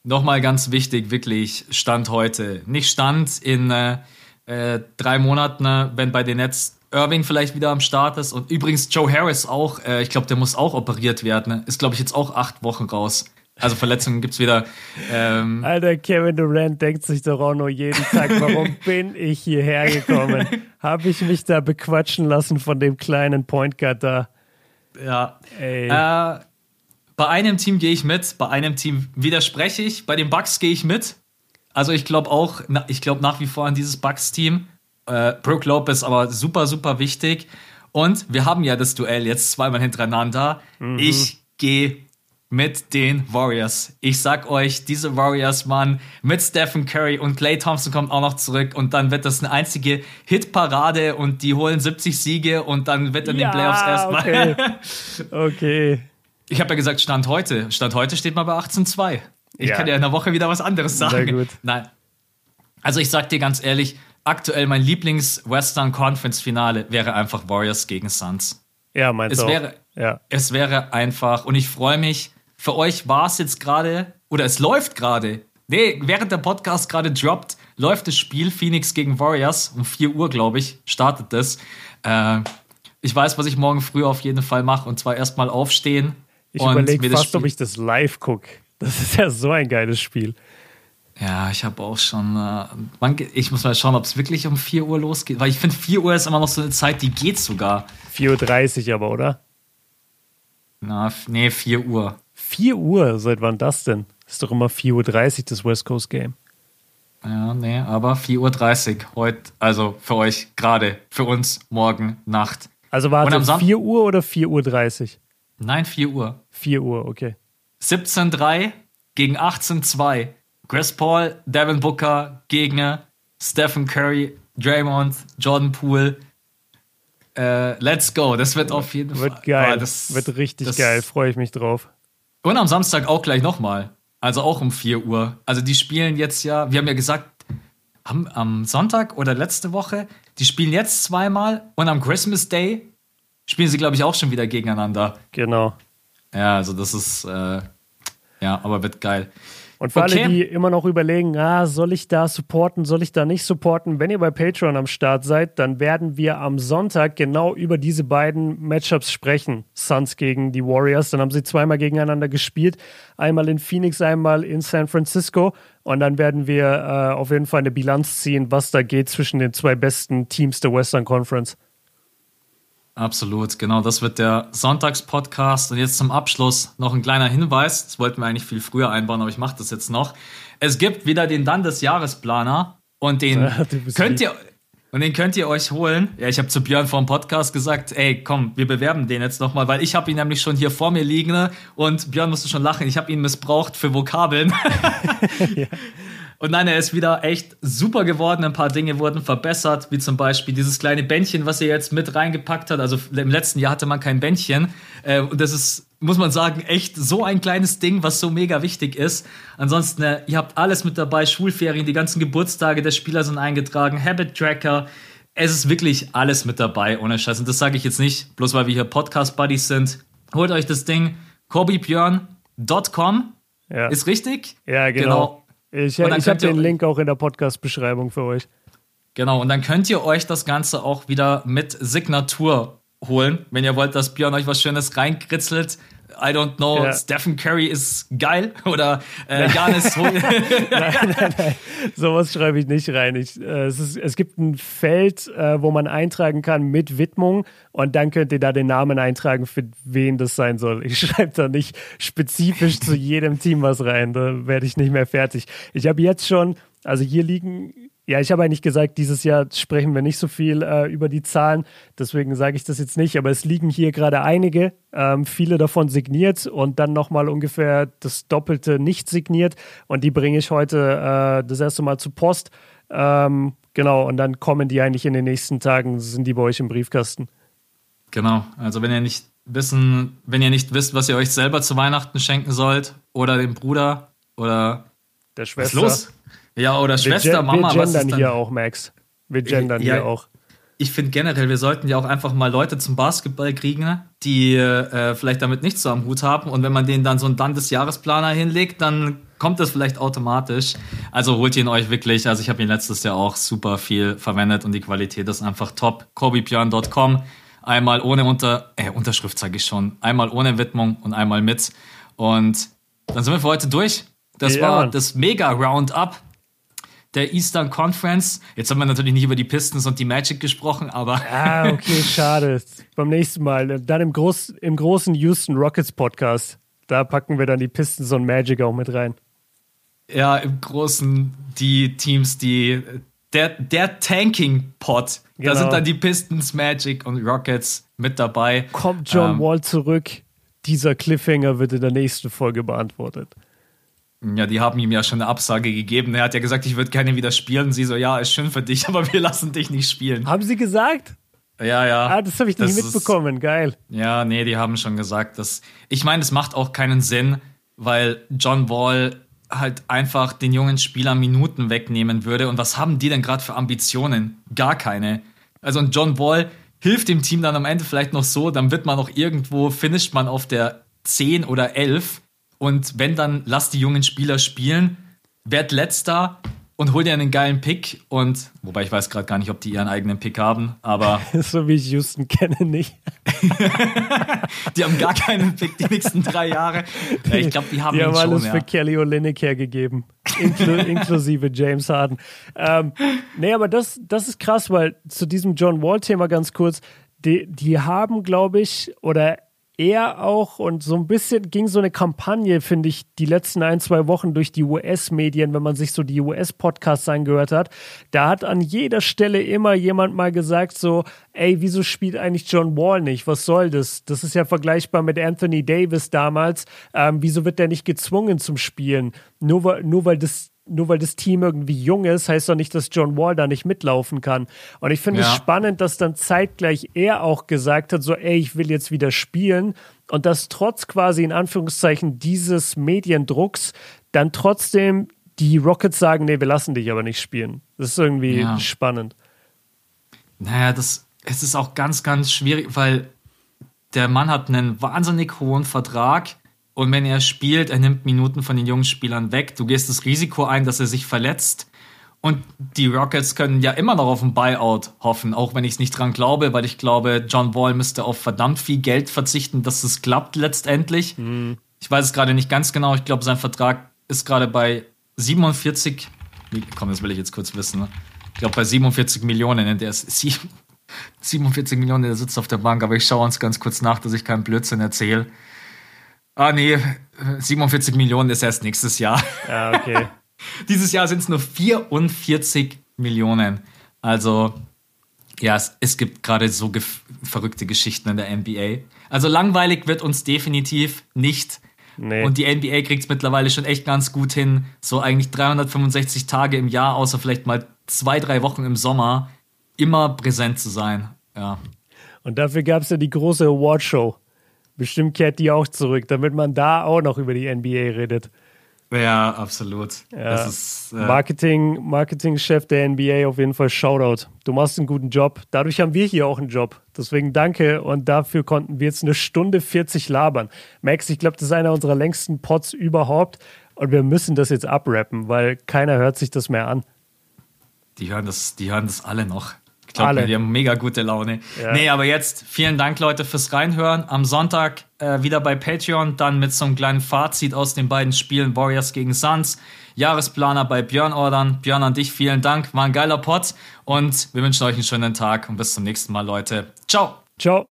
Nochmal ganz wichtig, wirklich Stand heute. Nicht Stand in äh, äh, drei Monaten, ne, wenn bei den Nets Irving vielleicht wieder am Start ist. Und übrigens Joe Harris auch, äh, ich glaube, der muss auch operiert werden. Ne? Ist, glaube ich, jetzt auch acht Wochen raus. Also Verletzungen gibt es wieder. Ähm Alter, Kevin Durant denkt sich doch auch nur jeden Tag, warum bin ich hierher gekommen? Habe ich mich da bequatschen lassen von dem kleinen Point Guard da? Ja. Ey. Äh, bei einem Team gehe ich mit, bei einem Team widerspreche ich, bei den Bucks gehe ich mit. Also ich glaube auch, ich glaube nach wie vor an dieses Bucks-Team. Äh, Brooke Lopez aber super, super wichtig. Und wir haben ja das Duell jetzt zweimal hintereinander. Mhm. Ich gehe mit den Warriors. Ich sag euch, diese Warriors, Mann, mit Stephen Curry und Clay Thompson kommt auch noch zurück und dann wird das eine einzige Hitparade und die holen 70 Siege und dann wird in ja, den Playoffs erstmal. Okay. okay. Ich habe ja gesagt, Stand heute. Stand heute steht mal bei 18-2. Ich ja. kann ja in der Woche wieder was anderes sagen. Sehr gut. Nein. Also ich sag dir ganz ehrlich, aktuell mein Lieblings-Western Conference-Finale wäre einfach Warriors gegen Suns. Ja, meinst du wäre, ja. Es wäre einfach, und ich freue mich, für euch war es jetzt gerade, oder es läuft gerade, nee, während der Podcast gerade droppt, läuft das Spiel Phoenix gegen Warriors, um 4 Uhr, glaube ich, startet das. Äh, ich weiß, was ich morgen früh auf jeden Fall mache, und zwar erstmal aufstehen. Ich überlege fast, ob ich das live gucke. Das ist ja so ein geiles Spiel. Ja, ich habe auch schon. Äh, ich muss mal schauen, ob es wirklich um 4 Uhr losgeht. Weil ich finde, 4 Uhr ist immer noch so eine Zeit, die geht sogar. 4.30 Uhr aber, oder? Na, nee, 4 Uhr. 4 Uhr? Seit wann das denn? Ist doch immer 4.30 Uhr das West Coast Game. Ja, nee, aber 4.30 Uhr heute, also für euch gerade, für uns morgen Nacht. Also war es 4 Uhr oder 4.30 Uhr? Nein, 4 Uhr. 4 Uhr, okay. 17-3 gegen 18-2. Chris Paul, Devin Booker gegen Stephen Curry, Draymond, Jordan Poole. Äh, let's go. Das wird auf jeden wird Fall. Geil. Ah, das, wird richtig das, geil. Freue ich mich drauf. Und am Samstag auch gleich nochmal. Also auch um 4 Uhr. Also die spielen jetzt ja, wir haben ja gesagt, am, am Sonntag oder letzte Woche, die spielen jetzt zweimal und am Christmas Day spielen sie, glaube ich, auch schon wieder gegeneinander. Genau. Ja, also das ist, äh, ja, aber wird geil. Und für okay. alle, die immer noch überlegen, ah, soll ich da supporten, soll ich da nicht supporten, wenn ihr bei Patreon am Start seid, dann werden wir am Sonntag genau über diese beiden Matchups sprechen. Suns gegen die Warriors. Dann haben sie zweimal gegeneinander gespielt. Einmal in Phoenix, einmal in San Francisco. Und dann werden wir äh, auf jeden Fall eine Bilanz ziehen, was da geht zwischen den zwei besten Teams der Western Conference. Absolut, genau. Das wird der Sonntagspodcast. Und jetzt zum Abschluss noch ein kleiner Hinweis. Das wollten wir eigentlich viel früher einbauen, aber ich mache das jetzt noch. Es gibt wieder den Dann des Jahresplaner und den ja, könnt ihr und den könnt ihr euch holen. Ja, ich habe zu Björn vor dem Podcast gesagt, ey, komm, wir bewerben den jetzt nochmal, weil ich habe ihn nämlich schon hier vor mir liegen ne? und Björn musste schon lachen. Ich habe ihn missbraucht für Vokabeln. ja. Und nein, er ist wieder echt super geworden. Ein paar Dinge wurden verbessert, wie zum Beispiel dieses kleine Bändchen, was er jetzt mit reingepackt hat. Also im letzten Jahr hatte man kein Bändchen. Äh, und das ist, muss man sagen, echt so ein kleines Ding, was so mega wichtig ist. Ansonsten, äh, ihr habt alles mit dabei. Schulferien, die ganzen Geburtstage der Spieler sind eingetragen, Habit Tracker. Es ist wirklich alles mit dabei, ohne Scheiß. Und das sage ich jetzt nicht, bloß weil wir hier Podcast-Buddies sind. Holt euch das Ding. KobiBjörn.com. Ja. Ist richtig? Ja, genau. genau. Ich, ich habe den Link auch in der Podcast-Beschreibung für euch. Genau, und dann könnt ihr euch das Ganze auch wieder mit Signatur holen, wenn ihr wollt, dass Björn euch was Schönes reinkritzelt. I don't know, ja. Stephen Curry ist geil oder äh, Janis. nein, nein, nein, sowas schreibe ich nicht rein. Ich, äh, es, ist, es gibt ein Feld, äh, wo man eintragen kann mit Widmung und dann könnt ihr da den Namen eintragen, für wen das sein soll. Ich schreibe da nicht spezifisch zu jedem Team was rein, da werde ich nicht mehr fertig. Ich habe jetzt schon, also hier liegen Ja, ich habe eigentlich gesagt, dieses Jahr sprechen wir nicht so viel äh, über die Zahlen, deswegen sage ich das jetzt nicht, aber es liegen hier gerade einige, ähm, viele davon signiert und dann nochmal ungefähr das Doppelte nicht signiert und die bringe ich heute äh, das erste Mal zu Post. Ähm, genau, und dann kommen die eigentlich in den nächsten Tagen, sind die bei euch im Briefkasten. Genau, also wenn ihr nicht wissen, wenn ihr nicht wisst, was ihr euch selber zu Weihnachten schenken sollt oder dem Bruder oder der Schwester. Was ist los? Ja, oder Schwester, wir Mama. Wir gendern hier auch, Max. Wir gendern ja, hier auch. Ich finde generell, wir sollten ja auch einfach mal Leute zum Basketball kriegen, die äh, vielleicht damit nichts so am Hut haben. Und wenn man denen dann so einen Landesjahresplaner hinlegt, dann kommt das vielleicht automatisch. Also holt ihn euch wirklich. Also ich habe ihn letztes Jahr auch super viel verwendet und die Qualität ist einfach top. kobibjörn.com. Einmal ohne Unter äh, Unterschrift sage ich schon. Einmal ohne Widmung und einmal mit. Und dann sind wir für heute durch. Das ja, war Mann. das Mega Roundup der Eastern Conference. Jetzt haben wir natürlich nicht über die Pistons und die Magic gesprochen, aber. Ah, okay, schade. Beim nächsten Mal. Dann im, Groß, im großen Houston Rockets Podcast. Da packen wir dann die Pistons und Magic auch mit rein. Ja, im großen die Teams, die. Der, der Tanking-Pot. Genau. Da sind dann die Pistons, Magic und Rockets mit dabei. Kommt John ähm, Wall zurück. Dieser Cliffhanger wird in der nächsten Folge beantwortet. Ja, die haben ihm ja schon eine Absage gegeben. Er hat ja gesagt, ich würde gerne wieder spielen. Sie so, ja, ist schön für dich, aber wir lassen dich nicht spielen. Haben sie gesagt? Ja, ja. Ah, das habe ich nicht mitbekommen. Ist, Geil. Ja, nee, die haben schon gesagt, dass. Ich meine, es macht auch keinen Sinn, weil John Wall halt einfach den jungen Spielern Minuten wegnehmen würde. Und was haben die denn gerade für Ambitionen? Gar keine. Also, und John Wall hilft dem Team dann am Ende vielleicht noch so, dann wird man auch irgendwo, finisht man auf der 10 oder 11 und wenn dann, lass die jungen Spieler spielen, werd letzter und hol dir einen geilen Pick. Und wobei ich weiß gerade gar nicht, ob die ihren eigenen Pick haben, aber. so wie ich Houston kenne, nicht. die haben gar keinen Pick die nächsten drei Jahre. Ja, ich glaube, die haben Die haben schon, alles ja. für Kelly Olynyk hergegeben. Inklu inklusive James Harden. Ähm, nee, aber das, das ist krass, weil zu diesem John Wall-Thema ganz kurz, die, die haben, glaube ich, oder er auch und so ein bisschen ging so eine Kampagne, finde ich, die letzten ein, zwei Wochen durch die US-Medien, wenn man sich so die US-Podcasts angehört hat. Da hat an jeder Stelle immer jemand mal gesagt, so, ey, wieso spielt eigentlich John Wall nicht? Was soll das? Das ist ja vergleichbar mit Anthony Davis damals. Ähm, wieso wird der nicht gezwungen zum Spielen? Nur, nur weil das nur weil das Team irgendwie jung ist, heißt doch nicht, dass John Wall da nicht mitlaufen kann. Und ich finde ja. es spannend, dass dann zeitgleich er auch gesagt hat, so, ey, ich will jetzt wieder spielen. Und dass trotz quasi in Anführungszeichen dieses Mediendrucks dann trotzdem die Rockets sagen, nee, wir lassen dich aber nicht spielen. Das ist irgendwie ja. spannend. Naja, das, es ist auch ganz, ganz schwierig, weil der Mann hat einen wahnsinnig hohen Vertrag und wenn er spielt, er nimmt Minuten von den jungen Spielern weg. Du gehst das Risiko ein, dass er sich verletzt. Und die Rockets können ja immer noch auf ein Buyout hoffen, auch wenn ich es nicht dran glaube, weil ich glaube, John Wall müsste auf verdammt viel Geld verzichten, dass es klappt letztendlich. Mhm. Ich weiß es gerade nicht ganz genau. Ich glaube, sein Vertrag ist gerade bei 47. Komm, das will ich jetzt kurz wissen. Ne? Ich glaube, bei 47 Millionen. Der ist 47 Millionen, der sitzt auf der Bank, aber ich schaue uns ganz kurz nach, dass ich keinen Blödsinn erzähle. Ah, nee, 47 Millionen ist erst nächstes Jahr. Ja, okay. Dieses Jahr sind es nur 44 Millionen. Also, ja, es, es gibt gerade so verrückte Geschichten in der NBA. Also, langweilig wird uns definitiv nicht. Nee. Und die NBA kriegt es mittlerweile schon echt ganz gut hin, so eigentlich 365 Tage im Jahr, außer vielleicht mal zwei, drei Wochen im Sommer, immer präsent zu sein. Ja. Und dafür gab es ja die große Awardshow. Bestimmt kehrt die auch zurück, damit man da auch noch über die NBA redet. Ja, absolut. Ja. Ist, äh Marketing, Marketingchef der NBA auf jeden Fall Shoutout. Du machst einen guten Job. Dadurch haben wir hier auch einen Job. Deswegen danke und dafür konnten wir jetzt eine Stunde 40 labern. Max, ich glaube, das ist einer unserer längsten Pots überhaupt und wir müssen das jetzt abrappen, weil keiner hört sich das mehr an. Die hören das, die hören das alle noch glaube mir, die haben mega gute Laune. Ja. Nee, aber jetzt vielen Dank, Leute, fürs Reinhören. Am Sonntag äh, wieder bei Patreon, dann mit so einem kleinen Fazit aus den beiden Spielen Warriors gegen Suns. Jahresplaner bei Björn ordern. Björn, an dich vielen Dank. War ein geiler Pod und wir wünschen euch einen schönen Tag und bis zum nächsten Mal, Leute. Ciao. Ciao.